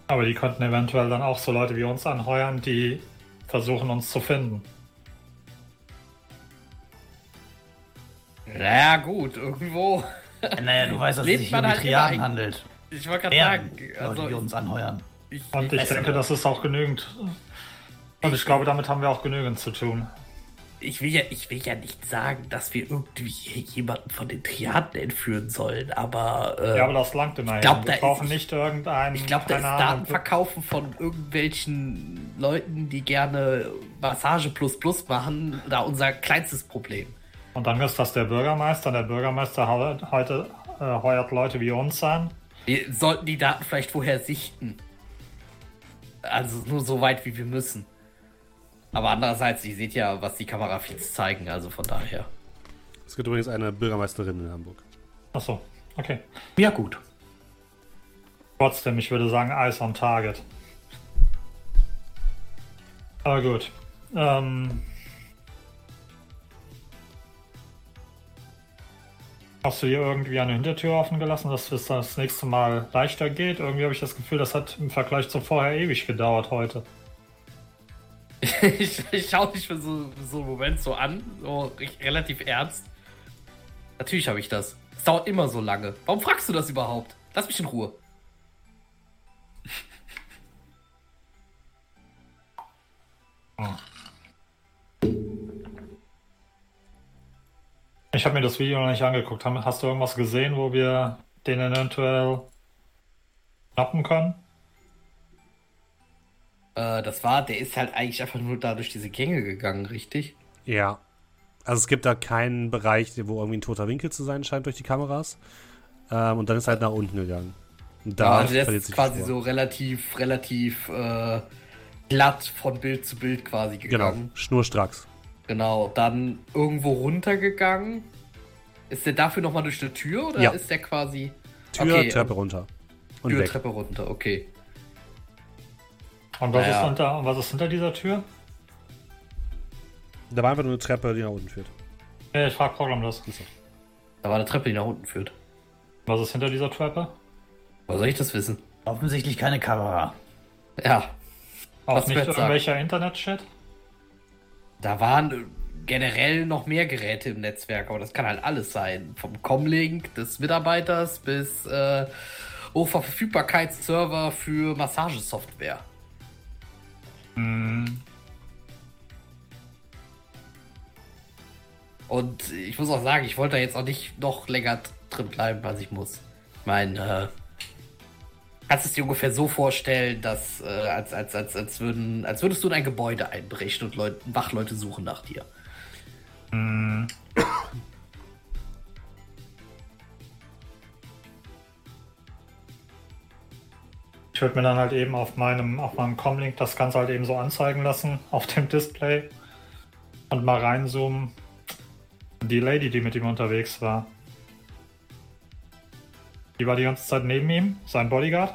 Aber die könnten eventuell dann auch so Leute wie uns anheuern, die versuchen uns zu finden. Ja, gut, irgendwo. Naja, du weißt, dass es sich man um halt Triaden handelt. Ich wollte gerade sagen, Leute, also die uns anheuern. ich, Und ich ich, denke, das ist auch genügend. Und ich glaube, damit haben wir auch genügend zu tun. ich, will ja, ich will ja nicht sagen, dass wir irgendwie jemanden von den Triaden entführen sollen, aber, äh, Ja, aber das langt immerhin. glaub, da wir ist- brauchen nicht irgendeinen. ich glaube, da ist keine Ahnung, Datenverkaufen von irgendwelchen Leuten, die gerne Massage plus plus machen, da unser kleinstes Problem. Und dann ist das der Bürgermeister. Und der Bürgermeister hau- heute äh, heuert Leute wie uns an. Wir sollten die Daten vielleicht vorher sichten. Also nur so weit, wie wir müssen. Aber andererseits, ihr seht ja, was die Kamerafeeds zeigen, also von daher. Es gibt übrigens eine Bürgermeisterin in Hamburg. Achso, okay. Ja, gut. Trotzdem, ich würde sagen, Eyes on Target. Aber gut. Ähm, hast du hier irgendwie eine Hintertür offen gelassen, dass es das nächste Mal leichter geht? Irgendwie habe ich das Gefühl, das hat im Vergleich zu vorher ewig gedauert heute. ich, ich schaue dich für so, für so einen Moment so an, so re- relativ ernst. Natürlich habe ich das. Es dauert immer so lange. Warum fragst du das überhaupt? Lass mich in Ruhe. Ich habe mir das Video noch nicht angeguckt. Hast du irgendwas gesehen, wo wir den eventuell schnappen können? Äh, das war, der ist halt eigentlich einfach nur da durch diese Gänge gegangen, richtig? Ja. Also es gibt da keinen Bereich, wo irgendwie ein toter Winkel zu sein scheint durch die Kameras. Ähm, und dann ist er halt nach unten gegangen. Und da Ja, also der ist quasi so relativ, relativ äh, glatt von Bild zu Bild quasi Genau, gegangen. schnurstracks. Genau, dann irgendwo runtergegangen. Ist der dafür nochmal durch eine Tür oder Ja. ist der quasi Tür, Okay, Treppe runter. Und Tür, weg. Treppe runter? Okay. Und was, Naja. ist, unter, und was ist hinter dieser Tür? Da war einfach nur eine Treppe, die nach unten führt. Ich frage Programm das. Da war eine Treppe, die nach unten führt. Was ist hinter dieser Treppe? Woher soll ich das wissen? Offensichtlich keine Kamera. Ja, Auch Was nicht irgendwelcher Internet-Chat? Da waren äh, generell noch mehr Geräte im Netzwerk, aber das kann halt alles sein. Vom Comlink des Mitarbeiters bis äh, Hochverfügbarkeitsserver für Massagesoftware. Hm, Und ich muss auch sagen, ich wollte da jetzt auch nicht noch länger drin bleiben, als ich muss. Ich meine, äh, kannst du es dir ungefähr so vorstellen, dass äh, als, als, als, als, würden, als würdest du in ein Gebäude einbrechen und Leute, Wachleute suchen nach dir. Ich würde mir dann halt eben auf meinem, auf meinem Comlink das Ganze halt eben so anzeigen lassen auf dem Display und mal reinzoomen. Die Lady, die mit ihm unterwegs war. Die war die ganze Zeit neben ihm, sein Bodyguard.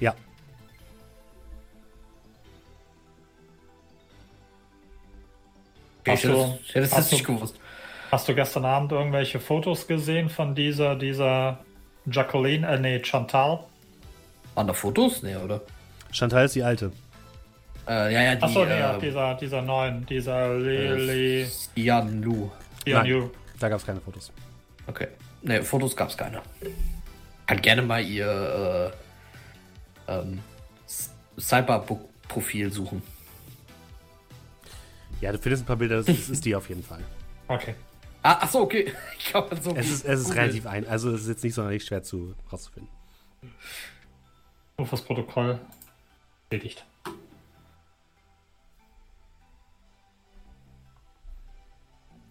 Ja. Hast ich hätte du- es- nicht du- gewusst. Hast du gestern Abend irgendwelche Fotos gesehen von dieser, dieser Jacqueline, äh nee, Chantal? Waren da Fotos? Nee, oder? Chantal ist die alte. Äh, ja, ja, die. Achso, nee, äh, dieser, dieser neuen, dieser Lily. Jan Lu. Ian Nein. Yu. Da gab es keine Fotos. Okay. Ne, Fotos gab's keine. Kann gerne mal ihr äh, ähm, Cyberbook-Profil suchen. Ja, du findest ein paar Bilder, das ist, ist die auf jeden Fall. Okay. Ah, ach so, okay. Ich glaube, so Es ist, es ist relativ ein, also es ist jetzt nicht sonderlich schwer zu rauszufinden. Nur fürs Protokoll erledigt.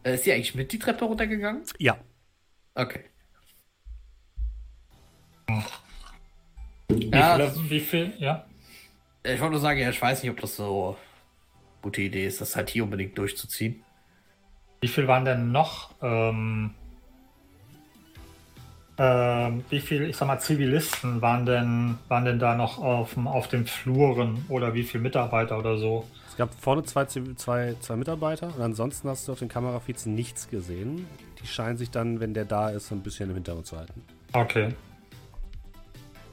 Äh, Ist sie eigentlich mit die Treppe runtergegangen? Ja. Okay. Wie, Ja, viele, wie viel? Ja. Ich wollte nur sagen, ja, ich weiß nicht, ob das so eine gute Idee ist, das halt hier unbedingt durchzuziehen. Wie viel waren denn noch? Ähm, ähm, wie viel, ich sag mal, Zivilisten waren denn, waren denn da noch auf, dem- auf den Fluren oder wie viele Mitarbeiter oder so? Gab vorne zwei, zwei, zwei Mitarbeiter und ansonsten hast du auf den Kamerafeeds nichts gesehen. Die scheinen sich dann, wenn der da ist, so ein bisschen im Hintergrund zu halten. Okay.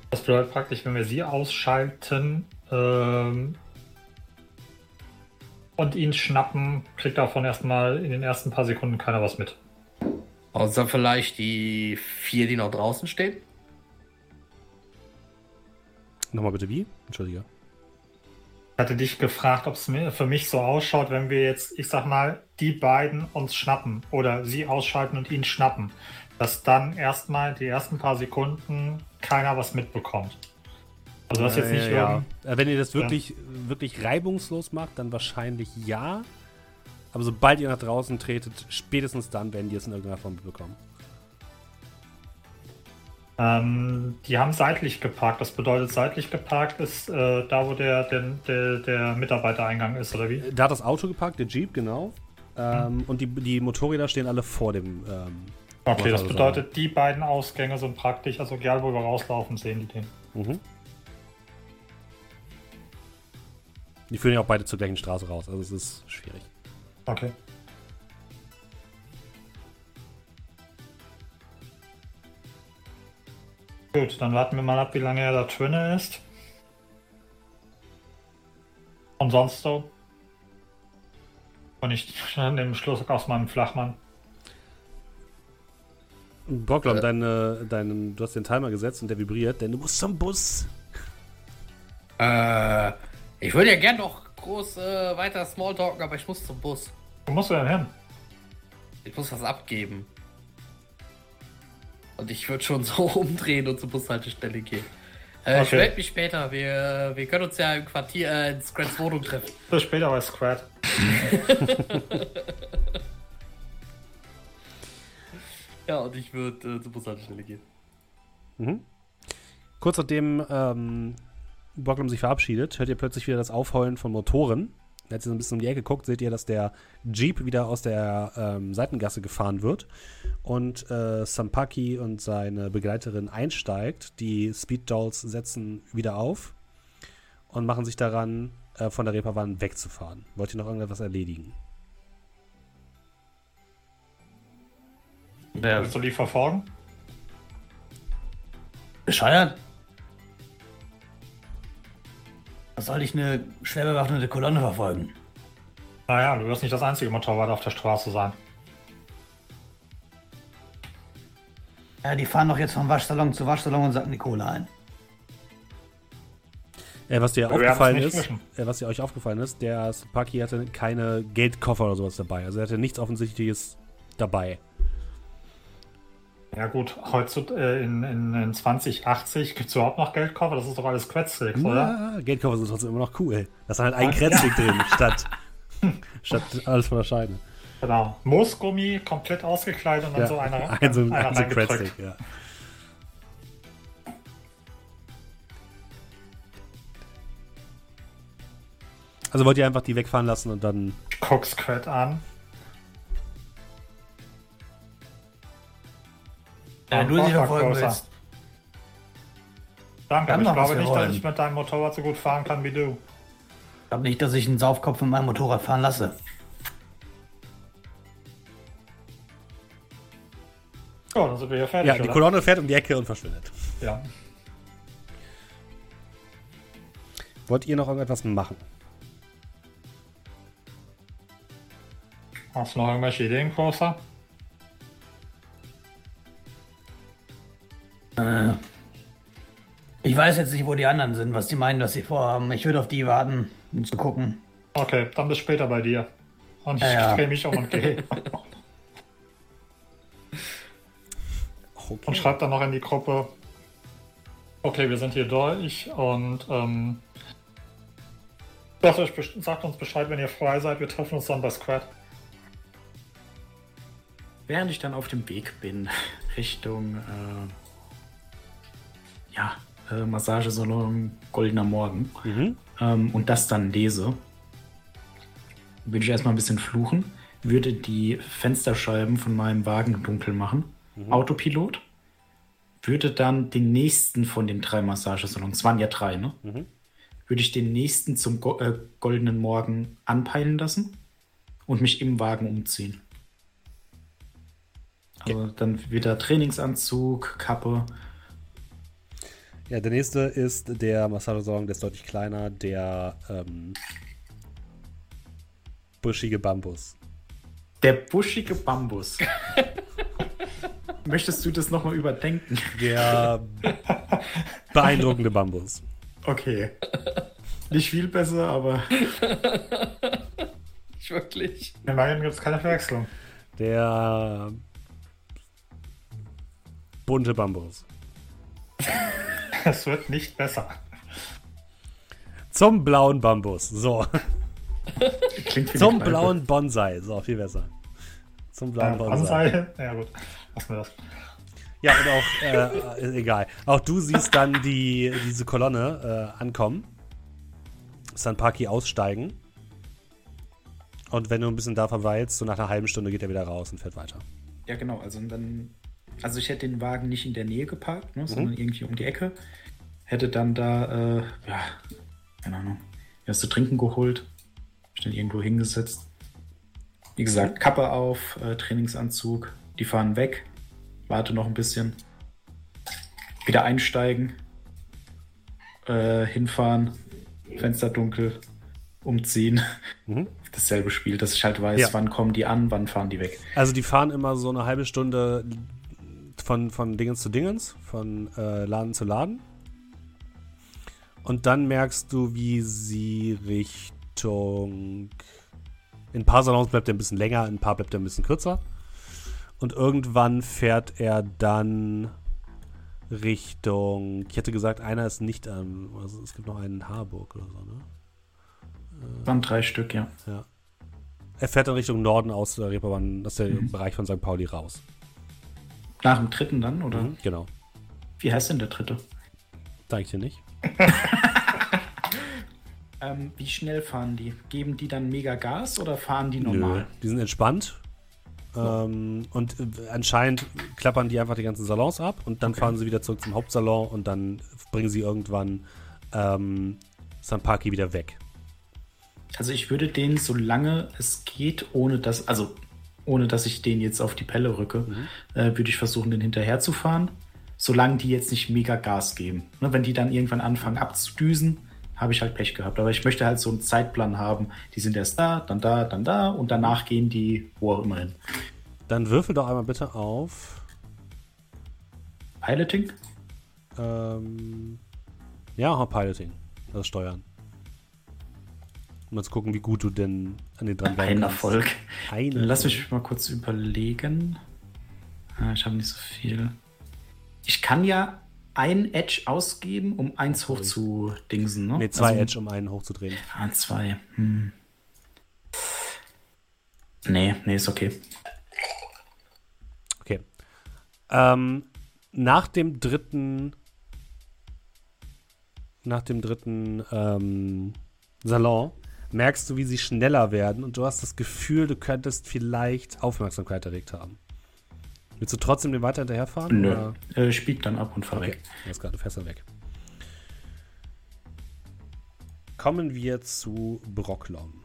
Das bedeutet praktisch, wenn wir sie ausschalten ähm, und ihn schnappen, kriegt davon erstmal in den ersten paar Sekunden keiner was mit. Außer vielleicht die vier, die noch draußen stehen. Nochmal bitte wie? Entschuldige. Ich hatte dich gefragt, ob es für mich so ausschaut, wenn wir jetzt, ich sag mal, die beiden uns schnappen oder sie ausschalten und ihn schnappen, dass dann erstmal die ersten paar Sekunden keiner was mitbekommt. Also das jetzt nicht ja. irgend- Äh, Wenn ihr das wirklich, wirklich reibungslos macht, dann wahrscheinlich ja. Aber sobald ihr nach draußen tretet, spätestens dann werden die es in irgendeiner Form mitbekommen. Ähm, die haben seitlich geparkt. Das bedeutet, seitlich geparkt ist äh, da, wo der, der, der, der Mitarbeitereingang ist, oder wie? Da hat das Auto geparkt, der Jeep, genau. Ähm, Und die, die Motorräder stehen alle vor dem. Ähm, Okay, das bedeutet, die beiden Ausgänge sind praktisch, also egal wo wir rauslaufen, sehen die den. mhm. Die führen ja auch beide zur gleichen Straße raus, also es ist schwierig. Okay. Gut, dann warten wir mal ab, wie lange er da drinne ist. Und sonst so? Und ich nehme Schluss aus meinem Flachmann. Brocklom, Äh. deine, deinen, du hast den Timer gesetzt und der vibriert, denn du musst zum Bus. Äh, ich würde ja gern noch groß äh, weiter Smalltalken, aber ich muss zum Bus. Wo musst du denn hin? Ich muss was abgeben. Und ich würde schon so umdrehen und zur Bushaltestelle gehen. Äh, Ich Okay. melde mich später. Wir, wir können uns ja im Quartier äh, in Scrats Wohnung treffen. Bis später bei Squad. Ja, und ich würde äh, zur Bushaltestelle gehen. Mhm. Kurz nachdem ähm, Brocklom sich verabschiedet, hört ihr plötzlich wieder das Aufheulen von Motoren. Als ihr so ein bisschen um die Ecke guckt, seht ihr, dass der Jeep wieder aus der ähm, Seitengasse gefahren wird und äh, Sampaki und seine Begleiterin einsteigt. Die Speed Dolls setzen wieder auf und machen sich daran, äh, von der Reeperbahn wegzufahren. Wollt ihr noch irgendetwas erledigen? Der Willst du die verfolgen? bescheuert? Soll ich eine schwer bewaffnete Kolonne verfolgen? Naja, du wirst nicht das einzige Motorrad auf der Straße sein. Ja, die fahren doch jetzt vom Waschsalon zu Waschsalon und sacken die Kohle ein. Äh, was dir aufgefallen ist, äh, was dir euch aufgefallen ist, der Sapaki hatte keine Geldkoffer oder sowas dabei. Also er hatte nichts Offensichtliches dabei. Ja gut, heutzutage äh, in, in, in 2080 gibt es überhaupt noch Geldkoffer? Das ist doch alles Quetzsticks, oder? Ja, Geldkoffer sind trotzdem immer noch cool. Da ist halt ein Kretzweg drin, statt, statt alles von der Scheide. Genau. Moosgummi, komplett ausgekleidet und dann Ja, so einer, ein so, einer ein so. Kretzweg, ja. Also wollt ihr einfach die wegfahren lassen und dann. Guck Squad an. Ja, sie Vorschlag verfolgen willst. Danke, aber ich glaube nicht, dass ich mit deinem Motorrad so gut fahren kann wie du. Ich glaube nicht, dass ich einen Saufkopf mit meinem Motorrad fahren lasse. So, dann sind wir hier fertig, Ja, die oder? Kolonne fährt um die Ecke und verschwindet. Ja. Wollt ihr noch irgendetwas machen? Hast du noch irgendwelche Ideen, Großer? Äh, ich weiß jetzt nicht, wo die anderen sind, was die meinen, was sie vorhaben. Ich würde auf die warten, um zu gucken. Okay, dann bis später bei dir. Und ich Ja, ja. drehe mich um und gehe. Okay. Und schreibt dann noch in die Gruppe, okay, wir sind hier durch und ähm, sagt, euch, sagt uns Bescheid, wenn ihr frei seid. Wir treffen uns dann bei Squad. Während ich dann auf dem Weg bin Richtung äh, ja, äh, Massagesalon Goldener Morgen Mhm. ähm, und das dann lese, würde ich erstmal ein bisschen fluchen, würde die Fensterscheiben von meinem Wagen dunkel machen, Autopilot, würde dann den nächsten von den drei Massagesalons, es waren ja drei, ne? Mhm. Würde ich den nächsten zum Go äh, Goldenen Morgen anpeilen lassen und mich im Wagen umziehen. Also dann wieder Trainingsanzug, Kappe. Ja, der nächste ist der Massagesalon, der ist deutlich kleiner, der ähm, buschige Bambus. Der buschige Bambus. Möchtest du das nochmal überdenken? Der beeindruckende Bambus. Okay. Nicht viel besser, aber Nicht wirklich. Immerhin gibt es keine Verwechslung. Der bunte Bambus. Es wird nicht besser. Zum blauen Bambus. So. klingt wie Zum blauen Bonsai. So, viel besser. Zum blauen Äh, Bonsai. Bonsai. Ja gut, lassen wir das. Ja, und auch, äh, ist egal. Auch du siehst dann die, diese Kolonne äh, ankommen. Sanpaki aussteigen. Und wenn du ein bisschen da verweilst, so nach einer halben Stunde geht er wieder raus und fährt weiter. Ja, genau. Also dann. Also ich hätte den Wagen nicht in der Nähe geparkt, ne, sondern irgendwie um die Ecke. Hätte dann da, äh, ja, keine Ahnung, erst zu trinken geholt. Mich dann irgendwo hingesetzt. Wie gesagt, Kappe auf, äh, Trainingsanzug. Die fahren weg. Warte noch ein bisschen. Wieder einsteigen. Äh, hinfahren. Fenster dunkel. Umziehen. Mhm. Dasselbe Spiel, dass ich halt weiß, Ja. wann kommen die an, wann fahren die weg. Also die fahren immer so eine halbe Stunde von, von Dingens zu Dingens, von äh, Laden zu Laden. Und dann merkst du, wie sie Richtung. In ein paar Salons bleibt er ein bisschen länger, in ein paar bleibt er ein bisschen kürzer. Und irgendwann fährt er dann Richtung. Ich hätte gesagt, einer ist nicht am. Also es gibt noch einen in Harburg oder so, ne? Waren drei Stück, ja. Ja. Er fährt dann Richtung Norden aus der Reeperbahn, aus dem Mhm. Bereich von St. Pauli raus. Nach dem dritten dann, oder? Mhm, genau. Wie heißt denn der dritte? Sag ich dir nicht. Ähm, wie schnell fahren die? Geben die dann mega Gas oder fahren die normal? Nö, die sind entspannt. Ähm, und äh, anscheinend klappern die einfach die ganzen Salons ab und dann Okay. fahren sie wieder zurück zum Hauptsalon und dann bringen sie irgendwann ähm, Sanpaki wieder weg. Also ich würde den, solange es geht, ohne dass, also ohne dass ich den jetzt auf die Pelle rücke, äh, würde ich versuchen, den hinterher zu fahren, solange die jetzt nicht mega Gas geben. Ne, wenn die dann irgendwann anfangen abzudüsen, habe ich halt Pech gehabt. Aber ich möchte halt so einen Zeitplan haben. Die sind erst da, dann da, dann da und danach gehen die wo auch immer hin. Dann würfel doch einmal bitte auf. Piloting? Ähm, ja, auch Piloting. Das Steuern. Um mal zu gucken, wie gut du denn an den dran Ein. Erfolg. Ein Lass Erfolg. mich mal kurz überlegen. Ah, Ich habe nicht so viel. Ich kann ja ein Edge ausgeben, um eins hoch zu dingsen. Ne? Nee, zwei Also- Edge, um einen hochzudrehen. Ah, zwei. Hm. Nee, nee, ist okay. Okay. Ähm, nach dem dritten, nach dem dritten ähm, Salon merkst du, wie sie schneller werden und du hast das Gefühl, du könntest vielleicht Aufmerksamkeit erregt haben. Willst du trotzdem den weiter hinterherfahren? Nö. Äh, spielt dann ab und fahr Okay, weg. alles klar, du fährst dann weg. Kommen wir zu Brocklom.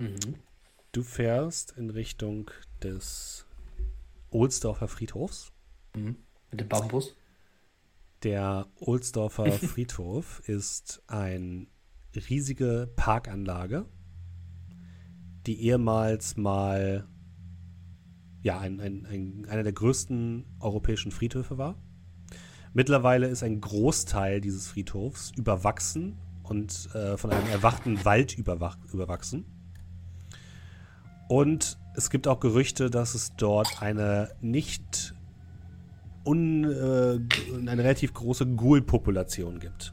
Mhm. Du fährst in Richtung des Ohlsdorfer Friedhofs. Mhm. Mit dem Bambus. Der Ohlsdorfer Friedhof ist eine riesige Parkanlage, die ehemals mal ja, ein, ein, ein, einer der größten europäischen Friedhöfe war. Mittlerweile ist ein Großteil dieses Friedhofs überwachsen und äh, von einem erwachten Wald überwach überwachsen. Und es gibt auch Gerüchte, dass es dort eine nicht un, äh, eine relativ große Ghoul-Population gibt.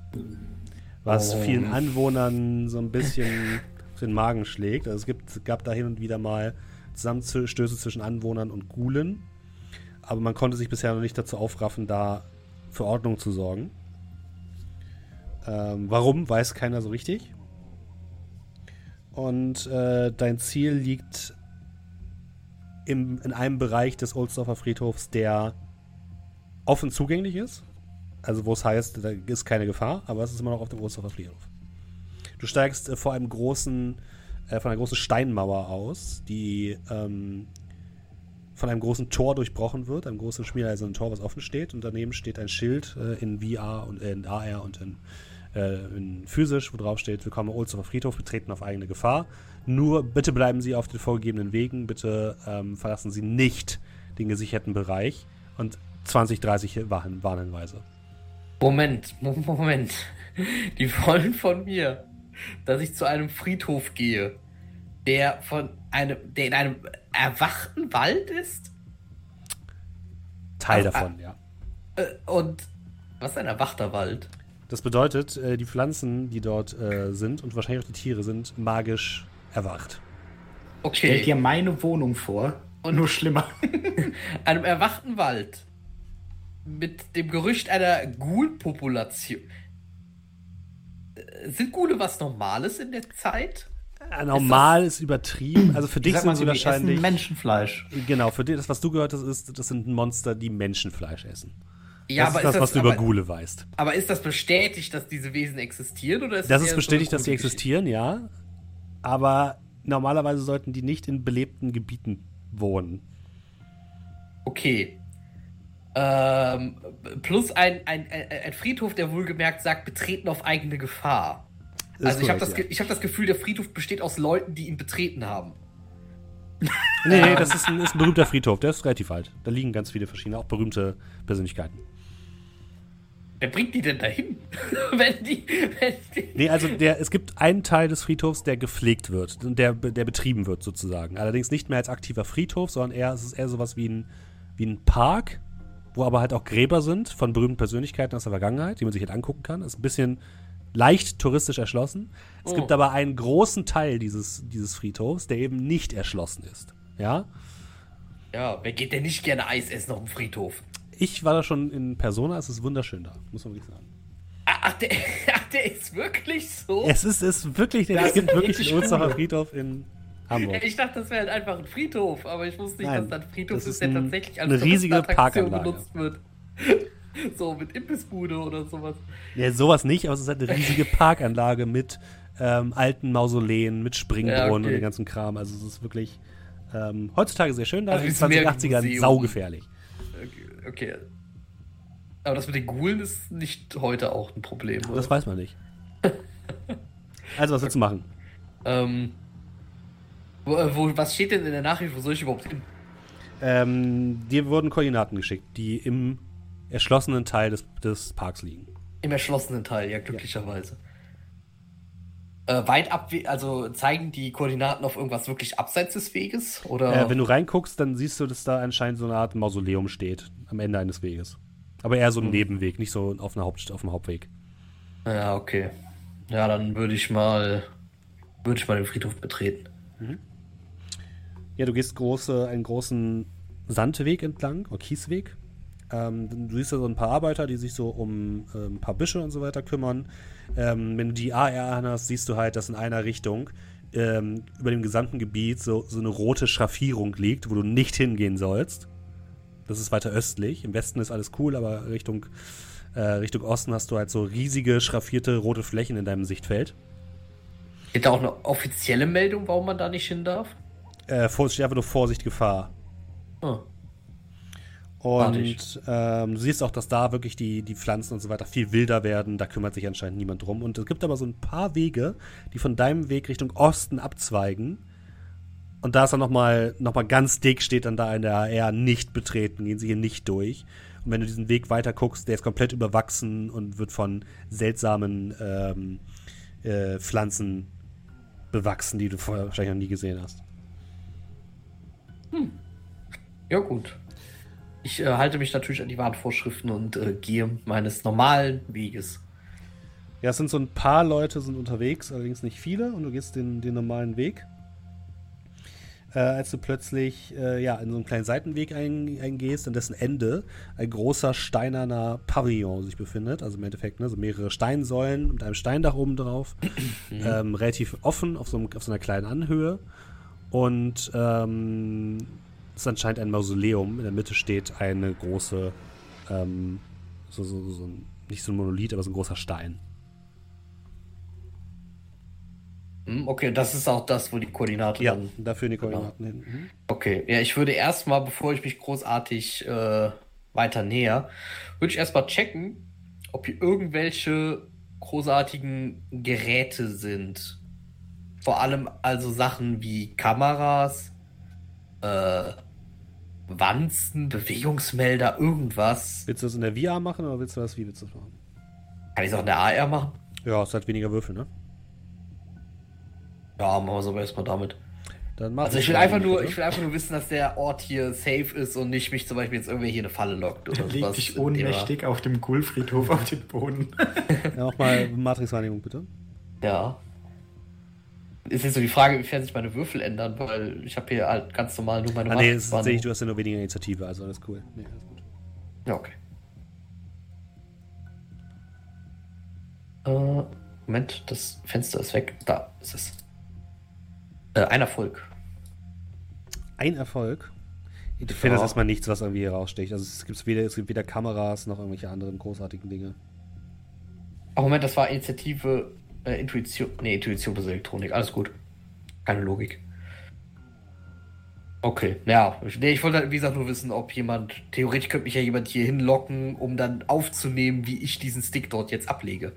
Was Oh. vielen Anwohnern so ein bisschen auf den Magen schlägt. Also es gibt, gab da hin und wieder mal Zusammenstöße zwischen Anwohnern und Ghoulen. Aber man konnte sich bisher noch nicht dazu aufraffen, da für Ordnung zu sorgen. Ähm, warum, weiß keiner so richtig. Und äh, dein Ziel liegt im, in einem Bereich des Oldstoffer Friedhofs, der offen zugänglich ist. Also wo es heißt, da ist keine Gefahr, aber es ist immer noch auf dem Oldstoffer Friedhof. Du steigst äh, vor einem großen, äh, von einer großen Steinmauer aus, die ähm, von einem großen Tor durchbrochen wird, einem großen schmiereisernen Tor, was offen steht. Und daneben steht ein Schild äh, in VR und äh, in AR und in, in physisch, wo drauf steht, willkommen im Friedhof, betreten auf eigene Gefahr. Nur bitte bleiben Sie auf den vorgegebenen Wegen, bitte ähm, verlassen Sie nicht den gesicherten Bereich und 20, 30 Warn Warnhinweise. Moment, Mo- Moment. Die wollen von mir, dass ich zu einem Friedhof gehe, der von einem, der in einem erwachten Wald ist. Teil Also, davon, ja. Äh, Und was ist ein erwachter Wald? Das bedeutet, äh, die Pflanzen, die dort äh, sind und wahrscheinlich auch die Tiere sind magisch erwacht. Stell Okay, dir meine Wohnung vor. Und nur schlimmer. einem erwachten Wald mit dem Gerücht einer Ghoul-Population. Äh, Sind Ghule was Normales in der Zeit? Äh, Normal ist übertrieben. Also für dich sind sie so, wahrscheinlich. Menschenfleisch. Genau, für dich, das, was du gehört hast, ist, das sind Monster, die Menschenfleisch essen. Ja, das ist das, was du aber, über Gule weißt. aber ist das bestätigt, dass diese Wesen existieren? Oder ist Das eher ist so bestätigt, eine dass sie existieren, ja. Aber normalerweise sollten die nicht in belebten Gebieten wohnen. Okay. Ähm, plus ein, ein, ein Friedhof, der wohlgemerkt sagt, betreten auf eigene Gefahr. Das also ich habe das, ich hab das Gefühl, der Friedhof besteht aus Leuten, die ihn betreten haben. ja. Nee, nee, das ist ein, ist ein berühmter Friedhof, der ist relativ alt. Da liegen ganz viele verschiedene, auch berühmte Persönlichkeiten. Wer bringt die denn dahin? wenn die, wenn die. Nee, also der, es gibt einen Teil des Friedhofs, der gepflegt wird, der, der betrieben wird sozusagen. Allerdings nicht mehr als aktiver Friedhof, sondern eher, es ist eher sowas wie ein, wie ein Park, wo aber halt auch Gräber sind von berühmten Persönlichkeiten aus der Vergangenheit, die man sich halt angucken kann. Ist ein bisschen leicht touristisch erschlossen. Es Oh. gibt aber einen großen Teil dieses, dieses Friedhofs, der eben nicht erschlossen ist. Ja? Ja, wer geht denn nicht gerne Eis essen auf dem Friedhof? Ich war da schon in Persona, es ist wunderschön da, muss man wirklich sagen. Ach, der, ach, der ist wirklich so? Es ist, ist wirklich, es gibt wirklich den coole. Friedhof in Hamburg. Ich dachte, das wäre halt einfach ein Friedhof, aber ich wusste nicht, Nein, dass das ein Friedhof das ist, der ein- tatsächlich als eine riesige Parkanlage. benutzt wird. So, mit Imbissbude oder sowas. Ja, sowas nicht, aber es ist halt eine riesige Parkanlage mit ähm, alten Mausoleen, mit Springbrunnen Ja, okay. und den ganzen Kram. Also es ist wirklich ähm, heutzutage sehr schön da, Also in den ein 2080ern Museum. saugefährlich. Okay, okay. Aber das mit den Ghoulen ist nicht heute auch ein Problem, oder? Das weiß man nicht. Also, was willst du machen? Ähm, wo, äh, wo, was steht denn in der Nachricht? Wo soll ich überhaupt hin? Ähm, dir wurden Koordinaten geschickt, die im erschlossenen Teil des, des Parks liegen. Im erschlossenen Teil, ja, glücklicherweise. Äh, weit ab, also zeigen die Koordinaten auf irgendwas wirklich abseits des Weges? Oder? Äh, wenn du reinguckst, dann siehst du, dass da anscheinend so eine Art Mausoleum steht am Ende eines Weges. Aber eher so ein Hm. Nebenweg, nicht so auf, einer Haupt, auf dem Hauptweg. ja, okay. Ja, dann würde ich mal, würde ich mal den Friedhof betreten. Ja, du gehst große, einen großen Sandweg entlang, oder Kiesweg. Ähm, du siehst da so ein paar Arbeiter, die sich so um äh, ein paar Büsche und so weiter kümmern. Ähm, wenn du die AR anhast, siehst du halt, dass in einer Richtung ähm, über dem gesamten Gebiet so, so eine rote Schraffierung liegt, wo du nicht hingehen sollst. Das ist weiter östlich. Im Westen ist alles cool, aber Richtung, äh, Richtung Osten hast du halt so riesige schraffierte rote Flächen in deinem Sichtfeld. Gibt da auch eine offizielle Meldung, warum man da nicht hin darf? Äh, vor, steht einfach nur Vorsicht, Gefahr. Ah. Warte Und ähm, du siehst auch, dass da wirklich die, die Pflanzen und so weiter viel wilder werden. Da kümmert sich anscheinend niemand drum. Und es gibt aber so ein paar Wege, die von deinem Weg Richtung Osten abzweigen. Und da ist dann nochmal noch mal ganz dick, steht dann da in der AR nicht betreten, gehen sie hier nicht durch. Und wenn du diesen Weg weiter guckst, der ist komplett überwachsen und wird von seltsamen ähm, äh, Pflanzen bewachsen, die du vorher wahrscheinlich noch nie gesehen hast. Ja, gut. Ich äh, halte mich natürlich an die Warnvorschriften und äh, gehe meines normalen Weges. Ja, es sind so ein paar Leute sind unterwegs, allerdings nicht viele, und du gehst den, den normalen Weg. Äh, als du plötzlich äh, ja, in so einen kleinen Seitenweg ein, eingehst, an dessen Ende ein großer steinerner Pavillon sich befindet. Also im Endeffekt ne, so mehrere Steinsäulen mit einem Steindach oben drauf. ähm, relativ offen auf so, einem, auf so einer kleinen Anhöhe. Und ähm, es ist anscheinend ein Mausoleum. In der Mitte steht eine große, ähm, so, so, so nicht so ein Monolith, aber so ein großer Stein. Hm, okay, das ist auch das, wo die Koordinate Ja, dann. dafür die Koordinaten hin. Mhm. Okay, ja, ich würde erstmal, bevor ich mich großartig äh, weiter näher, würde ich erstmal checken, ob hier irgendwelche großartigen Geräte sind. Vor allem also Sachen wie Kameras, äh, Wanzen, Bewegungsmelder, irgendwas. Willst du das in der VR machen oder willst du das wie willst du das machen? Kann ich es auch in der AR machen? Ja, es hat weniger Würfel, ne? Ja, machen wir es aber erstmal damit. Dann Also ich will einfach nur, ich will einfach nur wissen, dass der Ort hier safe ist und nicht mich zum Beispiel jetzt irgendwer hier in eine Falle lockt oder Leg sowas. dich ohnmächtig auf dem Ghoul-Friedhof auf den Boden. Ja, auch mal Matrix-Wahrnehmung, bitte. Ja. Ist jetzt so die Frage, inwiefern sich meine Würfel ändern, weil ich habe hier halt ganz normal nur meine Ah, nee, ist Matrix-Warnung. tatsächlich, du hast ja nur weniger Initiative, also alles cool. Nee, alles gut. Ja, okay. Äh, Moment, das Fenster ist weg. Da ist es. Äh, ein Erfolg. Ein Erfolg. Ich Ja. finde das erstmal nichts, was irgendwie hier raussticht. Also es gibt weder, es gibt weder Kameras noch irgendwelche anderen großartigen Dinge. Ach, Moment, das war Initiative, äh, Intuition. Nee, Intuition plus Elektronik. Alles gut. Keine Logik. Okay, ja. Ich, nee, ich wollte halt, wie gesagt, nur wissen, ob jemand. Theoretisch könnte mich ja jemand hier hinlocken, um dann aufzunehmen, wie ich diesen Stick dort jetzt ablege.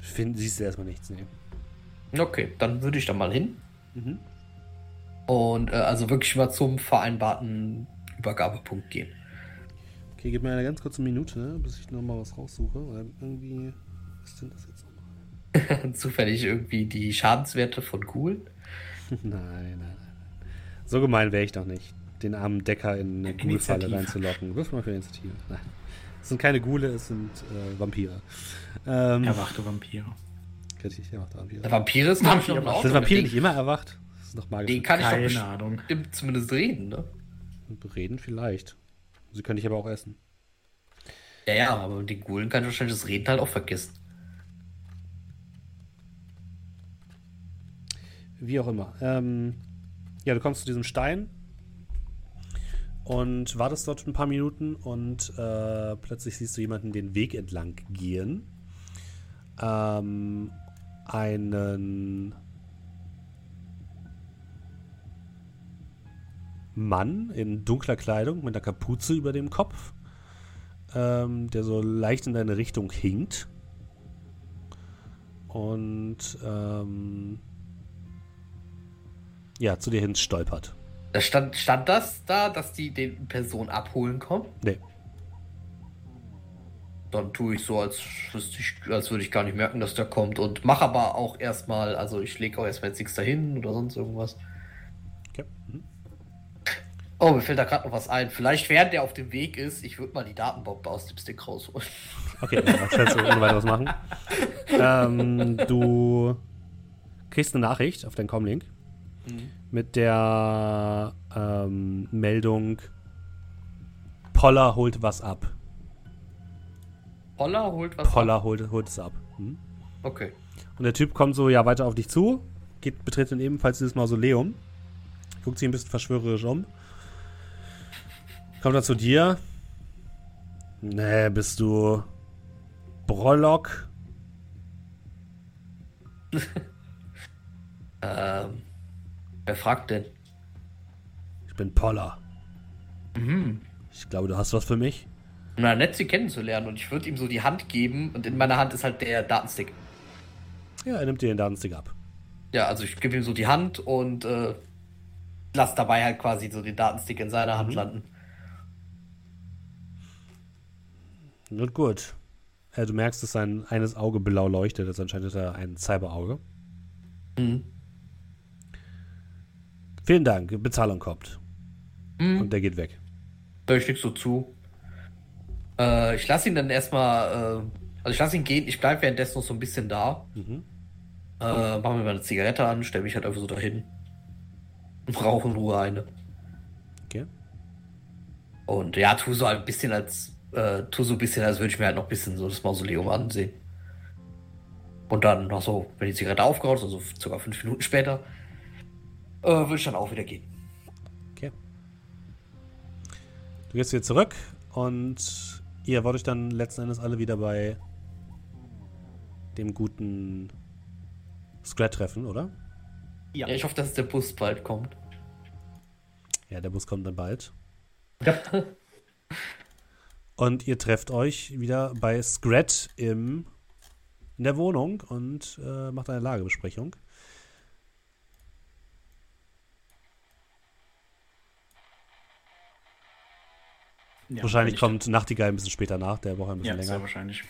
Find, siehst du erstmal nichts, nee. Okay, dann würde ich da mal hin. Mhm. Und äh, also wirklich mal zum vereinbarten Übergabepunkt gehen. Okay, gib mir eine ganz kurze Minute, bis ich nochmal was raussuche. Weil irgendwie. Was ist denn das? Zufällig irgendwie die Schadenswerte von Ghoul. nein, nein, nein. So gemein wäre ich doch nicht, den armen Decker in eine Ghoul-Falle reinzulocken. Wirf mal für Initiative. Nein. Es sind keine Ghule, es sind äh, Vampire. Ähm, Erwachte Vampire. Richtig, erwachte Vampire. Der Vampir ist ich noch Ordnung. Sind Vampire Den- nicht immer erwacht? Das ist doch magisch. Den kann ich doch Keine bestimmt Ahnung. zumindest reden, ne? Reden vielleicht. Sie können dich aber auch essen. Ja, ja, aber mit den Ghoulen kann ich wahrscheinlich das Reden halt auch vergessen. Wie auch immer. Ähm, ja, du kommst zu diesem Stein und wartest dort ein paar Minuten und äh, plötzlich siehst du jemanden den Weg entlang gehen. Ähm, einen Mann in dunkler Kleidung mit einer Kapuze über dem Kopf, ähm, der so leicht in deine Richtung hinkt. Und ähm, ja, zu dir hin stolpert. Da stand, stand das da, dass die den Person abholen kommen? Nee. Dann tue ich so, als, ich, als würde ich gar nicht merken, dass der kommt und mache aber auch erstmal, also ich lege auch erstmal jetzt nichts dahin oder sonst irgendwas. Okay. Mhm. Oh, mir fällt da gerade noch was ein. Vielleicht während der auf dem Weg ist, ich würde mal die Datenbombe aus dem Stick rausholen. Okay, dann kannst du ohne weiteres machen. ähm, du kriegst eine Nachricht auf deinen Comlink mit der ähm, Meldung Poller holt was ab. Poller holt was. ab. Poller holt, holt es ab. Mhm. Okay. Und der Typ kommt so ja weiter auf dich zu, geht, betritt dann ebenfalls dieses Mausoleum, guckt sich ein bisschen verschwörerisch um, kommt dann zu dir. Nee, bist du Brollock? Ähm, wer fragt denn? Ich bin Poller. Mhm. Ich glaube, du hast was für mich. Na, nett sie kennenzulernen und ich würde ihm so die Hand geben und in meiner Hand ist halt der Datenstick. Ja, er nimmt dir den Datenstick ab. Ja, also ich gebe ihm so die Hand und äh, lass dabei halt quasi so den Datenstick in seiner Hand landen. Nun gut. Äh, du merkst, dass sein eines Auge blau leuchtet. Das ist anscheinend ist er ein Cyberauge. Mhm. Vielen Dank. Bezahlung kommt. Hm. Und der geht weg. Nichts so zu. Äh, ich lasse ihn dann erstmal, äh, also ich lasse ihn gehen, ich bleibe währenddessen noch so ein bisschen da. Mhm. Äh, mach mir mal eine Zigarette an, stelle mich halt einfach so dahin. Und rauche in Ruhe eine. Okay. Und ja, tu so ein bisschen als, äh, tu so ein bisschen, als würde ich mir halt noch ein bisschen so das Mausoleum ansehen. Und dann noch so, wenn die Zigarette aufgeraucht ist, also sogar fünf Minuten später, äh, würde ich dann auch wieder gehen. Okay. Du gehst wieder zurück und ihr wollt euch dann letzten Endes alle wieder bei dem guten Scrat treffen, oder? Ja. ich hoffe, dass der Bus bald kommt. Ja, der Bus kommt dann bald. Ja. Und ihr trefft euch wieder bei Scrat im, in der Wohnung und äh, macht eine Lagebesprechung. Ja, Wahrscheinlich kommt Nachtigall ein bisschen später nach, der braucht ein Ja, bisschen sehr länger. wahrscheinlich.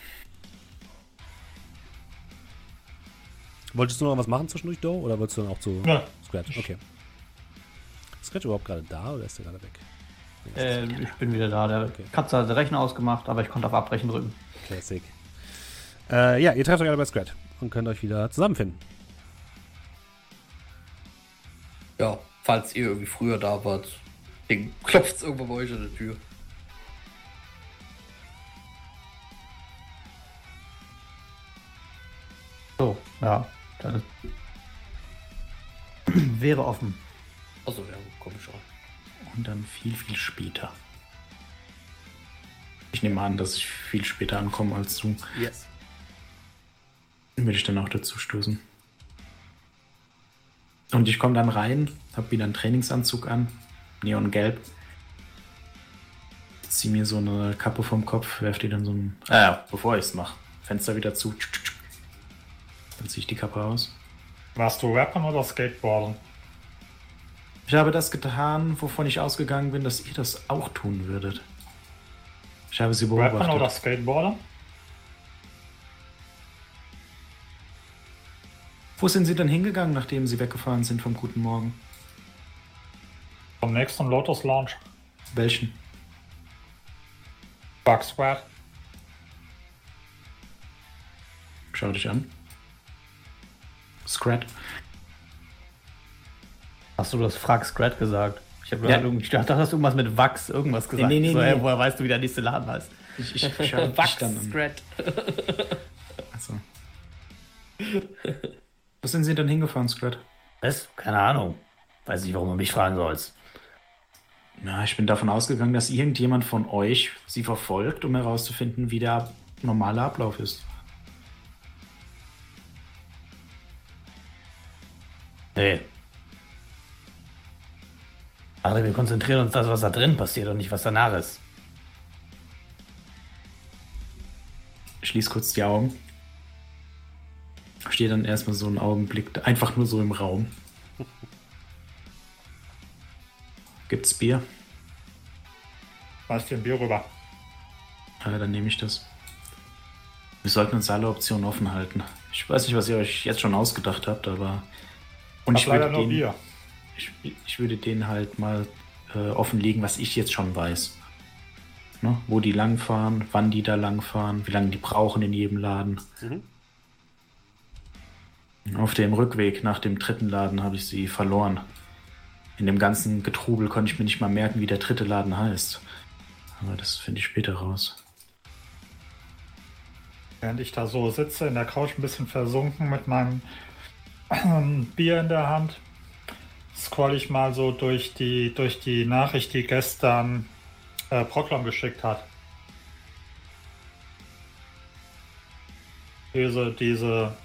Wolltest du noch was machen zwischendurch, Doe? Oder wolltest du dann auch zu Ja. Scratch? Okay. Ist Scratch überhaupt gerade da oder ist der gerade weg? Nee, Äh, ich bin wieder da. Der Okay. Katze hat den Rechner ausgemacht, aber ich konnte auf Abbrechen drücken. Classic. Äh, ja, ihr trefft euch alle bei Scrat und könnt euch wieder zusammenfinden. Ja, falls ihr irgendwie früher da wart, klopft es irgendwann bei euch an der Tür. So, ja. Dann ist wäre offen. Achso, ja, komm schon. Und dann viel, viel später. Ich nehme an, dass ich viel später ankomme als du. Yes. Dann würde ich dann auch dazu stoßen. Und ich komme dann rein, habe wieder einen Trainingsanzug an, neongelb. Zieh mir so eine Kappe vom Kopf, werf die dann so ein. Ah ja, bevor ich es mache. Fenster wieder zu. Dann ziehe ich die Kappe aus. Warst du Rappern oder Skateboarden? Ich habe das getan, wovon ich ausgegangen bin, dass ihr das auch tun würdet. Ich habe sie Rappern oder beobachtet. Skateboarder? Wo sind sie denn hingegangen, nachdem sie weggefahren sind vom Guten Morgen? Vom nächsten Lotus Launch. Welchen? Bug Squad. Schau dich an. Scrat. Hast du das Frag Scrat gesagt? Ich, hab Ja. ich dachte, du hast irgendwas mit Wachs irgendwas gesagt. nee, nee, so, nee. ey, woher weißt du, wie der nächste Laden heißt? Ich, ich, ich Wachs. Scrat. Achso. Wo sind sie denn hingefahren, Scrat? Was? Keine Ahnung. Weiß nicht, warum du mich fragen sollst. Na, ich bin davon ausgegangen, dass irgendjemand von euch sie verfolgt, um herauszufinden, wie der normale Ablauf ist. Nee. Also wir konzentrieren uns auf das, was da drin passiert und nicht, was danach ist. Schließ kurz die Augen. Stehe dann erstmal so einen Augenblick einfach nur so im Raum. Gibt's Bier? Weißt du ein Bier rüber? Ja, dann nehme ich das. Wir sollten uns alle Optionen offen halten. Ich weiß nicht, was ihr euch jetzt schon ausgedacht habt, aber. Und Ich würde, den, ich, ich würde denen halt mal äh, offenlegen, was ich jetzt schon weiß. Ne? Wo die langfahren, wann die da langfahren, wie lange die brauchen in jedem Laden. Mhm. Auf dem Rückweg nach dem dritten Laden habe ich sie verloren. In dem ganzen Getrubel konnte ich mir nicht mal merken, wie der dritte Laden heißt. Aber das finde ich später raus. Während ich da so sitze, in der Couch ein bisschen versunken mit meinem Bier in der Hand, scroll ich mal so durch die, durch die Nachricht, die gestern äh, Proclam geschickt hat. Diese, diese,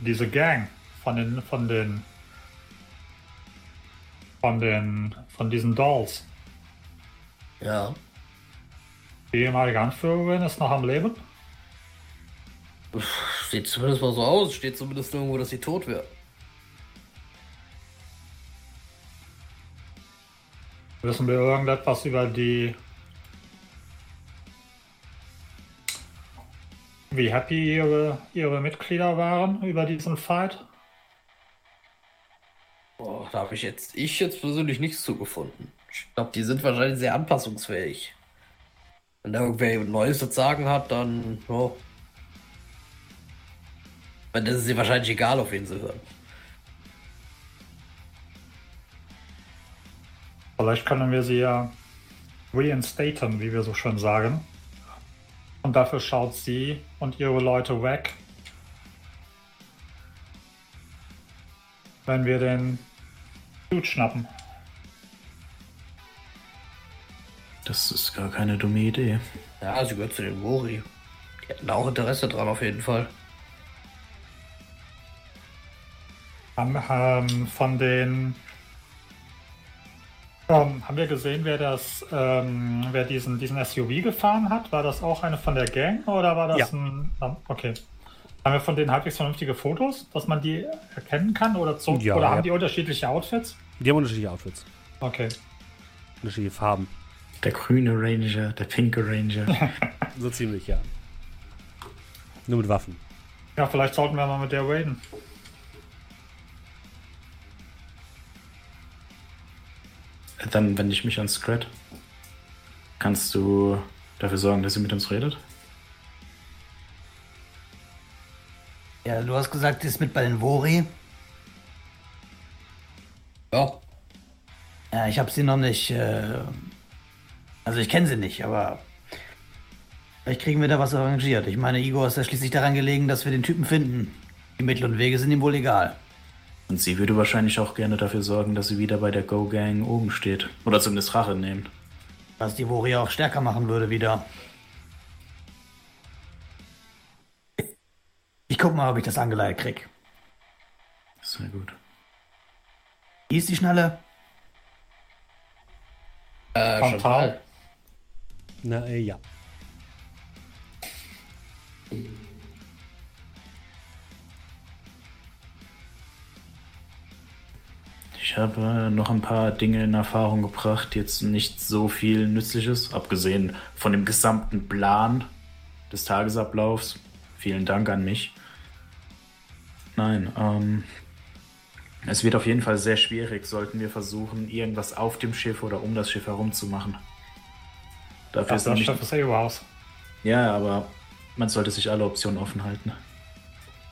diese Gang von den, von den, von den, von diesen Dolls. Ja. Die ehemalige Anführerin ist noch am Leben. Sieht zumindest mal so aus. Steht zumindest irgendwo, dass sie tot wäre. Wissen wir irgendetwas über die. Wie happy ihre, ihre Mitglieder waren über diesen Fight? Boah, da habe ich jetzt, ich jetzt persönlich nichts zugefunden. Ich glaube, die sind wahrscheinlich sehr anpassungsfähig. Wenn da irgendwer Neues zu sagen hat, dann, oh. Weil das ist dir wahrscheinlich egal, auf wen sie hören. Vielleicht können wir sie ja reinstaten, wie wir so schön sagen. Und dafür schaut sie und ihre Leute weg. Wenn wir den Dude schnappen. Das ist gar keine dumme Idee. Ja, sie gehört zu den Mori. Die hätten auch Interesse dran, auf jeden Fall. Haben, ähm, von den. Ähm, haben wir gesehen, wer das, ähm, wer diesen, diesen SUV gefahren hat? War das auch eine von der Gang oder war das Ja. ein. ah, Okay. Haben wir von denen halbwegs vernünftige Fotos, dass man die erkennen kann? Oder, so, Ja, oder ja. haben die unterschiedliche Outfits? Die haben unterschiedliche Outfits, Okay. unterschiedliche Farben. Der grüne Ranger, der pinke Ranger. So ziemlich, ja. Nur mit Waffen. Ja, vielleicht sollten wir mal mit der raiden. Dann wende ich mich an Scrat. Kannst du dafür sorgen, dass sie mit uns redet? Ja, du hast gesagt, die ist mit bei den Vori. Ja, Ja, ich habe sie noch nicht. Äh, also ich kenne sie nicht, aber vielleicht kriegen wir da was arrangiert. Ich meine, Igor ist ja schließlich daran gelegen, dass wir den Typen finden. Die Mittel und Wege sind ihm wohl egal. Und sie würde wahrscheinlich auch gerne dafür sorgen, dass sie wieder bei der Go-Gang oben steht. Oder zumindest Rache nehmen. Was die Vori auch stärker machen würde wieder. Ich guck mal, ob ich das angeleitet krieg. Sehr gut. Wie ist die Schnalle? äh, Chantal. Chantal. Na, äh, ja. Ich habe noch ein paar Dinge in Erfahrung gebracht, jetzt nicht so viel Nützliches, abgesehen von dem gesamten Plan des Tagesablaufs. Vielen Dank an mich. Nein, ähm, es wird auf jeden Fall sehr schwierig, sollten wir versuchen, irgendwas auf dem Schiff oder um das Schiff herum zu machen. Dafür Das, ist das nämlich, Schiff ist eh raus. ja, aber man sollte sich alle Optionen offen halten.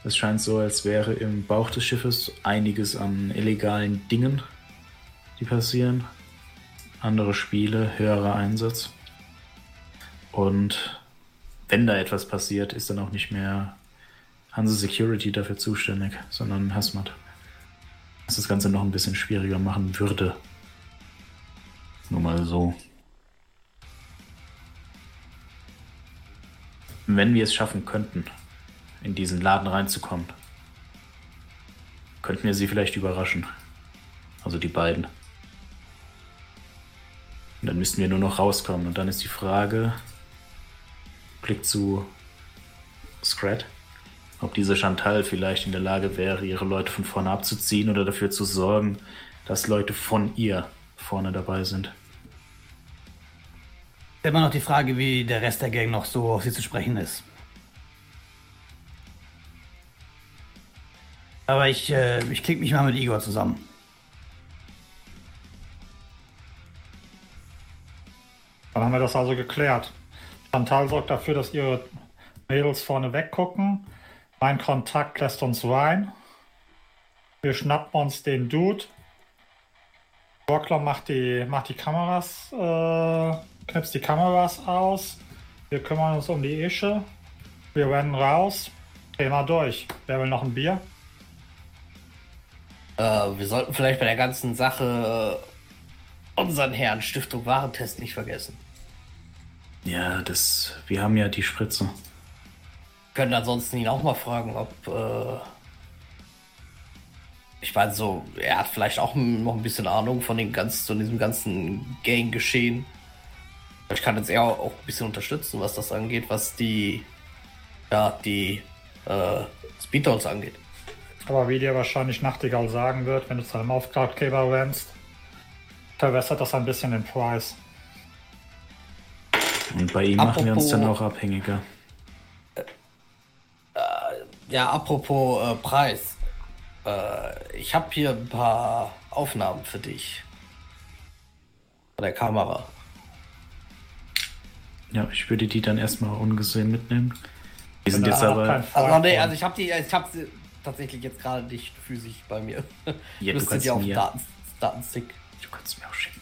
Es scheint so, als wäre im Bauch des Schiffes einiges an illegalen Dingen, die passieren. Andere Spiele, höherer Einsatz. Und wenn da etwas passiert, ist dann auch nicht mehr Hanse Security dafür zuständig, sondern Hasmat. Was das Ganze noch ein bisschen schwieriger machen würde. Nur mal so. Wenn wir es schaffen könnten, in diesen Laden reinzukommen, könnten wir sie vielleicht überraschen. Also die beiden. Und dann müssten wir nur noch rauskommen. Und dann ist die Frage, Blick zu Scrat, ob diese Chantal vielleicht in der Lage wäre, ihre Leute von vorne abzuziehen oder dafür zu sorgen, dass Leute von ihr vorne dabei sind. Immer noch die Frage, wie der Rest der Gang noch so auf sie zu sprechen ist. Aber ich, äh, ich klicke mich mal mit Igor zusammen. Dann haben wir das also geklärt. Chantal sorgt dafür, dass ihre Mädels vorne weggucken. Mein Kontakt lässt uns rein. Wir schnappen uns den Dude. Borkler macht die, macht die Kameras, äh, knipst die Kameras aus. Wir kümmern uns um die Ische. Wir rennen raus. Thema durch. Wer will noch ein Bier? Äh, wir sollten vielleicht bei der ganzen Sache äh, unseren Herrn Stiftung Warentest nicht vergessen. Ja, das. Wir haben ja die Spritze. können ansonsten ihn auch mal fragen, ob. Äh, ich meine, so, er hat vielleicht auch noch ein bisschen Ahnung von, den ganzen, von diesem ganzen Gang-Geschehen. Ich kann jetzt eher auch ein bisschen unterstützen, was das angeht, was die. Ja, die. Äh, Speedholes angeht. Aber wie dir wahrscheinlich Nachtigall sagen wird, wenn du zu einem Auftraggeber rennst, verwässert das ein bisschen den Preis. Und bei ihm machen wir uns dann Apropos- auch abhängiger. Ja, apropos äh, Preis. Äh, ich habe hier ein paar Aufnahmen für dich. Von der Kamera. Ja, ich würde die dann erstmal ungesehen mitnehmen. Die sind jetzt aber. Also, nee, also ich habe die, ich habe sie tatsächlich jetzt gerade nicht physisch bei mir. Ja, du kannst auf mir- Daten, Datenstick. Du kannst mir auch schicken.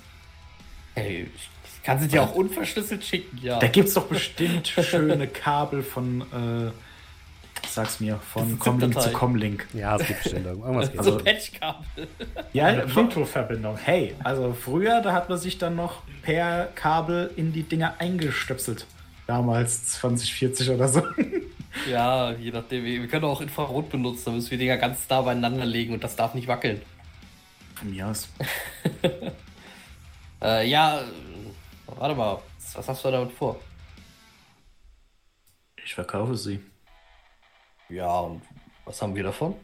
Hey, ich kann sie dir auch unverschlüsselt schicken, ja. Da gibt's doch bestimmt schöne Kabel von, äh, sag's mir, von Das ist Comlink zu. Comlink. Ja, es gibt bestimmt irgend- irgendwas. geht. so Patchkabel. Ja, Eine Bluetooth-Verbindung. hey, also früher, da hat man sich dann noch per Kabel in die Dinger eingestöpselt. Damals 2040 oder so. Ja, je nachdem. Wir können auch Infrarot benutzen, da müssen wir die ja ganz nah beieinander legen und das darf nicht wackeln. Von mir aus. Äh, ja, warte mal. Was hast du damit vor? Ich verkaufe sie. Ja, und was haben wir davon?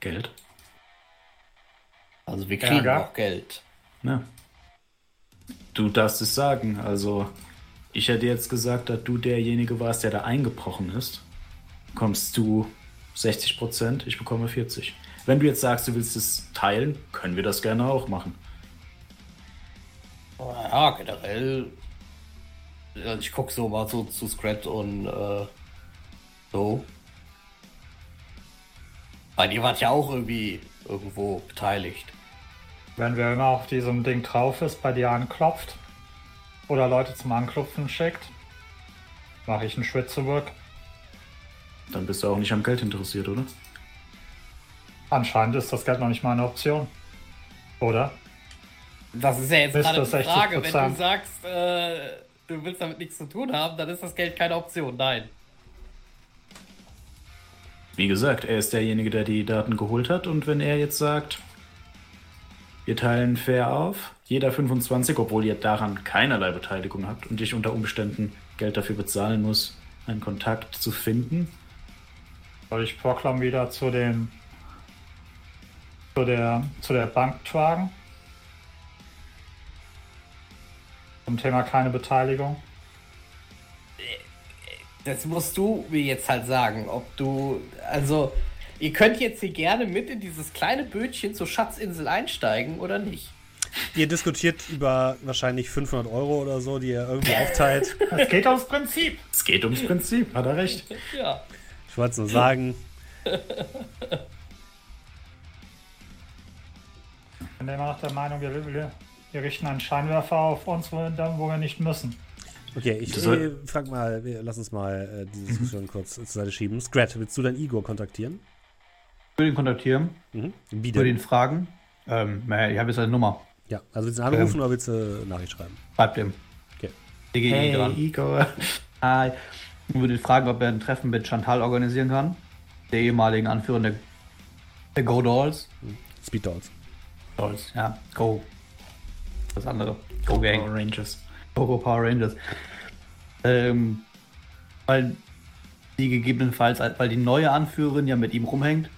Geld. Also wir kriegen Ärger? auch Geld. Ja. Du darfst es sagen. Also, ich hätte jetzt gesagt, dass du derjenige warst, der da eingebrochen ist. Kommst du 60 Prozent, ich bekomme 40. Wenn du jetzt sagst, du willst es teilen, können wir das gerne auch machen. Ja, generell. Ich guck so mal so zu Scrat und äh, so. Weil ihr wart ja auch irgendwie irgendwo beteiligt. Wenn wir immer auf diesem Ding drauf ist, bei dir anklopft oder Leute zum Anklopfen schickt, mache ich einen Schwitzework. Dann bist du auch nicht am Geld interessiert, oder? Anscheinend ist das Geld noch nicht mal eine Option. Oder? Das ist ja jetzt Bis gerade die Frage. Wenn du 60%. sagst, äh, du willst damit nichts zu tun haben, dann ist das Geld keine Option. Nein. Wie gesagt, er ist derjenige, der die Daten geholt hat. Und wenn er jetzt sagt, wir teilen fair auf, jeder 25, obwohl ihr daran keinerlei Beteiligung habt und ich unter Umständen Geld dafür bezahlen muss, einen Kontakt zu finden, Soll ich Proklam wieder zu den zu der zu der Bank tragen? Zum Thema keine Beteiligung. Das musst du mir jetzt halt sagen, ob du. Also, ihr könnt jetzt hier gerne mit in dieses kleine Bötchen zur Schatzinsel einsteigen oder nicht. Ihr diskutiert über wahrscheinlich 500 Euro oder so, die ihr irgendwie aufteilt. Es geht ums Prinzip. es geht ums Prinzip, hat er recht. Ja. Ich wollte es nur sagen. Ich bin immer noch der Meinung, wir, wir, wir richten einen Scheinwerfer auf uns, wo, wo wir nicht müssen. Okay, ich äh, frag mal, wir- lass uns mal äh, die Diskussion kurz zur Seite schieben. Scrat, willst du deinen Igor kontaktieren? Ich will ihn kontaktieren, Mhm. Wie ich will ihn denn? fragen. Ähm, naja, ich habe jetzt seine Nummer. Ja, also willst du ihn anrufen oder willst du eine Nachricht schreiben? Schreibt ihm. Okay. DGI Hey, dran. Igor. Hi. Ich würde ihn fragen, ob er ein Treffen mit Chantal organisieren kann. Der ehemaligen Anführer der, der Go Dolls. Speed Dolls. Dolls, ja. Go. Das andere. Go Gang. Power Rangers. Go Go Power Rangers. Ähm, weil die gegebenenfalls, weil die neue Anführerin ja mit ihm rumhängt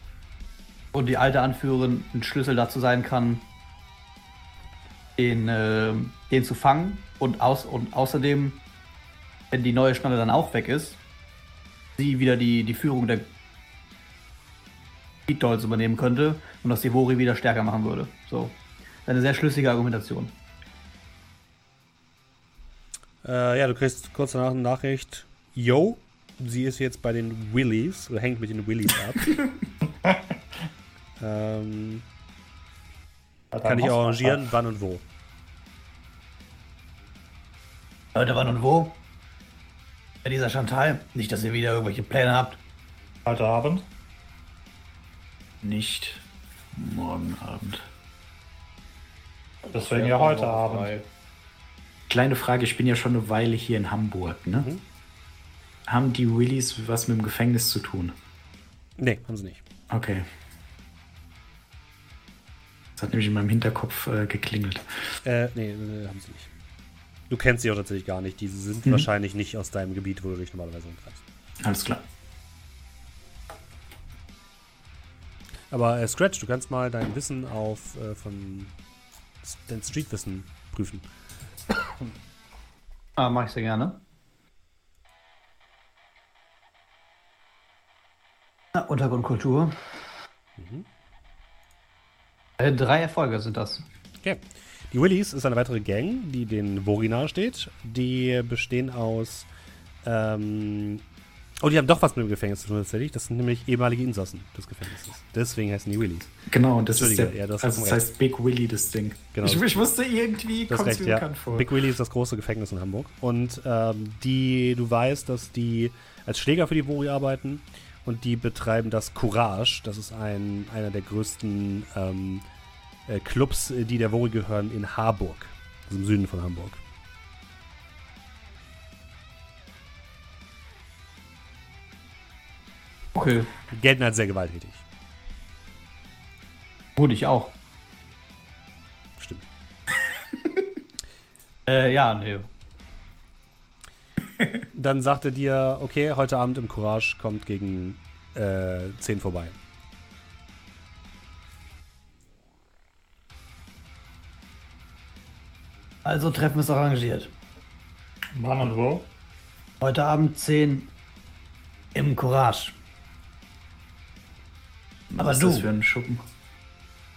und die alte Anführerin ein Schlüssel dazu sein kann, den, äh, den zu fangen und, aus, und außerdem, wenn die neue Schnalle dann auch weg ist, sie wieder die, die Führung der Speed Dolls übernehmen könnte und das Devori wieder stärker machen würde. So. Eine sehr schlüssige Argumentation. Äh, ja, du kriegst kurz danach eine Nachricht. Yo, sie ist jetzt bei den Willies oder hängt mit den Willies ab. ähm, kann ich arrangieren, wann und wo. Leute, wann und wo? Bei dieser Chantal. Nicht, dass ihr wieder irgendwelche Pläne habt. Heute Abend. Nicht morgen Abend. Deswegen ja heute Abend. Kleine Frage, ich bin ja schon eine Weile hier in Hamburg, ne? Mhm. Haben die Willis was mit dem Gefängnis zu tun? Nee, haben sie nicht. Okay. Das hat nämlich in meinem Hinterkopf äh, geklingelt. Äh, nee, äh, haben sie nicht. Du kennst sie auch tatsächlich gar nicht. Diese sind Mhm. wahrscheinlich nicht aus deinem Gebiet, wo du dich normalerweise umtreibst. Alles klar. Aber äh, Scratch, du kannst mal dein Wissen auf äh, von dein Streetwissen prüfen. Ah, mach ich sehr gerne. Ja, Untergrundkultur. Äh, drei Erfolge sind das. Okay. Die Willies ist eine weitere Gang, die den Vori steht. Die bestehen aus. Ähm, oh, die haben doch was mit dem Gefängnis zu tun, tatsächlich. Das sind nämlich ehemalige Insassen des Gefängnisses. Deswegen heißen die Willies. Genau, und das ist der, ja, das also das heißt Big Willy, das Ding. Genau. Ich, ich wusste irgendwie, kommt recht, mir ja. bekannt vor. Big Willy ist das große Gefängnis in Hamburg. Und ähm, die, du weißt, dass die als Schläger für die Vori arbeiten und die betreiben das Courage. Das ist ein, einer der größten ähm, äh, Clubs, äh, die der Vori gehören, in Harburg. Also im Süden von Hamburg. Okay. Gelten als sehr gewalttätig. Gut, ich auch. Stimmt. Äh, ja, nee. Dann sagt er dir, okay, heute Abend im Courage kommt gegen äh, 10 vorbei. Also Treffen ist arrangiert. Wann und wo? Heute Abend 10 im Courage. Aber Was ist du, das für ein Schuppen?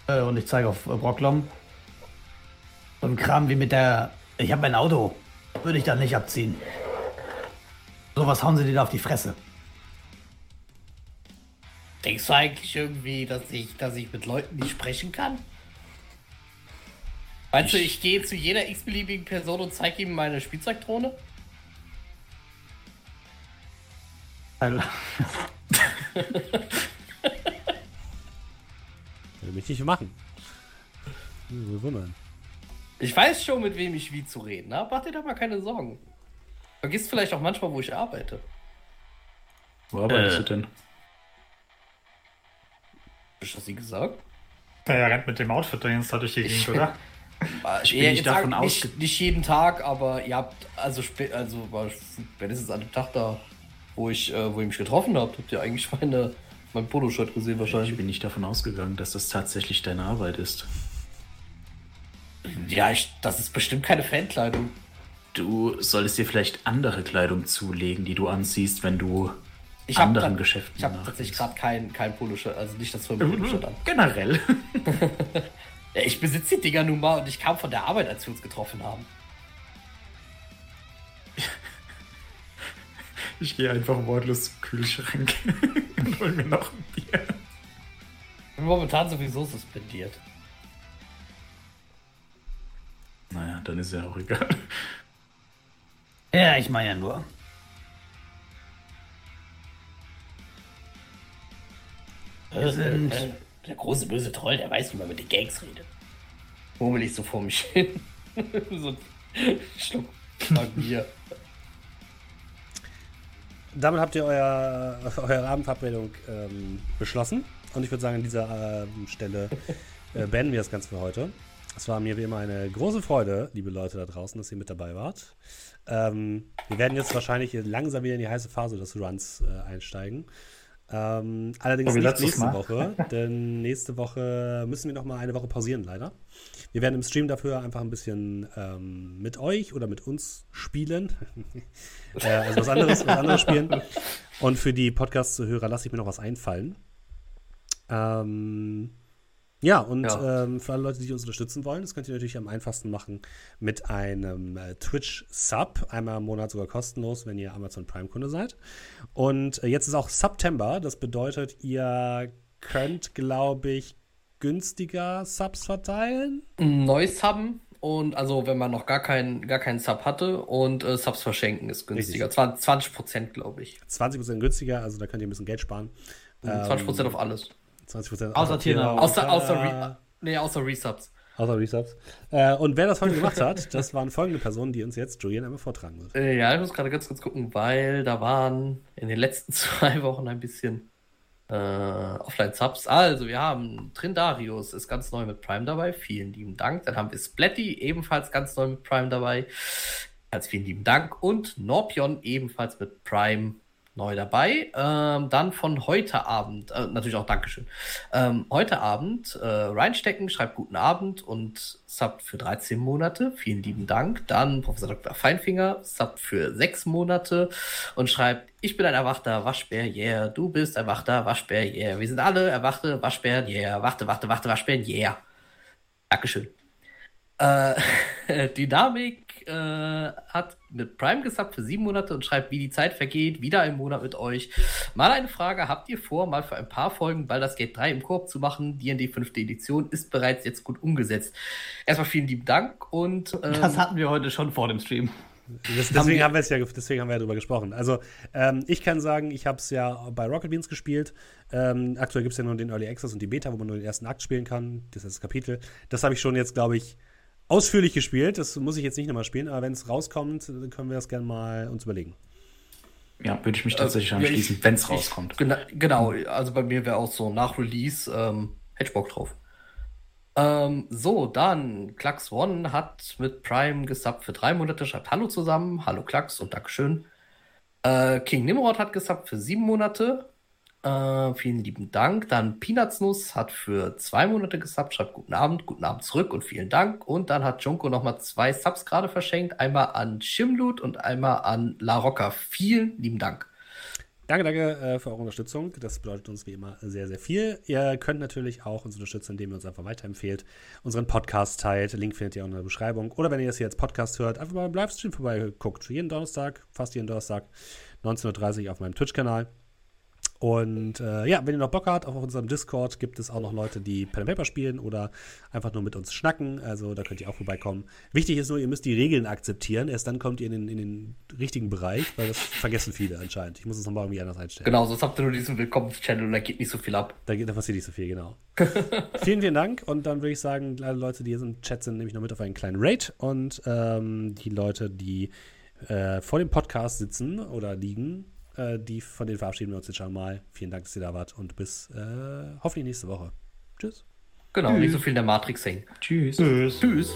äh, und ich zeige auf äh, Brocklom, so ein Kram wie mit der, ich habe mein Auto, würde ich da nicht abziehen. Sowas hauen sie dir da auf die Fresse. Denkst du eigentlich irgendwie, dass ich, dass ich mit Leuten nicht sprechen kann? Meinst du, ich gehe zu jeder x-beliebigen Person und zeige ihm meine Spielzeugdrohne? Würde mich nicht machen. Mich wundern. Ich weiß schon, mit wem ich wie zu reden habe. Mach dir da mal keine Sorgen. Vergisst vielleicht auch manchmal, wo ich arbeite. Wo arbeitest Äh. du denn? Hab ich das nie gesagt? Er rennt mit dem Outfit dahin da durch die Gegend, oder? Ich bin nicht davon ausge- nicht, nicht jeden Tag, aber ihr habt also also spätestens an dem Tag da, wo ich, äh, wo ihr mich getroffen habt, habt ihr eigentlich meine, mein Poloshirt gesehen Ich wahrscheinlich. bin nicht davon ausgegangen, dass das tatsächlich deine Arbeit ist. Ja, ich, das ist bestimmt keine Fankleidung. Du solltest dir vielleicht andere Kleidung zulegen, die du anziehst, wenn du Ich anderen Geschäften Ich habe tatsächlich gerade kein, kein Poloshirt, also nicht das Firmen Mhm. Poloshirt an. Generell. Ja, ich besitze die Dinger nun mal und ich kam von der Arbeit, als wir uns getroffen haben. Ich gehe einfach wortlos zum Kühlschrank und hol mir noch ein Bier. Ich bin momentan sowieso suspendiert. Naja, dann ist ja auch egal. Ja, ich meine ja nur. Wir sind Äh, der große böse Troll, der weiß, wie man mit den Gangs redet. Murmel ich so vor mich hin. so ein Schluck Bier. Damit habt ihr euer, eure Abendverabredung ähm, beschlossen. Und ich würde sagen, an dieser ähm, Stelle äh, beenden wir das Ganze für heute. Es war mir wie immer eine große Freude, liebe Leute da draußen, dass ihr mit dabei wart. Ähm, wir werden jetzt wahrscheinlich langsam wieder in die heiße Phase des Runs äh, einsteigen. Ähm, allerdings nicht nächste Mal. Woche, denn nächste Woche müssen wir noch mal eine Woche pausieren, leider. Wir werden im Stream dafür einfach ein bisschen ähm, mit euch oder mit uns spielen. äh, also was anderes, was anderes spielen. Und für die Podcast-Zuhörer lasse ich mir noch was einfallen. Ähm, ja, und Ja. Ähm, für alle Leute, die uns unterstützen wollen, das könnt ihr natürlich am einfachsten machen mit einem äh, Twitch-Sub. Einmal im Monat sogar kostenlos, wenn ihr Amazon Prime-Kunde seid. Und äh, jetzt ist auch September. Das bedeutet, ihr könnt, glaube ich, günstiger Subs verteilen. Neues haben und also wenn man noch gar keinen gar keinen Sub hatte und äh, Subs verschenken ist günstiger. 20 Prozent, glaube ich. 20% günstiger, also da könnt ihr ein bisschen Geld sparen. Ähm, 20 Prozent auf alles. 20% Außer Tiernahrung. Außer, außer. Re nee, außer Resubs. Außer Resubs. Äh, und wer das folgende gemacht hat, das waren folgende Personen, die uns jetzt Julian einmal vortragen wird. Äh, ja, ich muss gerade ganz kurz gucken, weil da waren in den letzten zwei Wochen ein bisschen äh, Offline-Subs. Also, wir haben Trindarius, ist ganz neu mit Prime dabei. Vielen lieben Dank. Dann haben wir Splatty, ebenfalls ganz neu mit Prime dabei. Ganz vielen lieben Dank. Und Norpion, ebenfalls mit Prime neu dabei. Ähm, dann von heute Abend, äh, natürlich auch Dankeschön. Ähm, heute Abend, äh, reinstecken, schreibt guten Abend und Sub für 13 Monate. Vielen lieben Dank. Dann Professor Dr. Feinfinger, Sub für 6 Monate und schreibt, ich bin ein erwachter Waschbär, yeah. Du bist erwachter Waschbär, yeah. Wir sind alle erwachte Waschbären, yeah. Wachte, wachte, wachte, Waschbären, yeah. Dankeschön. Äh, Dynamik äh, hat mit Prime gesubbt für sieben Monate und schreibt, wie die Zeit vergeht. Wieder ein Monat mit euch. Mal eine Frage: Habt ihr vor, mal für ein paar Folgen Baldur's Gate 3 im Koop zu machen? D&D 5. Edition ist bereits jetzt gut umgesetzt. Erstmal vielen lieben Dank und. Ähm, das hatten wir heute schon vor dem Stream. Das, deswegen, haben wir es ja, deswegen haben wir ja darüber gesprochen. Also, ähm, ich kann sagen, ich habe es ja bei Rocket Beans gespielt. Ähm, aktuell gibt es ja nur den Early Access und die Beta, wo man nur den ersten Akt spielen kann. Das ist das Kapitel. Das habe ich schon jetzt, glaube ich, ausführlich gespielt. Das muss ich jetzt nicht nochmal spielen, aber wenn es rauskommt, dann können wir das gerne mal uns überlegen. Ja, würde ich mich tatsächlich äh, anschließen, wenn es rauskommt. Gena genau, also bei mir wäre auch so nach Release ähm, hätte ich Bock drauf. Ähm, so, dann Klax One hat mit Prime gesubbt für drei Monate, schreibt Hallo zusammen, Hallo Klax und Dankeschön. Äh, King Nimrod hat gesubbt für sieben Monate, äh, vielen lieben Dank. Dann Peanuts hat für zwei Monate gesubbt, schreibt guten Abend, guten Abend zurück und vielen Dank. Und dann hat Junko nochmal zwei Subs gerade verschenkt. Einmal an Shimlut und einmal an La Rocca. Vielen lieben Dank. Danke, danke äh, für eure Unterstützung. Das bedeutet uns wie immer sehr, sehr viel. Ihr könnt natürlich auch uns unterstützen, indem ihr uns einfach weiterempfehlt, unseren Podcast teilt. Link findet ihr auch in der Beschreibung. Oder wenn ihr das hier als Podcast hört, einfach mal beim Livestream vorbeigeguckt. Jeden Donnerstag, fast jeden Donnerstag, 19.30 Uhr auf meinem Twitch-Kanal. Und äh, ja, wenn ihr noch Bock habt, auf unserem Discord gibt es auch noch Leute, die Pen and Paper spielen oder einfach nur mit uns schnacken. Also da könnt ihr auch vorbeikommen. Wichtig ist nur, ihr müsst die Regeln akzeptieren. Erst dann kommt ihr in den, in den richtigen Bereich, weil das vergessen viele anscheinend. Ich muss es nochmal irgendwie anders einstellen. Genau, sonst habt ihr nur diesen Willkommens-Channel und da geht nicht so viel ab. Da, geht, da passiert nicht so viel, genau. vielen, vielen Dank. Und dann würde ich sagen, alle Leute, die hier im Chat sind, nehme ich noch mit auf einen kleinen Raid. Und ähm, die Leute, die äh, vor dem Podcast sitzen oder liegen, äh, die von denen verabschieden wir uns jetzt schon mal. Vielen Dank, dass ihr da wart und bis äh, hoffentlich nächste Woche. Tschüss. Genau, Tschüss. nicht so viel in der Matrix hängen. Tschüss. Tschüss. Tschüss.